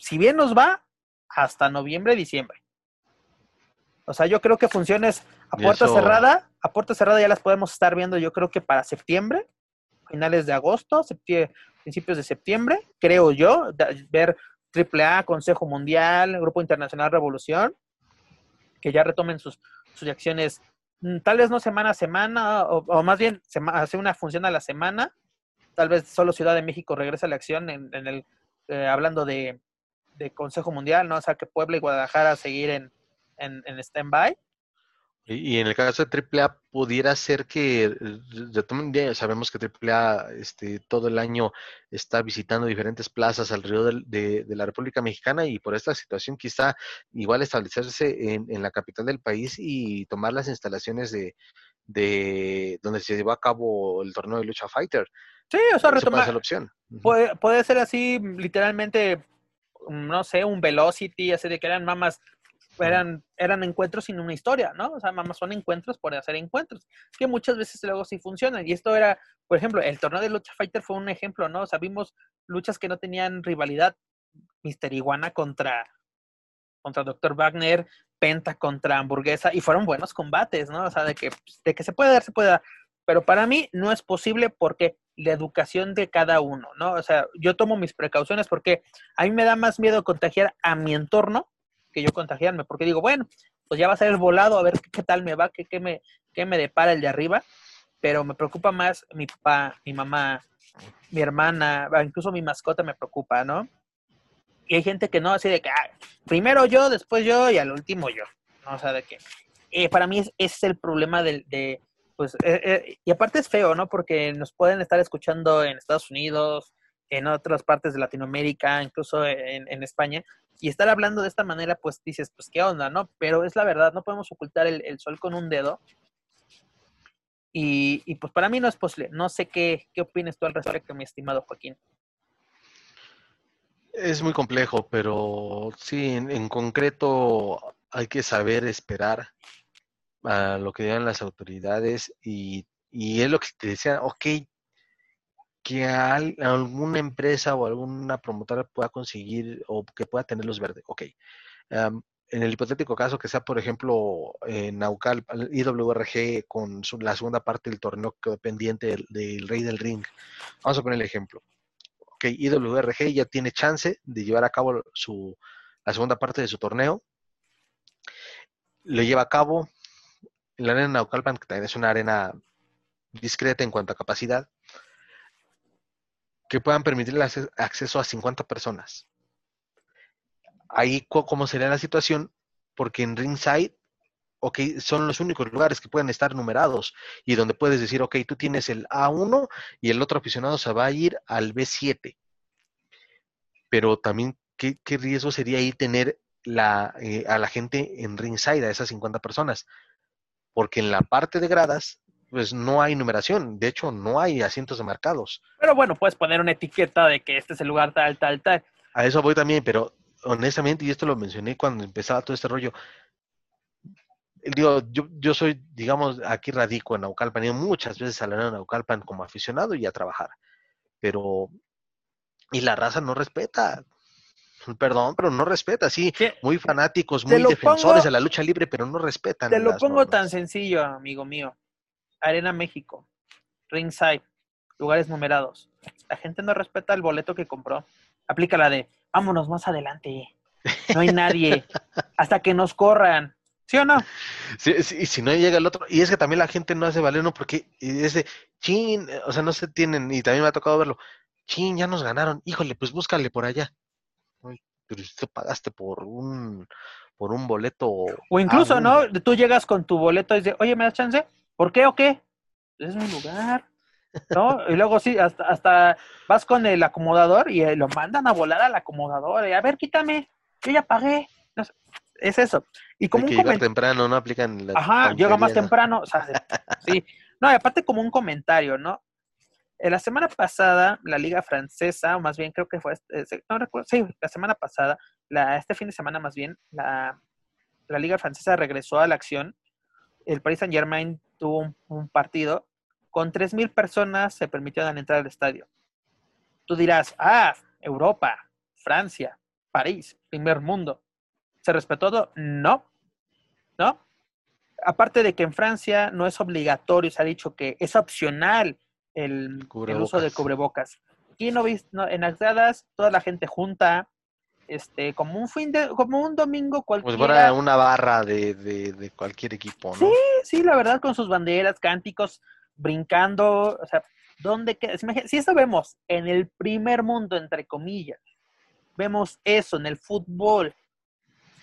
si bien nos va, hasta noviembre, diciembre. O sea, yo creo que funciones a puerta cerrada, a puerta cerrada ya las podemos estar viendo, yo creo que para septiembre, finales de agosto, principios de septiembre, creo yo, ver AAA, Consejo Mundial, Grupo Internacional Revolución, que ya retomen sus, sus acciones, mm, tal vez no semana a semana, o, más bien hace una función a la semana, tal vez solo Ciudad de México regresa a la acción en, el, eh, hablando de, de, Consejo Mundial, ¿no? O sea, que Puebla y Guadalajara seguir en, en, en stand-by. Y, en el caso de AAA, pudiera ser que sabemos que AAA este, todo el año está visitando diferentes plazas alrededor de, de, la República Mexicana y por esta situación quizá igual establecerse en, en la capital del país y tomar las instalaciones de, de donde se llevó a cabo el torneo de lucha fighter. Sí, o sea, retomar. la opción. Puede, puede ser así, literalmente, no sé, un velocity, así de que eran mamas eran, eran encuentros sin una historia, ¿no? O sea, más son encuentros por hacer encuentros, que muchas veces luego sí funcionan. Y esto era, por ejemplo, el torneo de Lucha Fighter fue un ejemplo, ¿no? O sea, vimos luchas que no tenían rivalidad. Mister Iguana contra, contra Dr. Wagner, Penta contra Hamburguesa, y fueron buenos combates, ¿no? O sea, de que, de que se puede dar, se puede dar. Pero para mí no es posible porque la educación de cada uno, ¿no? O sea, yo tomo mis precauciones porque a mí me da más miedo contagiar a mi entorno que yo contagiarme, porque digo, bueno, pues ya va a ser volado, a ver qué, tal me va, qué, qué, me, qué me depara el de arriba, pero me preocupa más mi papá, mi mamá, mi hermana, incluso mi mascota me preocupa, ¿no? Y hay gente que no, así de que ah, primero yo, después yo y al último yo, ¿no? O sea, de que eh, para mí ese es el problema de, de pues, eh, eh, y aparte es feo, ¿no? Porque nos pueden estar escuchando en Estados Unidos, en otras partes de Latinoamérica, incluso en, España, y estar hablando de esta manera, pues dices, pues qué onda, ¿no? Pero es la verdad, no podemos ocultar el, sol con un dedo. Y, pues para mí no es posible. No sé qué, qué opinas tú al respecto, mi estimado Joaquín. Es muy complejo, pero sí, en, concreto hay que saber esperar a lo que digan las autoridades y, y es lo que te decía, ok, que alguna empresa o alguna promotora pueda conseguir o que pueda tener luz verde. Ok. en el hipotético caso que sea, por ejemplo, en Naucal, IWRG con la segunda parte del torneo pendiente del, Rey del Ring. Vamos a poner el ejemplo. Ok, IWRG ya tiene chance de llevar a cabo su, la segunda parte de su torneo. Lo lleva a cabo la arena Naucalpan, que también es una arena discreta en cuanto a capacidad que puedan permitirle acceso a 50 personas. Ahí, ¿cómo sería la situación? Porque en Ringside, ok, son los únicos lugares que pueden estar numerados y donde puedes decir, ok, tú tienes el A1 y el otro aficionado se va a ir al B7. Pero también, ¿qué, riesgo sería ahí tener eh, a la gente en ringside, a esas 50 personas? Porque en la parte de gradas pues no hay numeración, de hecho no hay asientos demarcados. Pero bueno, puedes poner una etiqueta de que este es el lugar tal, tal, tal. A eso voy también, pero honestamente, y esto lo mencioné cuando empezaba todo este rollo, digo, yo, yo soy, digamos, aquí radico en Naucalpan, y muchas veces a la Naucalpan como aficionado y a trabajar, pero, y la raza no respeta, Perdón, pero no respeta, sí, muy fanáticos, muy defensores de la lucha libre, pero no respetan. Te lo pongo tan sencillo, amigo mío. Arena México, Ringside, lugares numerados. La gente no respeta el boleto que compró. Aplica la de, vámonos más adelante. No hay nadie. hasta que nos corran. ¿Sí o no? Sí, sí, y si no llega el otro, y es que también la gente no hace valer, ¿no? Porque ese, chin, o sea, no se tienen, y también me ha tocado verlo, chin, ya nos ganaron, híjole, pues búscale por allá. Pero usted pagaste por un, por un boleto. O incluso, ¿no? Tú llegas con tu boleto y dices, oye, ¿me das chance? ¿Por qué o qué? Es mi lugar. ¿No? Y luego sí, hasta, hasta vas con el acomodador y eh, lo mandan a volar al acomodador. Y, a ver, quítame, yo ya pagué. es eso. Y como un que temprano, ¿no? Aplican la Ajá, llega más temprano. O sea, sí. No, y aparte como un comentario, ¿no? La semana pasada, la liga francesa, o más bien creo que fue, este, no recuerdo, sí, la semana pasada, la, este fin de semana más bien, la, la liga francesa regresó a la acción. El Paris Saint Germain tuvo un, partido, con 3.000 personas se permitieron entrar al estadio. Tú dirás, ah, Europa, Francia. París, primer mundo. ¿Se respetó todo? No. ¿No? Aparte de que en Francia no es obligatorio, se ha dicho que es opcional el, el uso de cubrebocas. Aquí no viste, en las gradas, toda la gente junta, este, como un fin de, como un domingo cualquiera. Pues fuera una barra de, de, cualquier equipo, ¿no? Sí, sí, la verdad, con sus banderas, cánticos, brincando, o sea, ¿dónde queda? Si eso vemos en el primer mundo, entre comillas, vemos eso en el fútbol,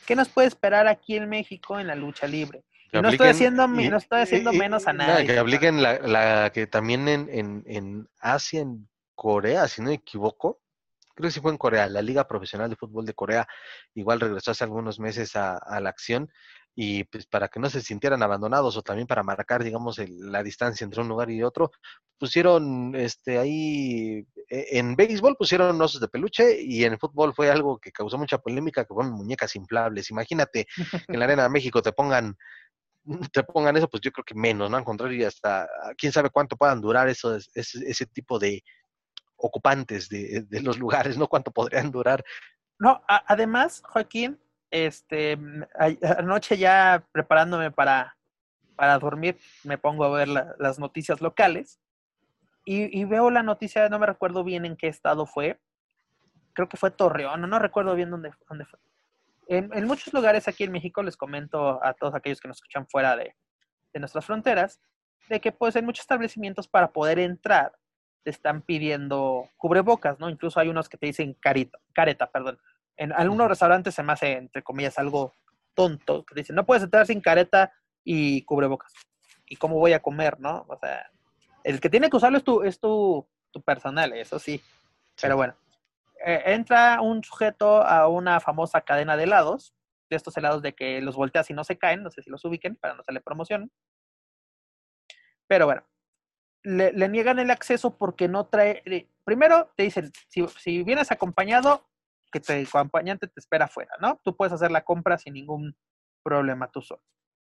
¿qué nos puede esperar aquí en México en la lucha libre? No, estoy haciendo, no estoy haciendo menos a nadie. que apliquen la, la, que también en, en, en Asia, en Corea, si no me equivoco, creo que sí fue en Corea, la Liga Profesional de Fútbol de Corea igual regresó hace algunos meses a, la acción y pues para que no se sintieran abandonados o también para marcar, digamos, la distancia entre un lugar y otro, pusieron este ahí, e, en béisbol pusieron osos de peluche y en fútbol fue algo que causó mucha polémica, que fueron muñecas inflables. Imagínate que en la Arena de México te pongan te pongan eso, pues yo creo que menos, ¿no? Al contrario, y hasta quién sabe cuánto puedan durar eso, ese, ese tipo de, ocupantes de, los lugares, ¿no? ¿Cuánto podrían durar? No, además, Joaquín, este, anoche ya preparándome para, para dormir, me pongo a ver las noticias locales y, veo la noticia, no me recuerdo bien en qué estado fue, creo que fue Torreón, no, recuerdo bien dónde, dónde fue. En, en, muchos lugares aquí en México, les comento a todos aquellos que nos escuchan fuera de, de nuestras fronteras, de que pues en muchos establecimientos para poder entrar te están pidiendo cubrebocas, ¿no? Incluso hay unos que te dicen carita, careta, perdón. En algunos restaurantes se me hace, entre comillas, algo tonto, que dicen, no puedes entrar sin careta y cubrebocas. ¿Y cómo voy a comer, no? O sea, el que tiene que usarlo es tu, es tu, personal, eso sí. Pero bueno, eh, entra un sujeto a una famosa cadena de helados, de estos helados de que los volteas y no se caen, no sé si los ubiquen para no hacerle promoción. Pero bueno, le, niegan el acceso porque no trae. Eh, primero te dicen, si, vienes acompañado, que tu acompañante te espera afuera, ¿no? Tú puedes hacer la compra sin ningún problema tú solo.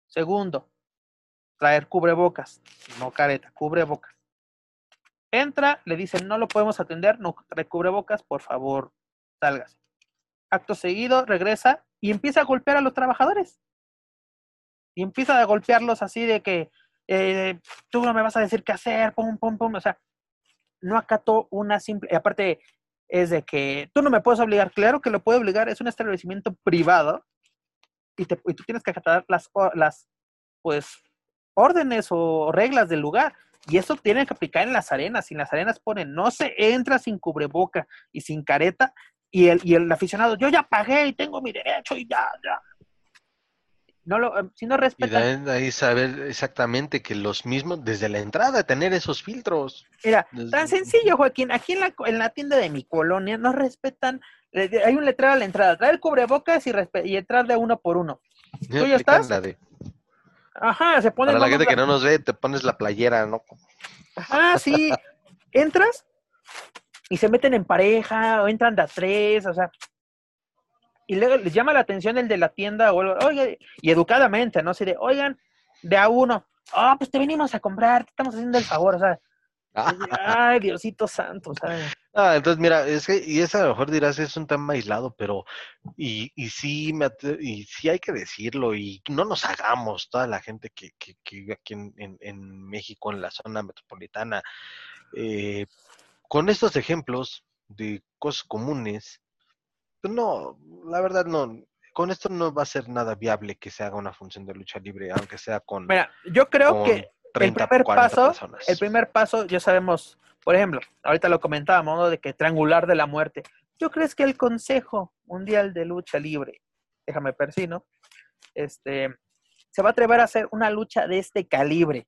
Segundo, traer cubrebocas, no careta, cubrebocas. Entra, le dicen, no lo podemos atender, no trae cubrebocas, por favor, sálgase. Acto seguido, regresa y empieza a golpear a los trabajadores. Y empieza a golpearlos así de que, eh, tú no me vas a decir qué hacer, pum, pum, pum, o sea, no acató una simple, aparte es de que tú no me puedes obligar, claro que lo puede obligar, es un establecimiento privado y, tú tienes que acatar las, las, pues, órdenes o reglas del lugar. Y eso tiene que aplicar en las arenas. Si las arenas ponen, no se entra sin cubreboca y sin careta, y el, y el aficionado, yo ya pagué y tengo mi derecho y ya, ya no lo, em, si no respetan. Y ahí saber exactamente que los mismos, desde la entrada, tener esos filtros. Mira, tan sencillo, Joaquín. Aquí en la, en la tienda de mi colonia no respetan. Hay un letrero a la entrada. Trae el cubrebocas y, y entrar de uno por uno. ¿Tú ya estás? Ajá, se pone. Para la gente que no nos ve, te pones la playera, ¿no? Ajá, sí. Entras y se meten en pareja o entran de a tres, o sea, y luego les llama la atención el de la tienda, o oiga, y educadamente, ¿no? Así de, oigan, de a uno, ah, pues te venimos a comprar, te estamos haciendo el favor, o sea, ay, Diosito santo, ¿sabes? Ah, entonces mira, es que, y eso a lo mejor dirás, es un tema aislado, pero, y, y sí, me, y sí hay que decirlo, y no nos hagamos, toda la gente que, que, que vive aquí en, en, en, México, en la zona metropolitana, eh, con estos ejemplos de cosas comunes, pues no, la verdad no. Con esto no va a ser nada viable que se haga una función de lucha libre, aunque sea con. Mira, yo creo que el primer paso, el primer paso, ya sabemos, por ejemplo, ahorita lo comentábamos, ¿no? De que triangular de la muerte. ¿Yo crees que el Consejo Mundial de Lucha Libre, déjame persino, este, se va a atrever a hacer una lucha de este calibre?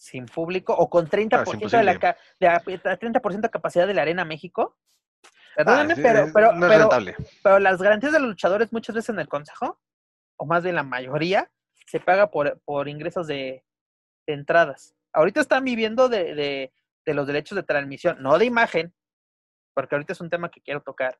sin público o con 30% de la de, 30% de capacidad de la Arena México? Perdóname, ah, pero, pero, pero, las garantías de los luchadores muchas veces en el consejo, o más bien la mayoría, se paga por, por ingresos de, entradas. Ahorita están viviendo de, de, de, los derechos de transmisión, no de imagen, porque ahorita es un tema que quiero tocar,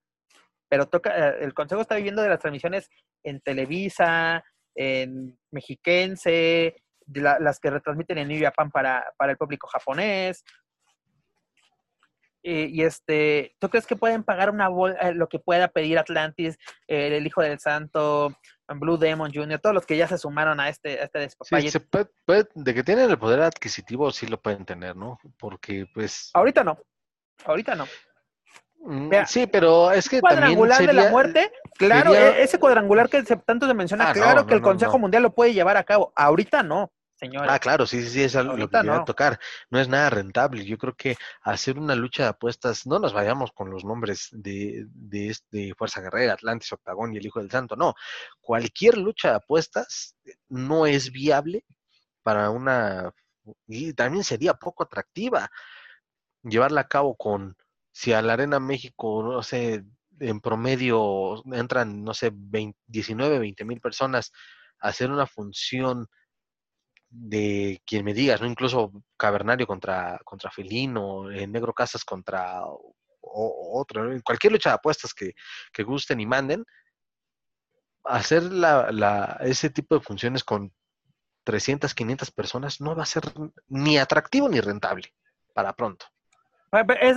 pero toca, eh, el consejo está viviendo de las transmisiones en Televisa, en Mexiquense, las que retransmiten en New Japan para, para el público japonés, Y, y, este, ¿tú crees que pueden pagar una eh, lo que pueda pedir Atlantis, eh, el Hijo del Santo, Blue Demon Jr., todos los que ya se sumaron a este, a este? Sí, se puede, puede, de que tienen el poder adquisitivo, sí lo pueden tener, ¿no? Porque, pues... Ahorita no. Ahorita no. Mm, sí, pero es que cuadrangular también sería, de la muerte, claro, e-, ese cuadrangular que se, tanto se menciona, ah, claro no, que el Consejo Mundial lo puede llevar a cabo. Ahorita no. Señora. Ah, claro, sí, sí, sí, es algo que no. a tocar. No es nada rentable. Yo creo que hacer una lucha de apuestas, no nos vayamos con los nombres de, de, este Fuerza Guerrera, Atlantis, Octagón y el Hijo del Santo, no. Cualquier lucha de apuestas no es viable para una, y también sería poco atractiva llevarla a cabo con, si a la Arena México, no sé, en promedio entran, no sé, 19, 20 mil personas a hacer una función de quien me digas, ¿no? Incluso Cavernario contra, contra Felino, en Negro Casas contra otro, en cualquier lucha de apuestas que, que gusten y manden, hacer la, la, ese tipo de funciones con 300, 500 personas no va a ser ni atractivo ni rentable para pronto.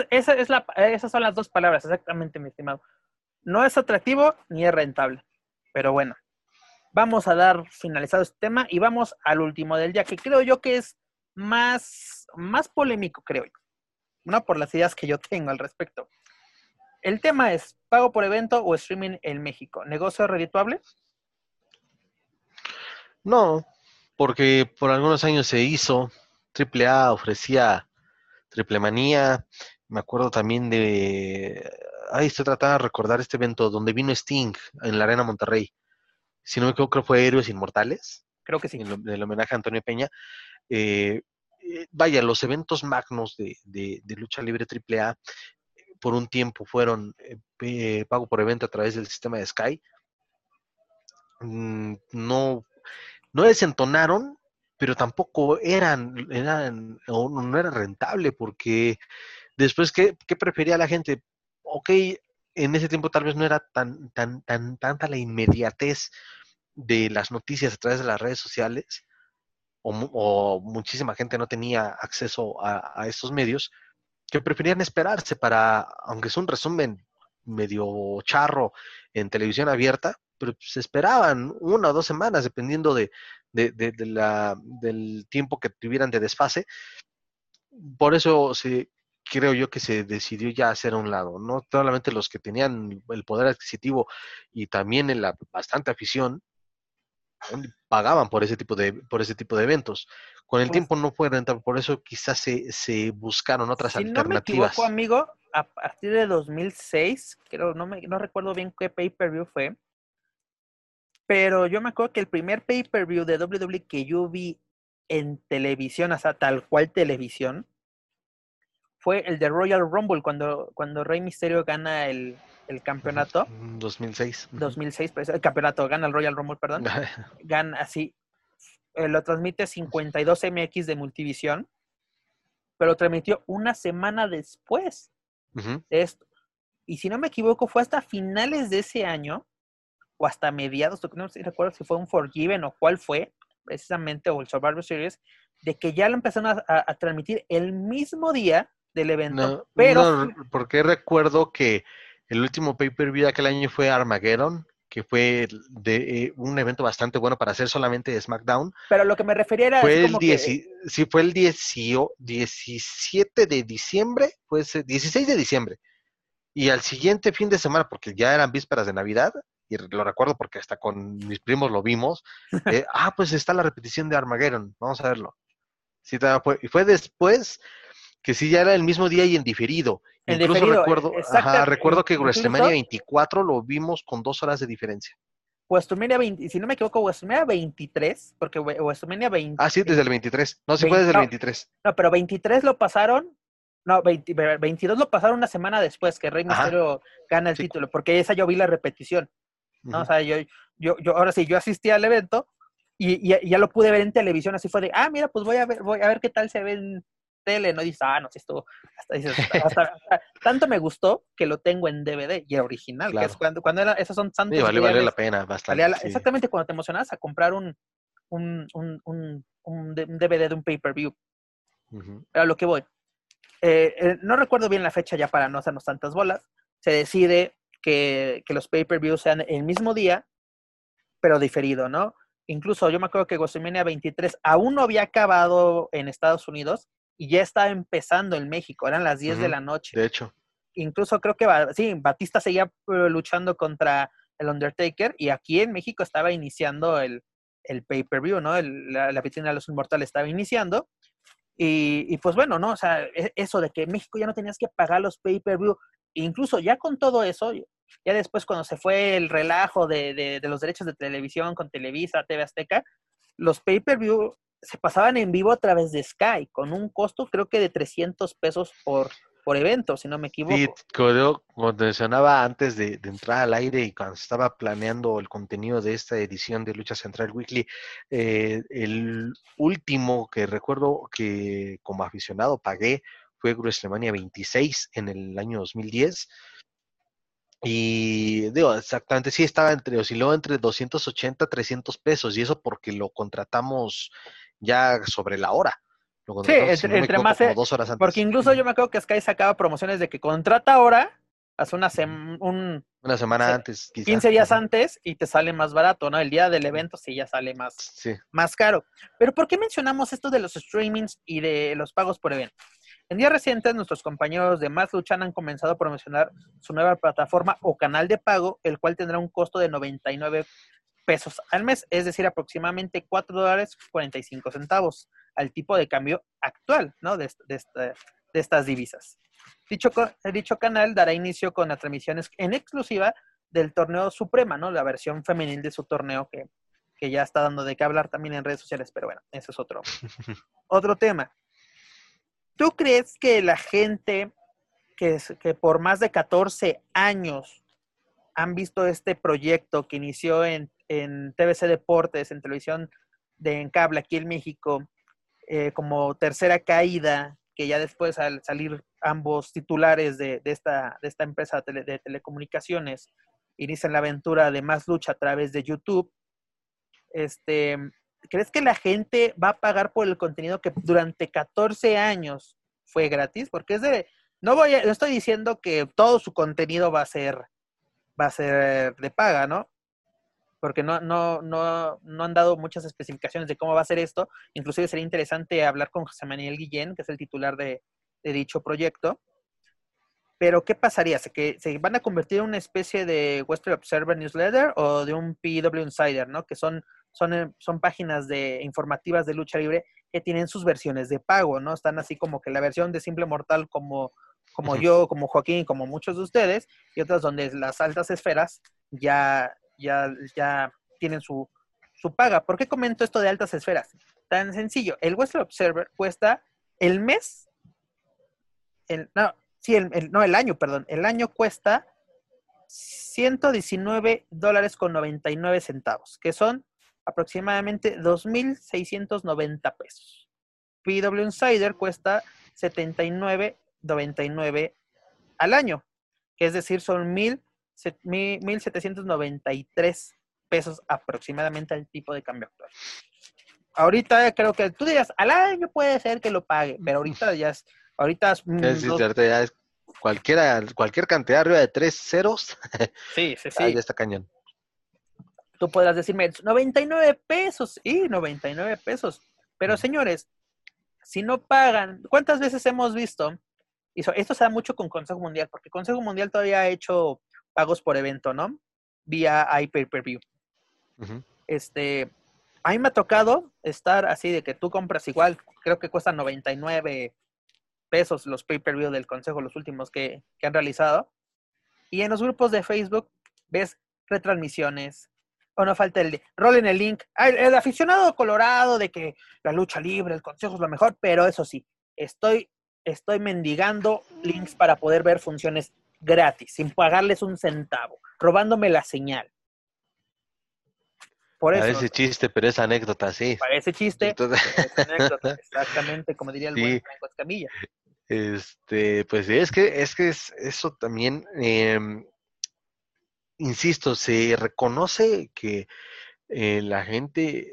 esa es la, esas son las dos palabras, exactamente, mi estimado. No es atractivo ni es rentable. Pero bueno, vamos a dar finalizado este tema y vamos al último del día, que creo yo que es más, más polémico, creo yo. No por las ideas que yo tengo al respecto. El tema es pago por evento o streaming en México. ¿Negocio redituable? No, porque por algunos años se hizo. AAA ofrecía Triple Manía. Me acuerdo también de. Ay, estoy tratando de recordar este evento donde vino Sting en la Arena Monterrey si no me equivoco, creo fue Héroes Inmortales. Creo que sí. En el homenaje a Antonio Peña. Eh, eh, vaya, los eventos magnos de, de, lucha libre AAA por un tiempo fueron eh, pago por evento a través del sistema de Sky. Mm, no, no desentonaron, pero tampoco eran, eran no era rentable porque después, ¿qué, ¿qué prefería la gente? Ok, en ese tiempo tal vez no era tan, tan, tan, tanta la inmediatez de las noticias a través de las redes sociales, o, muchísima gente no tenía acceso a, estos medios, que preferían esperarse para, aunque es un resumen medio charro en televisión abierta, pero se esperaban una o dos semanas, dependiendo de, de, de, la, del tiempo que tuvieran de desfase. Por eso se, creo yo que se decidió ya hacer a un lado, no solamente los que tenían el poder adquisitivo y también la bastante afición pagaban por ese tipo de por ese tipo de eventos. Con el pues tiempo no fue rentable, por eso quizás se, se buscaron otras alternativas. No me equivoco, amigo, a partir de 2006, creo no me no recuerdo bien qué pay-per-view fue, pero yo me acuerdo que el primer pay-per-view de WWE que yo vi en televisión, sea, tal cual televisión, fue el de Royal Rumble, cuando, cuando Rey Mysterio gana el, el campeonato. 2006. 2006, pues, el campeonato, gana el Royal Rumble, perdón. [laughs] gana así. Eh, lo transmite 52 MX de Multivisión, pero lo transmitió una semana después de esto. Y si no me equivoco, fue hasta finales de ese año, o hasta mediados, no sé si recuerdo si fue un Forgiven o cuál fue, precisamente, o el Survivor Series, de que ya lo empezaron a transmitir el mismo día del evento. pero. porque recuerdo que el último pay-per-view aquel año fue Armageddon, que fue de, eh, un evento bastante bueno para hacer solamente de SmackDown. Pero lo que me refería era. Fue el, sí, fue el 17 de diciembre, fue 16 de diciembre. Y al siguiente fin de semana, porque ya eran vísperas de Navidad, y lo recuerdo porque hasta con mis primos lo vimos, [laughs] eh, ah, pues está la repetición de Armageddon, vamos a verlo. Sí, y fue después que sí ya era el mismo día y en diferido. Incluso recuerdo, recuerdo que WrestleMania 24 lo vimos con dos horas de diferencia. WrestleMania 20, si no me equivoco, WrestleMania 23, porque WrestleMania 20. Ah, sí, desde el 23. No, sí fue desde el 23. No, pero 23 lo pasaron, no, 22 lo pasaron una semana después que Rey Mysterio gana el título, porque esa yo vi la repetición. ¿no? O sea, yo, yo, yo, ahora sí, yo asistí al evento y, y, ya lo pude ver en televisión, así fue de, ah, mira, pues voy a ver, voy a ver qué tal se ve en, tele, no dices, ah, no, si estuvo, hasta dices, hasta, tanto me gustó que lo tengo en DVD y original, que es cuando, cuando era, esos son. Sí, vale, vale la pena, bastante. Exactamente cuando te emocionas a comprar un, un, un, un, un DVD de un pay-per-view. Pero a lo que voy, eh, eh, no recuerdo bien la fecha ya para no hacernos tantas bolas, se decide que, que los pay-per-views sean el mismo día, pero diferido, ¿no? Incluso yo me acuerdo que WrestleMania 23 aún no había acabado en Estados Unidos y ya estaba empezando en México, eran las 10 de la noche. De hecho. Incluso creo que sí, Batista seguía eh, luchando contra el Undertaker y aquí en México estaba iniciando el, el pay-per-view, ¿no? la, la vitrina de los inmortales estaba iniciando. Y, y, pues bueno, ¿no? O sea, e, eso de que México ya no tenías que pagar los pay-per-view, incluso ya con todo eso, ya después cuando se fue el relajo de, de, de los derechos de televisión con Televisa, TV Azteca, los pay-per-view se pasaban en vivo a través de Sky, con un costo creo que de 300 pesos por, por evento, si no me equivoco. Sí, como mencionaba antes de, entrar al aire y cuando estaba planeando el contenido de esta edición de Lucha Central Weekly, eh, el último que recuerdo que como aficionado pagué fue WrestleMania 26 en el año 2010. Y digo, exactamente, sí estaba entre, osciló entre 280 300 pesos, y eso porque lo contratamos ya sobre la hora. Sí, entre, más. dos horas antes. Porque incluso yo me acuerdo que Sky sacaba promociones de que contrata ahora, hace una, un, una semana antes. 15 días antes y te sale más barato, ¿no? El día del evento sí ya sale más, más caro. Pero ¿por qué mencionamos esto de los streamings y de los pagos por evento? En días recientes, nuestros compañeros de Más Luchan han comenzado a promocionar su nueva plataforma o canal de pago, el cual tendrá un costo de 99 pesos al mes, es decir, aproximadamente 4 dólares 45 centavos al tipo de cambio actual, ¿no? De, de, de estas divisas. Dicho, dicho canal dará inicio con las transmisiones en exclusiva del torneo Suprema, ¿no? La versión femenil de su torneo que, que ya está dando de qué hablar también en redes sociales, pero bueno, ese es otro, [laughs] otro tema. ¿Tú crees que la gente que, que por más de 14 años han visto este proyecto que inició en, en TVC Deportes, en televisión de en cable aquí en México, eh, como tercera caída, que ya después al salir ambos titulares de, esta, de esta empresa de, telecomunicaciones, inician la aventura de más lucha a través de YouTube. Este, ¿Crees que la gente va a pagar por el contenido que durante 14 años fue gratis? Porque es de, no voy no estoy diciendo que todo su contenido va a ser, va a ser de paga, ¿no? porque no, no, no, no han dado muchas especificaciones de cómo va a ser esto. Inclusive sería interesante hablar con José Manuel Guillén, que es el titular de, dicho proyecto. Pero, ¿qué pasaría? ¿Se, que, ¿Se van a convertir en una especie de Western Observer Newsletter o de un PW Insider, ¿no? Que son, son, eh, son páginas de, informativas de lucha libre que tienen sus versiones de pago, ¿no? Están así como que la versión de Simple Mortal como, como yo, como Joaquín, como muchos de ustedes, y otras donde las altas esferas ya, ya, ya tienen su, su paga. ¿Por qué comento esto de altas esferas? Tan sencillo, el Western Observer cuesta el mes, el, no, sí, el, no, el año, perdón, el año cuesta 119 dólares con 99 centavos, que son aproximadamente 2.690 pesos. PW Insider cuesta 79.99 al año, que es decir, son 1.000 1.793 pesos aproximadamente al tipo de cambio actual. Ahorita creo que tú dirías, al año puede ser que lo pague, pero ahorita ya es, ahorita es, cualquiera, cualquier cantidad arriba de tres ceros. Sí, sí, [laughs] sí. Ahí está cañón. Tú podrás decirme, 99 pesos, y 99 pesos. Pero señores, si no pagan, ¿cuántas veces hemos visto? Y esto se da mucho con Consejo Mundial, porque Consejo Mundial todavía ha hecho pagos por evento, ¿no? Vía iPay-per-view. Este, a mí me ha tocado estar así de que tú compras igual, creo que cuestan 99 pesos los pay-per-view del consejo, los últimos que, han realizado. Y en los grupos de Facebook ves retransmisiones, o no falta el rol en el link. el, aficionado colorado de que la lucha libre, el consejo es lo mejor, pero eso sí, estoy, estoy mendigando links para poder ver funciones gratis, sin pagarles un centavo, robándome la señal. Por eso, Parece chiste, pero es anécdota, sí. Parece chiste, es anécdota, [laughs] exactamente, como diría el buen Franco Escamilla. Este, pues es que, es que es, eso también, em, insisto, se reconoce que eh, la gente,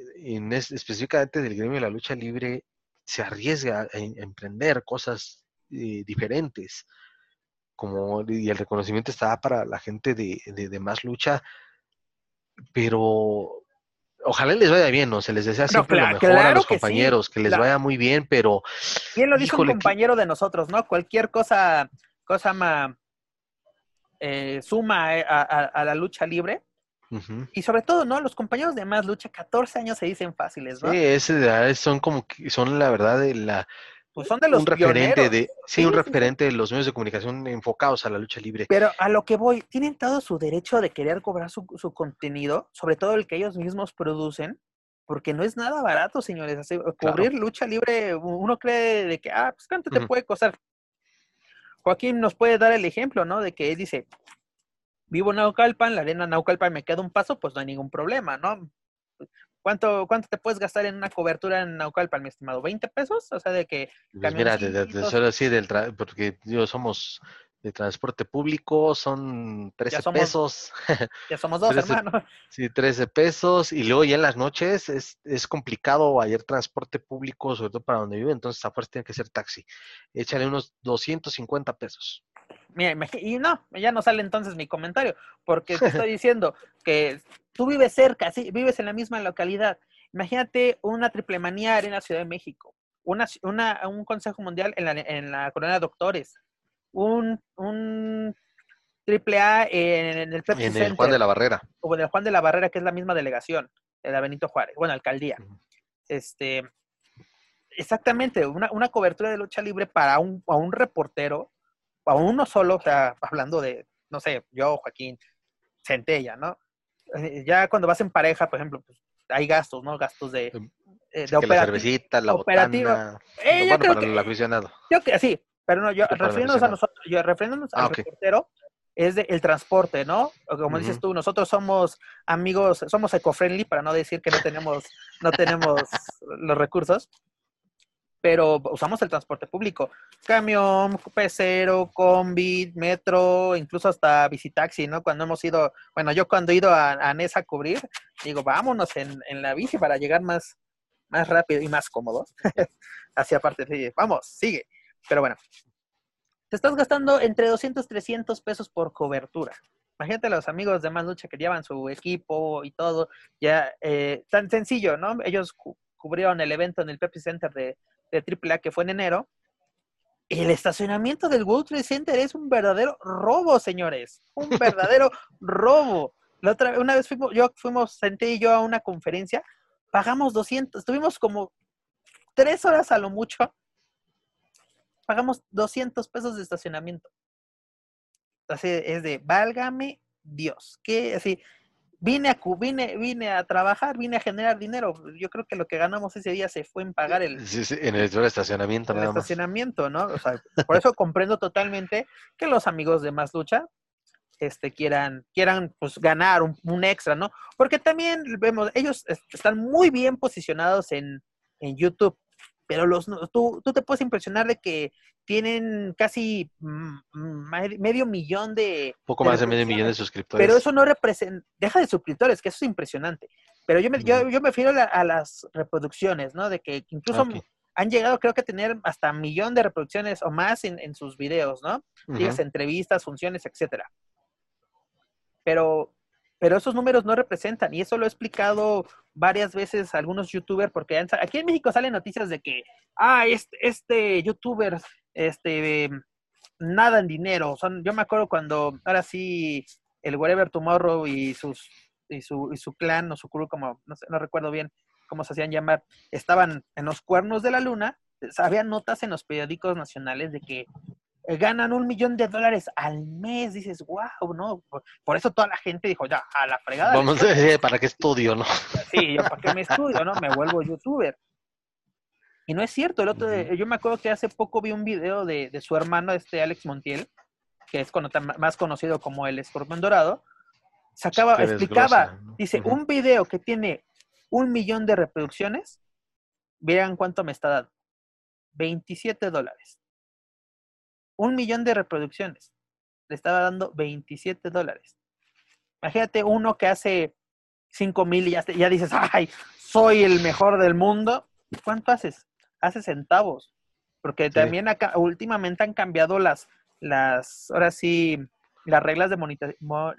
específicamente del gremio de la lucha libre, se arriesga a, emprender cosas eh, diferentes. Como, y el reconocimiento está para la gente de, de, más lucha, pero ojalá les vaya bien, ¿no? Se les desea siempre lo mejor a los compañeros, que, les vaya muy bien, pero... Bien lo dijo un compañero de nosotros, ¿no? Cualquier cosa, cosa más eh, suma eh, a, la lucha libre. Y sobre todo, ¿no? Los compañeros de más lucha, 14 años se dicen fáciles, ¿no? Sí, ese, son como que son la verdad de la pues son de los un referente de sí, un referente de los medios de comunicación enfocados a la lucha libre. Pero a lo que voy, tienen todo su derecho de querer cobrar su, su contenido, sobre todo el que ellos mismos producen, porque no es nada barato, señores. cubrir lucha libre, uno cree de que, ah, pues cuánto te puede costar. Joaquín nos puede dar el ejemplo, ¿no? De que él dice, vivo en Naucalpan, la arena Naucalpan me queda un paso, pues no hay ningún problema, ¿no? ¿Cuánto, ¿Cuánto te puedes gastar en una cobertura en Naucalpan, mi estimado? ¿20 pesos? O sea, de que... Pues mira, de, de, así, del porque yo somos de transporte público son 13 pesos. [laughs] Ya somos dos, hermanos. Sí, 13 pesos. Y luego ya en las noches es, es complicado hallar transporte público, sobre todo para donde vive, entonces a fuerza tiene que ser taxi. Échale unos 250 pesos. Mira, y no, ya no sale entonces mi comentario, porque te estoy [laughs] diciendo que tú vives cerca, sí, vives en la misma localidad. Imagínate una triple manía arena Ciudad de México, una, una, un Consejo Mundial en la, en la Corona de Doctores, un, un AAA en, el Pepsi En el Juan de la Barrera. O en el Juan de la Barrera, que es la misma delegación, de la Benito Juárez, bueno, alcaldía. Este, exactamente, una, una, cobertura de lucha libre para un, a un reportero, a uno solo, o sea, hablando de, no sé, yo, Joaquín, Centella, ¿no? Eh, ya cuando vas en pareja, por ejemplo, pues hay gastos, ¿no? Gastos de, em, eh, de La cervecita, la botana. Eh, bueno, para el aficionado. Yo que sí, pero no, yo refiriéndonos a nosotros, yo refiriéndonos al ah, reportero, es de, el transporte, ¿no? Como dices tú, nosotros somos amigos, somos eco-friendly, para no decir que no tenemos, no tenemos [laughs] los recursos, pero usamos el transporte público. Camión, pecero, combi, metro, incluso hasta bicitaxi, ¿no? Cuando hemos ido, bueno, yo cuando he ido a, a NES a cubrir, digo, vámonos en, en la bici para llegar más, más rápido y más cómodo. [laughs] Hacia aparte, sí, vamos, sigue. Pero bueno, te estás gastando entre 200 y 300 pesos por cobertura. Imagínate los amigos de Más Lucha que llevan su equipo y todo, ya eh, tan sencillo, ¿no? Ellos cubrieron el evento en el Pepsi Center de, de AAA que fue en enero. El estacionamiento del World Trade Center es un verdadero robo, señores. Un [laughs] verdadero robo. La otra, una vez fuimos, yo fuimos, senté yo a una conferencia, pagamos 200, estuvimos como tres horas a lo mucho pagamos 200 pesos de estacionamiento. Así es de, válgame Dios, que así, vine a, vine, vine a trabajar, vine a generar dinero. Yo creo que lo que ganamos ese día se fue en pagar el, en el, estacionamiento. el estacionamiento, ¿no? O sea, por eso comprendo totalmente que los amigos de Más Lucha este, quieran, quieran pues, ganar un, un, extra, ¿no? Porque también vemos, ellos están muy bien posicionados en, en YouTube pero los, tú, tú te puedes impresionar de que tienen casi mm, mm, medio millón de... Poco más de medio millón de suscriptores. Pero eso no representa, deja de suscriptores, que eso es impresionante. Pero yo me, yo, yo me refiero a, las reproducciones, ¿no? De que incluso han llegado, creo que a tener hasta un millón de reproducciones o más en, en sus videos, ¿no? Uh entrevistas, funciones, etcétera. Pero pero esos números no representan, y eso lo he explicado varias veces a algunos youtubers, porque aquí en México salen noticias de que, ah, este, este youtuber, este, nada en dinero. Son, yo me acuerdo cuando, ahora sí, el Whatever Tomorrow y sus y su, y su clan o su crew, como no, sé, no recuerdo bien cómo se hacían llamar, estaban en los cuernos de la luna, había notas en los periódicos nacionales de que ganan un millón de dólares al mes, dices, wow, ¿no? Por eso toda la gente dijo, ya, a la fregada. Vamos, a ¿para qué estudio, no? Sí, yo, ¿para qué me estudio, no? Me vuelvo youtuber. Y no es cierto, el otro, yo me acuerdo que hace poco vi un video de, su hermano, este Alex Montiel, que es más conocido como el Escorpión Dorado, sacaba, explicaba, dice, un video que tiene un millón de reproducciones, vean cuánto me está dando. 27 dólares un millón de reproducciones. Le estaba dando 27 dólares. Imagínate uno que hace 5 mil y ya, ya dices, ay, soy el mejor del mundo. ¿Cuánto haces? Hace centavos. porque también acá, últimamente han cambiado las, las, ahora sí, las reglas de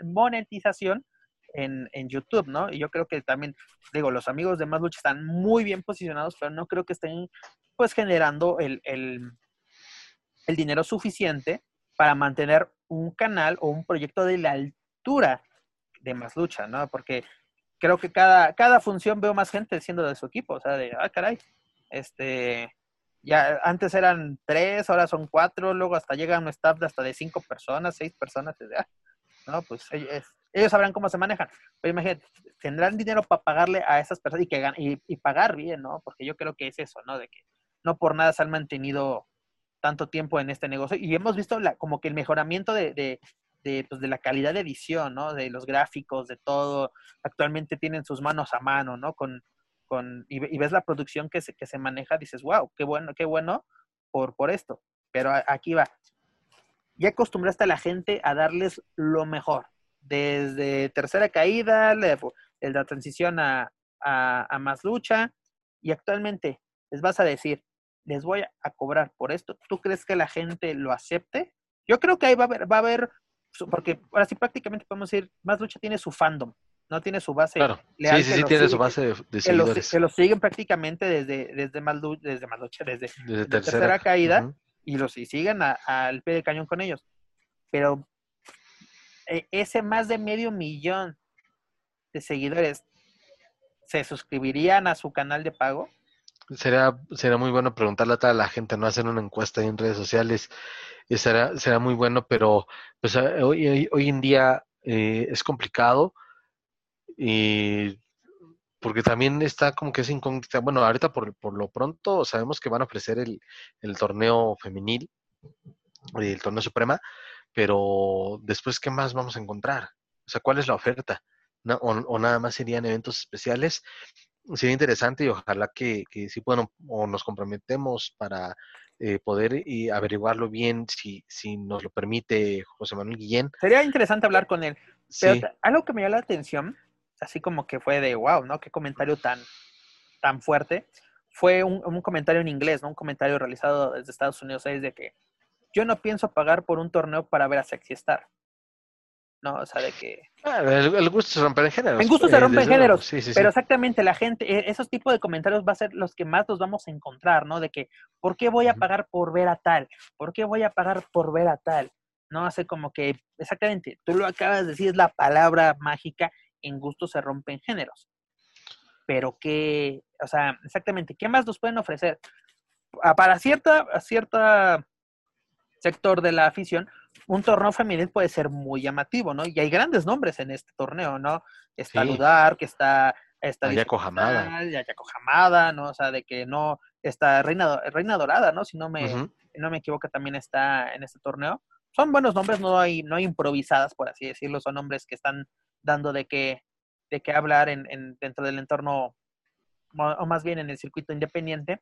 monetización en, en, YouTube, ¿no? Y yo creo que también, digo, los amigos de Más Lucha están muy bien posicionados, pero no creo que estén, pues, generando el, el, el dinero suficiente para mantener un canal o un proyecto de la altura de Más Lucha, ¿no? Porque creo que cada, cada función veo más gente siendo de su equipo, o sea, de, ah, caray, este, ya antes eran tres, ahora son cuatro, luego hasta llega un staff de hasta de cinco personas, seis personas, ah, no, pues ellos, sabrán cómo se manejan. Pero imagínate, tendrán dinero para pagarle a esas personas y, que, y, y pagar bien, ¿no? Porque yo creo que es eso, ¿no? De que no por nada se han mantenido tanto tiempo en este negocio y hemos visto la, como que el mejoramiento de, de, pues, de, la calidad de edición, ¿no? De los gráficos, de todo. Actualmente tienen sus manos a mano, ¿no? Con, con, y, ves la producción que se, que se maneja, dices, wow, qué bueno, qué bueno por, por esto. Pero aquí va. Ya acostumbraste a la gente a darles lo mejor. Desde tercera caída, la transición a, a, a más lucha. Y actualmente les vas a decir, les voy a cobrar por esto. ¿Tú crees que la gente lo acepte? Yo creo que ahí va a haber, va a haber porque ahora sí prácticamente podemos decir, Más Lucha tiene su fandom, no tiene su base claro. leal. Sí, sí, sí, tiene su base de, de seguidores. Que lo, siguen prácticamente desde, desde, Más, desde Más Lucha, desde, desde tercera, caída, y los y siguen al pie del cañón con ellos. Pero e, ese más de medio millón de seguidores, ¿se suscribirían a su canal de pago? Sería, sería muy bueno preguntarle a toda la gente, no hacer una encuesta en redes sociales, y será, será muy bueno, pero pues eh, hoy, hoy en día eh, es complicado y porque también está como que es incógnita. Bueno, ahorita por, por lo pronto sabemos que van a ofrecer el, el torneo femenil, el torneo suprema, pero después, ¿qué más vamos a encontrar? O sea, ¿cuál es la oferta? o, nada más serían eventos especiales sería interesante y ojalá que, que sí puedan o nos comprometemos para eh, poder y averiguarlo bien si, si nos lo permite José Manuel Guillén. Sería interesante hablar con él. Pero algo que me llama la atención, así como que fue de wow, ¿no? Qué comentario tan, tan fuerte. Fue un, un comentario en inglés, ¿no? Un comentario realizado desde Estados Unidos, es de que yo no pienso pagar por un torneo para ver a Sexy Star. ¿No? O sea, de que... El, gusto se rompe en géneros. El gusto se eh, rompe en géneros, pero exactamente la gente, e, esos tipos de comentarios va a ser los que más nos vamos a encontrar, ¿no? De que, ¿por qué voy a pagar por ver a tal? ¿Por qué voy a pagar por ver a tal? ¿No? Hace como que, exactamente, tú lo acabas de decir, es la palabra mágica, en gusto se rompen géneros. Pero qué, o sea, exactamente, ¿qué más nos pueden ofrecer? Para cierta, cierta sector de la afición, un torneo femenil puede ser muy llamativo, ¿no? Y hay grandes nombres en este torneo, ¿no? Está Ludar, que está... está Ayako Hamada. Ayako Hamada, ¿no? O sea, de que no... Está Reina, Reina Dorada, ¿no? Si no me, no me equivoco, también está en este torneo. Son buenos nombres, no hay, no hay improvisadas, por así decirlo. Son nombres que están dando de qué, de qué hablar en, en, dentro del entorno, o más bien en el circuito independiente.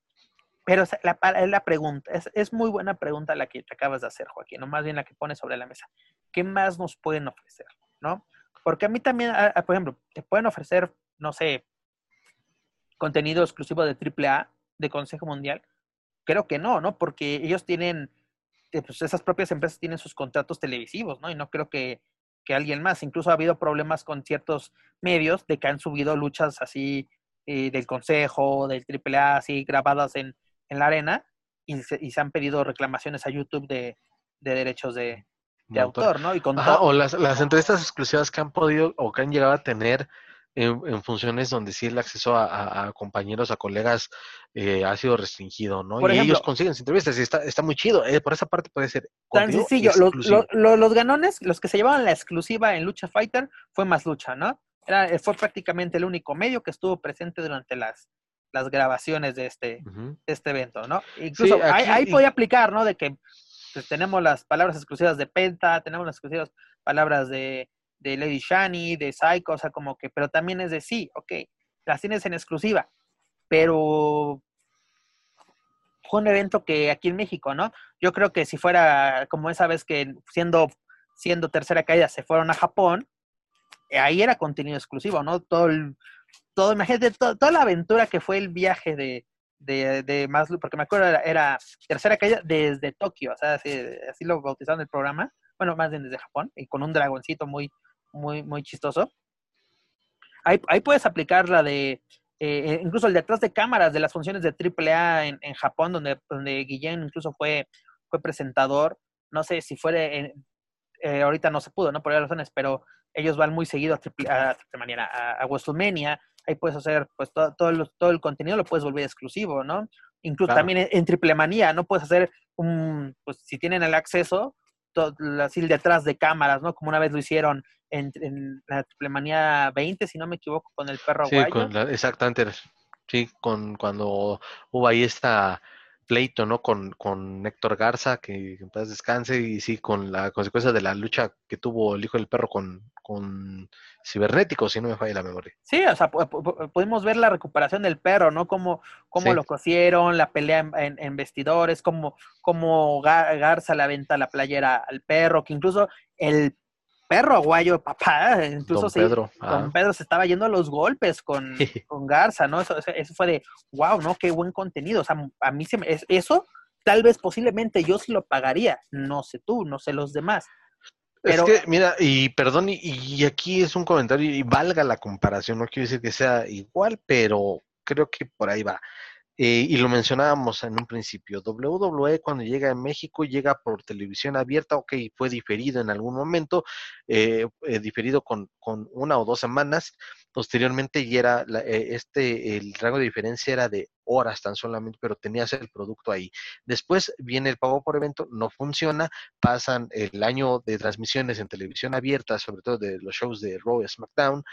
Pero la, la pregunta, es, es, muy buena pregunta la que te acabas de hacer, Joaquín, o más bien la que pones sobre la mesa. ¿Qué más nos pueden ofrecer? ¿No? Porque a mí también, por ejemplo, te pueden ofrecer, no sé, contenido exclusivo de AAA, de Consejo Mundial. Creo que no, ¿no? Porque ellos tienen, eh, pues esas propias empresas tienen sus contratos televisivos, ¿no? Y no creo que, que alguien más. Incluso ha habido problemas con ciertos medios de que han subido luchas así eh, del Consejo, del AAA, así grabadas en, en la arena y se, y se han pedido reclamaciones a YouTube de, de derechos de, de autor, ¿no? Y con o las, las entrevistas exclusivas que han podido o que han llegado a tener en, funciones donde sí el acceso a, compañeros, a colegas eh, ha sido restringido, ¿no? y ellos consiguen entrevistas y está, está muy chido. Eh, por esa parte puede ser. Tan sencillo. Los, los, los, ganones, los que se llevaban la exclusiva en Lucha Fighter, fue más lucha, ¿no? Era, fue prácticamente el único medio que estuvo presente durante las, las grabaciones de este, este evento, ¿no? Incluso ahí, podía aplicar, ¿no? De que pues, tenemos las palabras exclusivas de Penta, tenemos las exclusivas palabras de, de Lady Shani, de Psycho, o sea, como que, pero también es de sí, ok, las tienes en exclusiva, pero fue un evento que aquí en México, ¿no? Yo creo que si fuera como esa vez que siendo, siendo tercera caída se fueron a Japón, ahí era contenido exclusivo, ¿no? Todo el, todo, imagínate, toda la aventura que fue el viaje de, de, de más, porque me acuerdo era, era tercera caída desde Tokio, o sea, así, así lo bautizaron el programa, bueno, más bien desde Japón, y con un dragoncito muy, muy, muy chistoso. Ahí, ahí puedes aplicar la de, eh, incluso el de atrás de cámaras de las funciones de AAA en, en Japón, donde, donde Guillén incluso fue, fue presentador. No sé si en- eh, ahorita no se pudo, ¿no? Por varias razones, pero ellos van muy seguido a, triple, a, a, a WrestleMania. Ahí puedes hacer, pues, todo, todo, el, todo el contenido lo puedes volver exclusivo, ¿no? Incluso Claro. también en, en Triple Manía, ¿no? Puedes hacer un, pues, si tienen el acceso, to- así detrás de cámaras, ¿no? Como una vez lo hicieron en, en la Triple Manía 20, si no me equivoco, con el perro Sí, aguayo. con la- exactamente. Sí, con cuando hubo ahí esta pleito, ¿no? Con, con Héctor Garza, que en paz descanse, y sí, con la consecuencia de la lucha que tuvo el hijo del perro con, con Cibernético, si no me falla la memoria. Sí, o sea, pu- pu- pu- pudimos ver la recuperación del perro, ¿no? Cómo, cómo Sí. lo cosieron, la pelea en, en- en vestidores, cómo, cómo Ga- Garza le aventa la playera al perro, que incluso el perro aguayo, [laughs] papá, incluso Don sí, Pedro. Don ah. Pedro se estaba yendo a los golpes con, [laughs] con Garza, ¿no? Eso, eso- eso fue de, wow, ¿no? Qué buen contenido. O sea, a mí se me, es- eso, tal vez posiblemente yo sí lo pagaría. No sé tú, no sé los demás. Pero- Es que, mira, y perdón, y, y aquí es un comentario, y valga la comparación, no quiero decir que sea igual, pero creo que por ahí va. Eh, y lo mencionábamos en un principio, WWE cuando llega a México llega por televisión abierta, ok, fue diferido en algún momento, eh, eh, diferido con, con una o dos semanas, posteriormente y era la- eh, este, el rango de diferencia era de horas tan solamente, pero tenías el producto ahí. Después viene el pago por evento, no funciona, pasan el año de transmisiones en televisión abierta, sobre todo de los shows de Raw y SmackDown,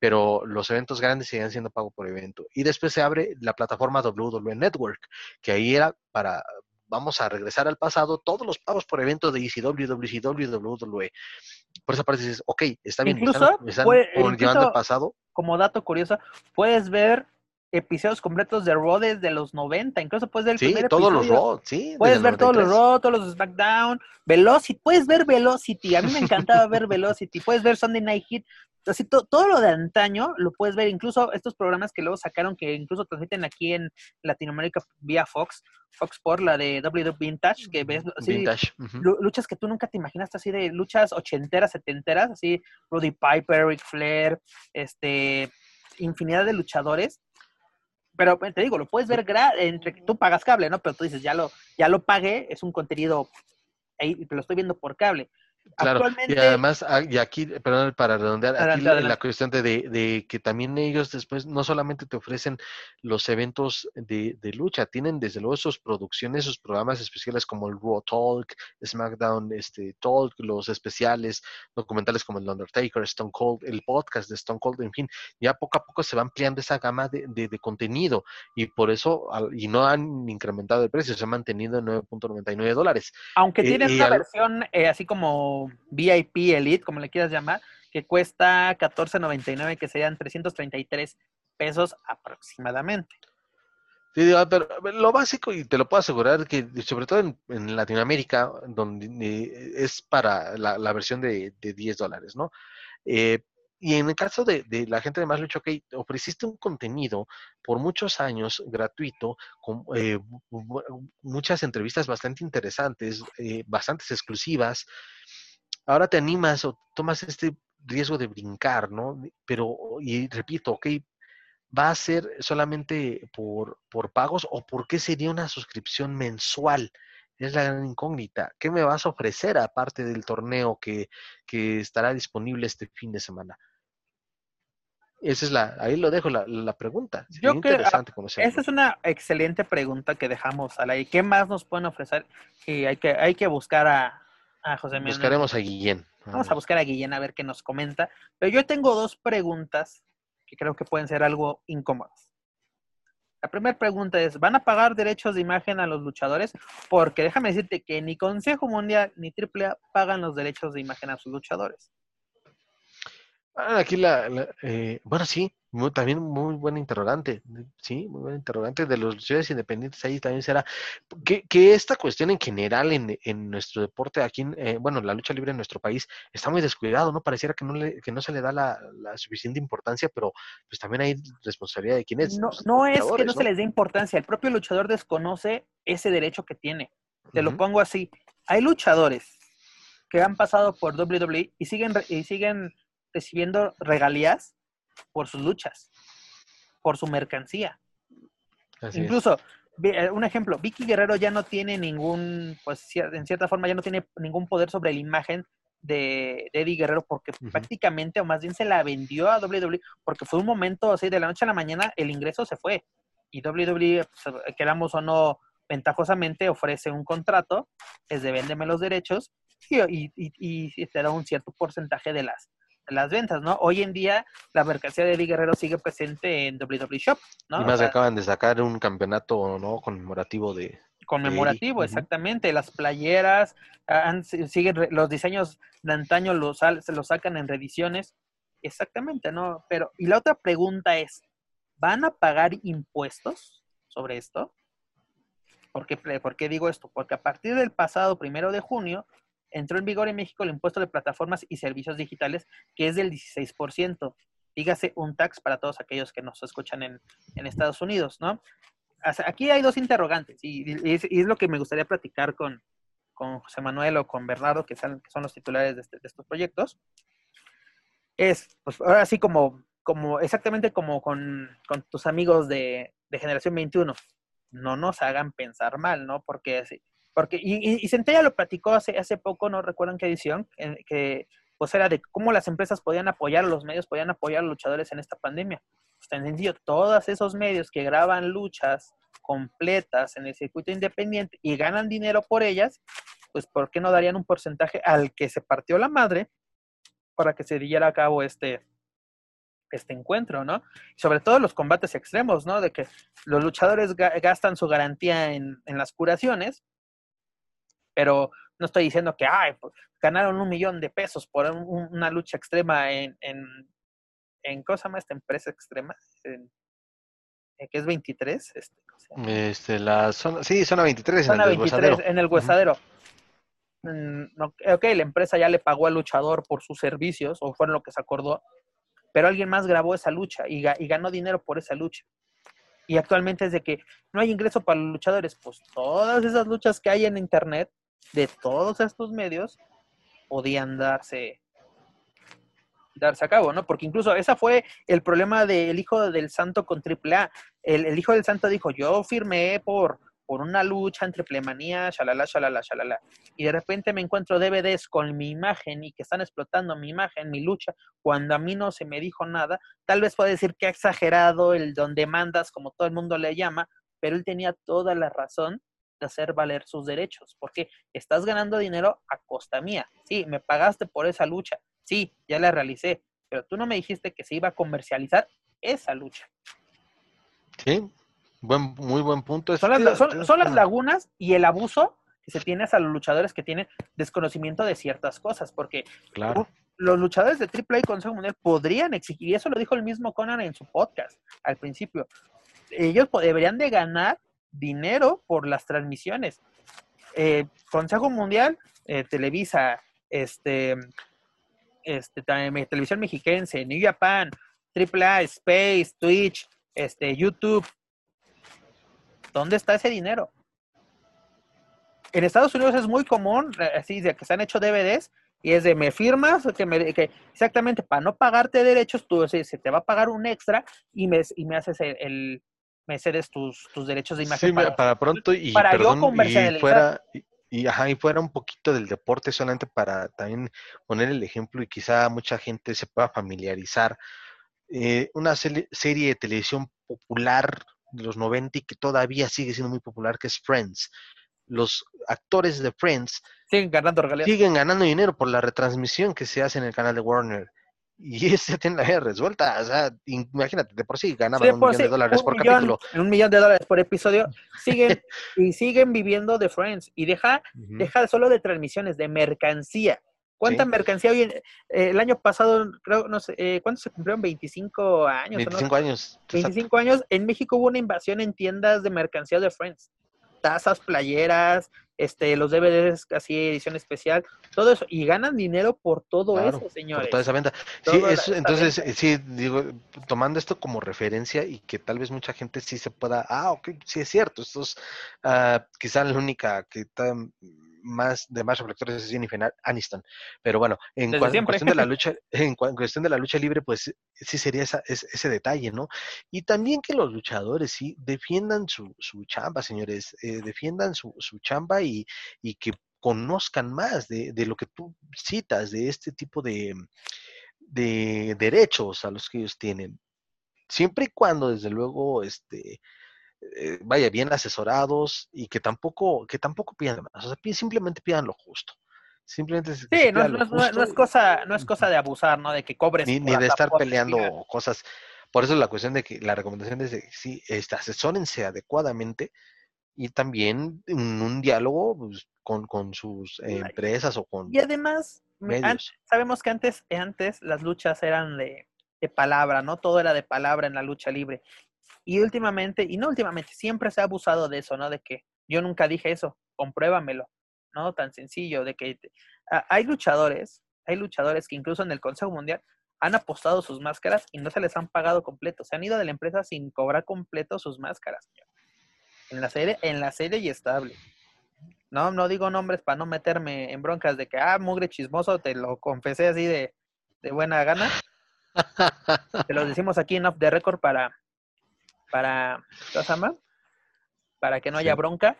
pero los eventos grandes siguen siendo pago por evento. Y después se abre la plataforma WWE Network, que ahí era para, vamos a regresar al pasado, todos los pagos por evento de ECW, WCW, WWE. Por esa parte dices, ok, está bien, me Incluso están, me están puede- como llevando al pasado. como dato curioso, puedes ver episodios completos de Raw desde los 90, incluso puedes ver el Sí, primer todos los Raw, sí. Puedes el ver todos los 93. Raw, todos los SmackDown, Velocity, puedes ver Velocity, a mí me encantaba ver Velocity, puedes ver Sunday Night Heat, así to- todo lo de antaño lo puedes ver, incluso estos programas que luego sacaron que incluso transmiten aquí en Latinoamérica vía Fox, Fox por la de WWE Vintage, que ves así, Vintage. luchas que tú nunca te imaginaste así de luchas ochenteras, setenteras, así Rudy Piper, Ric Flair, este, infinidad de luchadores. Pero pues, te digo, lo puedes ver entre tú pagas cable, ¿no? Pero tú dices, ya lo, ya lo pagué, es un contenido, ahí lo estoy viendo por cable. Claro, Actualmente, y además, ah, y aquí, perdón, para redondear, aquí la, cuestión de, que también ellos después no solamente te ofrecen los eventos de, de lucha, tienen desde luego sus producciones, sus programas especiales como el Raw Talk, SmackDown este, Talk, los especiales, documentales como el Undertaker, Stone Cold, el podcast de Stone Cold, en fin, ya poco a poco se va ampliando esa gama de, contenido y por eso, y no han incrementado el precio, se ha mantenido en 9.99 dólares. aunque eh, una al- versión eh, así como VIP Elite, como le quieras llamar, que cuesta 14.99, que serían 333 pesos aproximadamente. Sí, pero lo básico, y te lo puedo asegurar, que sobre todo en, Latinoamérica, donde eh, es para la, versión de, de 10 dólares, ¿no? Eh, y en el caso de, la gente de Más Lucha, ok, ofreciste un contenido por muchos años gratuito, con eh, muchas entrevistas bastante interesantes, eh, bastantes exclusivas. Ahora te animas o tomas este riesgo de brincar, ¿no? Pero, y repito, ok, ¿Va a ser solamente por, por pagos o por qué sería una suscripción mensual? Es la gran incógnita. ¿Qué me vas a ofrecer aparte del torneo que, que estará disponible este fin de semana? Esa es la, ahí lo dejo la, la pregunta. Sería Yo creo- interesante conocerlo. Esa es una excelente pregunta que dejamos al aire. ¿Qué más nos pueden ofrecer? Y hay que, hay que buscar a, a José. Buscaremos a Guillén. Vamos a buscar a Guillén a ver qué nos comenta. Pero yo tengo dos preguntas que creo que pueden ser algo incómodas. La primera pregunta es, ¿van a pagar derechos de imagen a los luchadores? Porque déjame decirte que ni Consejo Mundial ni AAA pagan los derechos de imagen a sus luchadores. Ah, Aquí la, la- eh, bueno, sí, también muy buen interrogante, sí, muy buen interrogante de los luchadores independientes ahí también será que, que esta cuestión en general en, en nuestro deporte aquí, eh, bueno, la lucha libre en nuestro país está muy descuidado, ¿no? Pareciera que no, le, que no se le da la, la suficiente importancia, pero pues también hay responsabilidad de quienes. No, no es que no, se les dé importancia, el propio luchador desconoce ese derecho que tiene. Te lo pongo así, hay luchadores que han pasado por WWE y siguen, y siguen recibiendo regalías por sus luchas, por su mercancía. Incluso, eh, un ejemplo, Vicky Guerrero ya no tiene ningún, pues en cierta forma ya no tiene ningún poder sobre la imagen de, Eddie Guerrero porque prácticamente, o más bien se la vendió a WWE, porque fue un momento así, de la noche a la mañana el ingreso se fue. Y WWE, pues, queramos o no, ventajosamente ofrece un contrato, es de véndeme los derechos y, y te da un cierto porcentaje de las, las ventas, ¿no? Hoy en día la mercancía de Eddie Guerrero sigue presente en WWE Shop, ¿no? Y más acaban de sacar un campeonato, ¿no? Conmemorativo de... Conmemorativo, exactamente. Las playeras, han, siguen los diseños de antaño los, se los sacan en reediciones. Exactamente, ¿no? Pero, y la otra pregunta es, ¿van a pagar impuestos sobre esto? ¿Por qué, ¿Por qué digo esto? Porque a partir del pasado primero de junio, entró en vigor en México el impuesto de plataformas y servicios digitales, que es del 16%. Dígase un tax para todos aquellos que nos escuchan en, Estados Unidos, ¿no? Aquí hay dos interrogantes y, es, lo que me gustaría platicar con, con José Manuel o con Bernardo, que son, que son los titulares de, este, estos proyectos. Es, pues ahora sí, como, como exactamente como con, tus amigos de, de Generación 21, no nos hagan pensar mal, ¿no? Porque porque, y, y, Centella lo platicó hace, hace poco, no recuerdo en qué edición, que pues era de cómo las empresas podían apoyar, los medios podían apoyar a los luchadores en esta pandemia. Pues tan sencillo, todos esos medios que graban luchas completas en el circuito independiente y ganan dinero por ellas, pues ¿por qué no darían un porcentaje al que se partió la madre para que se diera a cabo este, este encuentro, ¿no? sobre todo los combates extremos, ¿no? De que los luchadores gastan su garantía en, en las curaciones pero no estoy diciendo que, ay, pues, ganaron un millón de pesos por una lucha extrema en, en, en, ¿cómo se llama esta empresa extrema? En, que es 23. Este, este, la zona, sí, zona 23, zona en el 23, en el huesadero. Mm, ok, la empresa ya le pagó al luchador por sus servicios, o fue lo que se acordó, pero alguien más grabó esa lucha y, y ganó dinero por esa lucha. Y actualmente es de que no hay ingreso para los luchadores, pues todas esas luchas que hay en internet de todos estos medios podían darse darse a cabo, ¿no? Porque incluso ese fue el problema del hijo del santo con AAA. El, el hijo del santo dijo, yo firmé por, por una lucha entre plemanía, shalala, shalala, shalala. Y de repente me encuentro DVDs con mi imagen y que están explotando mi imagen, mi lucha, cuando a mí no se me dijo nada. Tal vez puede decir que ha exagerado el donde mandas, como todo el mundo le llama, pero él tenía toda la razón hacer valer sus derechos, porque estás ganando dinero a costa mía. Sí, me pagaste por esa lucha, sí, ya la realicé, pero tú no me dijiste que se iba a comercializar esa lucha. Sí, buen, muy buen punto. Son las, son, las lagunas y el abuso que se tiene hacia los luchadores que tienen desconocimiento de ciertas cosas, porque claro. los luchadores de AAA y Consejo Mundial podrían exigir, y eso lo dijo el mismo Conan en su podcast al principio, ellos deberían de ganar dinero por las transmisiones. Eh, Consejo Mundial, eh, Televisa, este, este, Televisión Mexiquense, New Japan, AAA, Space, Twitch, este, YouTube. ¿Dónde está ese dinero? En Estados Unidos es muy común, eh, así de que se han hecho DVDs y es de me firmas que, me, que exactamente para no pagarte derechos, tú se te va a pagar un extra y me, y me haces el, me cedes tus, tus derechos de imagen. Sí, para, pronto y, para perdón, y fuera, y, ajá, y fuera un poquito del deporte solamente para también poner el ejemplo y quizá mucha gente se pueda familiarizar. Eh, una serie de televisión popular de los 90 y que todavía sigue siendo muy popular, que es Friends. Los actores de Friends siguen ganando, siguen ganando dinero por la retransmisión que se hace en el canal de Warner y ese tiene la vida resuelta. O sea, imagínate, de por sí ganaban un millón de dólares por capítulo. Un millón de dólares por episodio. Siguen [laughs] y siguen viviendo de Friends. Y deja, deja solo de transmisiones, de mercancía. ¿Cuánta mercancía hoy? eh, el año pasado, creo, no sé, eh, ¿cuántos se cumplieron? 25 años. ¿o no? 25 años. 25 años. En México hubo una invasión en tiendas de mercancía de Friends. Tazas, playeras, este, los DVDs, así edición especial, todo eso. Y ganan dinero por todo Claro, eso, señores. Por toda esa venta. Sí, es- entonces, venta. sí, digo, tomando esto como referencia y que tal vez mucha gente sí se pueda, ah, ok, sí es cierto, estos, ah, quizá la única que está más de más reflectores es Jennifer Aniston, pero bueno, en, cua- en cuestión de la lucha, [laughs] en, cua- en cuestión de la lucha libre, pues sí sería esa, es- ese detalle, ¿no? Y también que los luchadores sí defiendan su, su chamba, señores, eh, defiendan su, su chamba y, y que conozcan más de, de lo que tú citas, de este tipo de, de derechos a los que ellos tienen. Siempre y cuando, desde luego, este, eh, vaya bien asesorados y que tampoco, que tampoco pidan más. O sea, simplemente pidan lo justo. Simplemente Sí, no, es- no no cosa, no es cosa de abusar, ¿no? De que cobres. ni, ni de estar peleando cosas. Por eso la cuestión de que la recomendación es de que sí, este, asesórense adecuadamente y también en un diálogo pues, con, con sus eh, empresas o con Y además, medios. sabemos que antes, antes las luchas eran de, de palabra, ¿no? Todo era de palabra en la lucha libre. Y últimamente, y no últimamente, siempre se ha abusado de eso, ¿no? De que yo nunca dije eso, compruébamelo, ¿no? Tan sencillo, de que te- ah, hay luchadores, hay luchadores que incluso en el Consejo Mundial han apostado sus máscaras y no se les han pagado completo. Se han ido de la empresa sin cobrar completo sus máscaras, señor. En la serie, en la serie y estable. No, no digo nombres para no meterme en broncas de que, ah, mugre chismoso, te lo confesé así de, de buena gana. [laughs] Te lo decimos aquí en Off the Record para, para. Para que no haya Sí. bronca.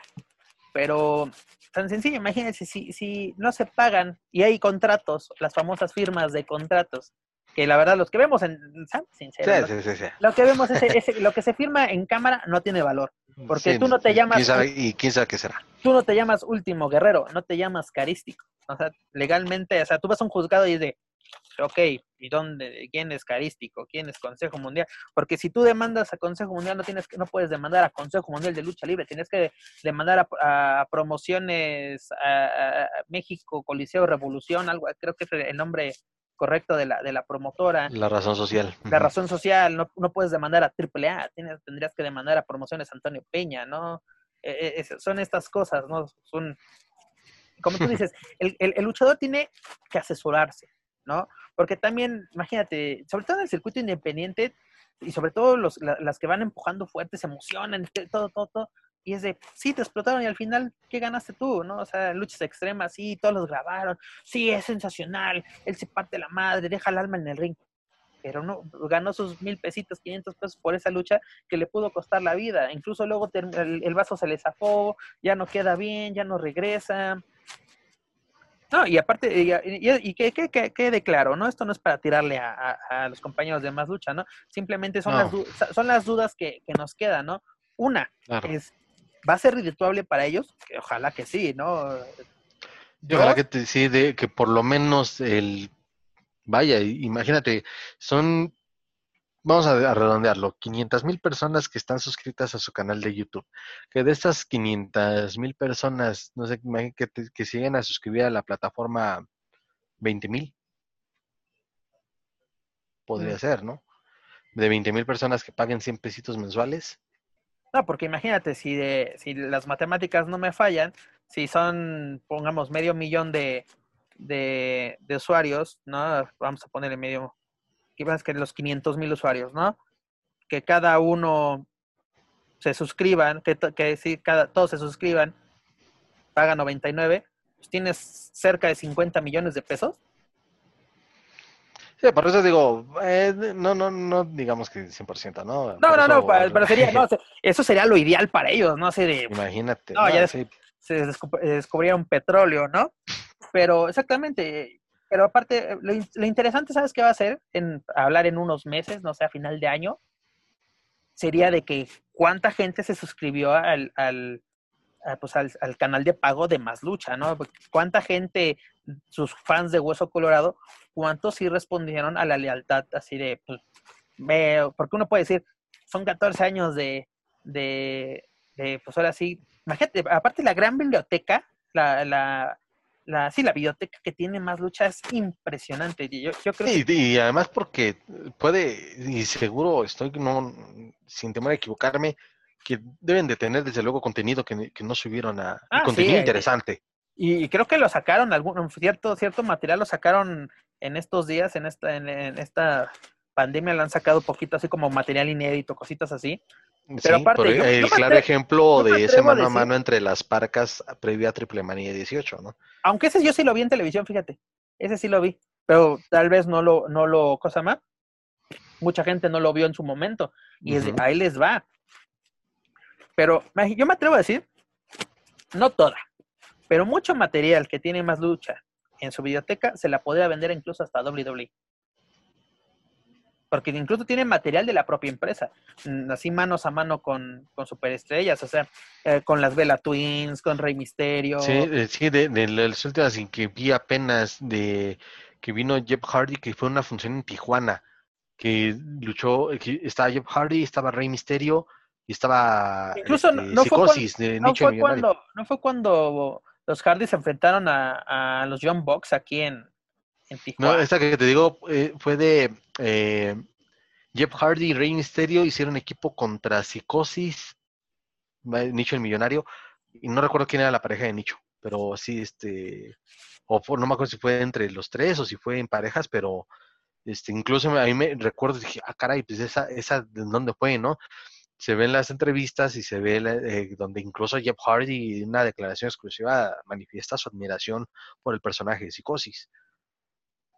Pero tan sencillo, imagínense, si, si no se pagan y hay contratos, las famosas firmas de contratos, que la verdad los que vemos en. Sincero, Sí, sí, sí, sí. lo que vemos, ese, ese- lo que se firma en cámara no tiene valor. Porque tú no te llamas- quién sabe- y quién sabe qué será. tú no te llamas último guerrero, no te llamas carístico. O sea, legalmente, o sea, tú vas a un juzgado y dices, ok, ¿y dónde? ¿Quién es carístico? ¿Quién es Consejo Mundial? Porque si tú demandas a Consejo Mundial, no tienes que, no puedes demandar a Consejo Mundial de Lucha Libre, tienes que demandar a, a promociones a, México, Coliseo Revolución, algo, creo que es el nombre correcto de la, de la promotora. La razón social. La razón social, no, no puedes demandar a AAA, tienes, tendrías que demandar a Promociones Antonio Peña, ¿no? Eh, eh, es- son estas cosas, ¿no? Son, como tú [laughs] dices, el, el- el luchador tiene que asesorarse, ¿no? Porque también, imagínate, sobre todo en el circuito independiente y sobre todo los, la- las que van empujando fuerte, se emocionan, te- todo, todo, todo. Y es de, sí, te explotaron y al final, ¿qué ganaste tú? ¿No? O sea, luchas extremas, sí, todos los grabaron, sí, es sensacional, él se parte la madre, deja el alma en el ring pero no, ganó sus mil pesitos, 500 pesos por esa lucha que le pudo costar la vida. Incluso luego el, el vaso se le zafó, ya no queda bien, ya no regresa. No, y aparte, y, y- y que, que, que quede claro, ¿no? Esto no es para tirarle a, a- a los compañeros de más lucha, ¿no? Simplemente son, las, No. son las dudas que, que nos quedan, ¿no? Una Claro. es, ¿va a ser redituable para ellos? Que ojalá que sí, ¿no? Y ojalá que te, sí, de, que por lo menos el, vaya, imagínate, son, vamos a, redondearlo, 500 mil personas que están suscritas a su canal de YouTube. Que de estas 500 mil personas, no sé, imagínate que, que siguen a suscribir a la plataforma 20 mil. Podría Mm. ser, ¿no? De 20 mil personas que paguen 100 pesitos mensuales. No, porque imagínate, si, de, si las matemáticas no me fallan, si son, pongamos, medio millón de, de, de usuarios, ¿no? Vamos a ponerle medio, es que los 500 mil usuarios, ¿no? Que cada uno se suscriban, que, que sí, cada, todos se suscriban, paga 99, pues tienes cerca de 50 millones de pesos. Sí, por eso digo, eh, no, no, no digamos que 100%, ¿no? No, Por no, no, eso- pa- pero sería, no, eso sería lo ideal para ellos, ¿no? Así de, Imagínate. No, ya no, es- sí, se descu- descubrieron petróleo, ¿no? Pero exactamente, pero aparte, lo, in- lo interesante, ¿sabes qué va a ser? En hablar en unos meses, no sé, a final de año, sería de que cuánta gente se suscribió al, al, pues, al, al canal de pago de Más Lucha, ¿no? Cuánta gente, sus fans de Hueso Colorado, cuántos sí respondieron a la lealtad así de, pues, veo, porque uno puede decir, son 14 años de, de, pues ahora sí, imagínate, aparte la gran biblioteca, la, la, sí, la biblioteca que tiene más lucha es impresionante. Yo, yo creo y, y además porque puede, y seguro estoy no, sin temor a equivocarme, que deben de tener desde luego contenido que, que no subieron a Ah, contenido sí, eh, interesante. Y creo que lo sacaron, algún, cierto, cierto material lo sacaron en estos días, en esta, en, en esta pandemia, lo han sacado poquito así como material inédito, cositas así. Pero Sí, aparte, por yo- el yo claro ejemplo de ese mano a decir- mano entre las parcas previa a Triple Manía 18, ¿no? Aunque ese yo sí lo vi en televisión, fíjate. Ese sí lo vi. Pero tal vez no lo, no lo, cosa más. Mucha gente no lo vio en su momento. Y ahí les va. Pero yo me atrevo a decir, no toda, pero mucho material que tiene más lucha en su biblioteca se la podría vender incluso hasta WWE. Porque incluso tiene material de la propia empresa, mm, así manos a mano con, con superestrellas, o sea, eh, con las Bella Twins, con Rey Misterio. Sí, eh, sí, de, de las últimas que vi apenas de que vino Jeff Hardy, que fue una función en Tijuana, que luchó, que estaba Jeff Hardy, estaba Rey Misterio y estaba Incluso no- este, no fue cuando- Psicosis de no fue cuando no fue cuando los Hardy se enfrentaron a, a los John Box aquí en, en No, Tijuana. esta que te digo eh, fue de eh, Jeff Hardy y Rey Misterio hicieron equipo contra Psicosis, Nicho el Millonario, y no recuerdo quién era la pareja de Nicho, pero sí, este, o no me acuerdo si fue entre los tres o si fue en parejas, pero este, incluso a mí me recuerdo, dije, ah, caray, pues esa, esa, ¿de dónde fue, no? Se ven las entrevistas y se ve eh, donde incluso Jeff Hardy en una declaración exclusiva manifiesta su admiración por el personaje de Psicosis.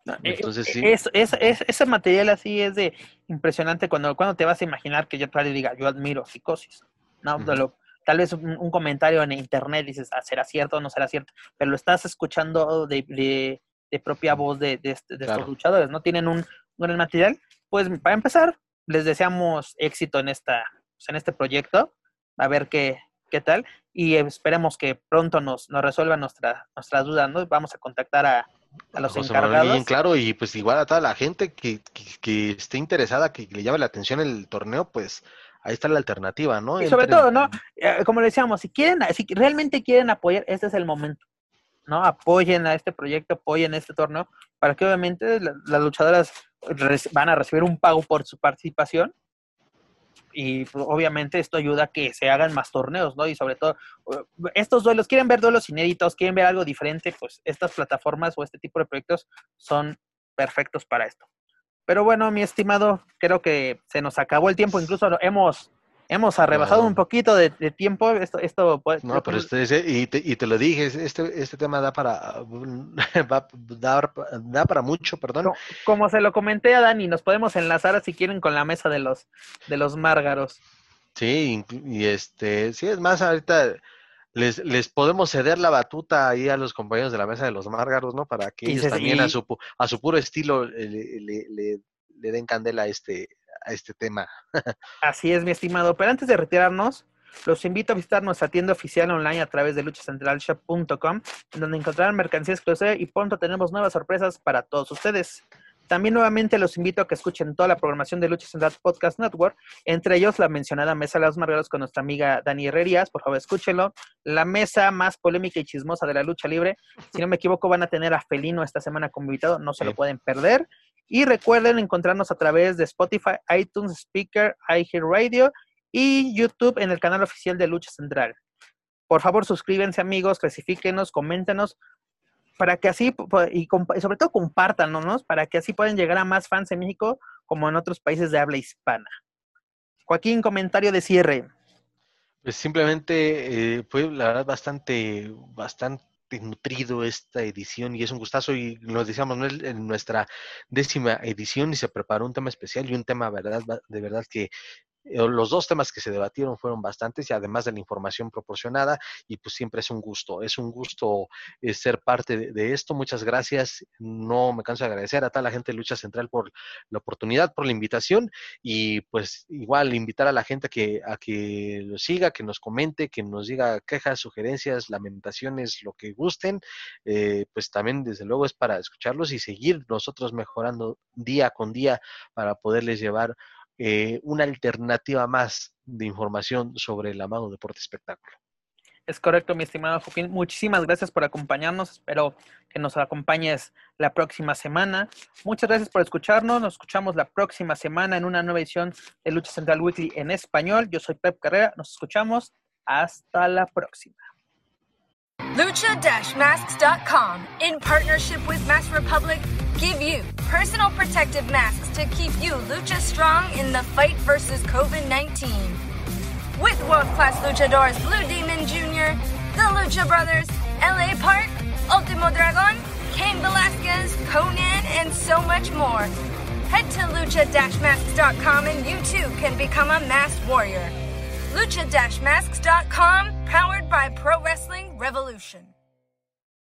Eh, Entonces, sí. es- es- es- ese material así es de impresionante cuando, cuando te vas a imaginar que Jeff Hardy diga, yo admiro psicosis. No, Ujú. Te lo- tal vez un, un comentario en internet dices, ah, ¿será cierto o no será cierto? Pero lo estás escuchando de, de- de propia voz de, de este- Claro. estos luchadores, ¿no? Tienen un, un gran material. Pues para empezar, les deseamos éxito en, esta, pues, en este proyecto, a ver qué, qué tal, y esperemos que pronto nos, nos resuelvan nuestra, nuestras dudas, ¿no? Vamos a contactar a, a los José encargados. Guillén, claro, y pues igual a toda la gente que, que, que esté interesada, que le llame la atención el torneo, pues ahí está la alternativa, ¿no? Y sobre todo, ¿no? Eh, como le decíamos, si quieren, si realmente quieren apoyar, este es el momento, ¿no? Apoyen a este proyecto, apoyen este torneo, para que obviamente la- las luchadoras van a recibir un pago por su participación. Y pues, obviamente esto ayuda a que se hagan más torneos, ¿no? Y sobre todo, eh, estos duelos, quieren ver duelos inéditos, quieren ver algo diferente, pues estas plataformas o este tipo de proyectos son perfectos para esto. Pero bueno, mi estimado, creo que se nos acabó el tiempo, incluso hemos, hemos arrebasado Claro. un poquito de, de tiempo. Esto, esto puede, No, pero este, y, te, y te lo dije, este, este tema da para, [laughs] va- dar- da para mucho, perdón. No. como se lo comenté a Dani, nos podemos enlazar si quieren con la mesa de los, de los márgaros. Sí, y este, sí, es más, ahorita les, les podemos ceder la batuta ahí a los compañeros de la mesa de los márgaros, ¿no? Para que ellos también a su, a su puro estilo le, le- le- le den candela a este, a este tema. Así es, mi estimado. Pero antes de retirarnos, los invito a visitar nuestra tienda oficial online a través de luchacentralshop.com, en donde encontrarán mercancía exclusiva y pronto tenemos nuevas sorpresas para todos ustedes. También nuevamente los invito a que escuchen toda la programación de Lucha Central Podcast Network, entre ellos la mencionada Mesa de los Margaros con nuestra amiga Dani Herrerías, por favor escúchenlo. La mesa más polémica y chismosa de la lucha libre, si no me equivoco van a tener a Felino esta semana como invitado, no se lo pueden perder. Y recuerden encontrarnos a través de Spotify, iTunes, Speaker, iHeartRadio y YouTube en el canal oficial de Lucha Central. Por favor, suscríbanse amigos, clasifíquenos, coméntenos, para que así, y sobre todo compártanos, para que así puedan llegar a más fans en México como en otros países de habla hispana. Joaquín, comentario de cierre. Pues simplemente eh, fue la verdad bastante, bastante nutrido esta edición y es un gustazo y nos decíamos en nuestra décima edición y se preparó un tema especial y un tema verdad de verdad que los dos temas que se debatieron fueron bastantes y además de la información proporcionada y pues siempre es un gusto, es un gusto eh, ser parte de, de esto. Muchas gracias. No me canso de agradecer a toda la gente de Lucha Central por la oportunidad, por la invitación y pues igual invitar a la gente a que, a que lo siga, que nos comente, que nos diga quejas, sugerencias, lamentaciones, lo que gusten. Eh, pues también desde luego es para escucharlos y seguir nosotros mejorando día con día para poderles llevar eh, una alternativa más de información sobre el amado deporte espectáculo. Es correcto, mi estimado Joaquín. Muchísimas gracias por acompañarnos. Espero que nos acompañes la próxima semana. Muchas gracias por escucharnos. Nos escuchamos la próxima semana en una nueva edición de Lucha Central Weekly en español. Yo soy Pep Carrera. Nos escuchamos. Hasta la próxima. Lucha-masks.com, in partnership with Mask Republic, give you personal protective masks to keep you lucha strong in the fight versus COVID 19. With world class luchadors Blue Demon Jr., the Lucha Brothers, LA Park, Ultimo Dragon, Cain Velasquez, Conan, and so much more. Head to lucha-masks.com and you too can become a masked warrior. Lucha-masks.com, powered by Pro Wrestling Revolution.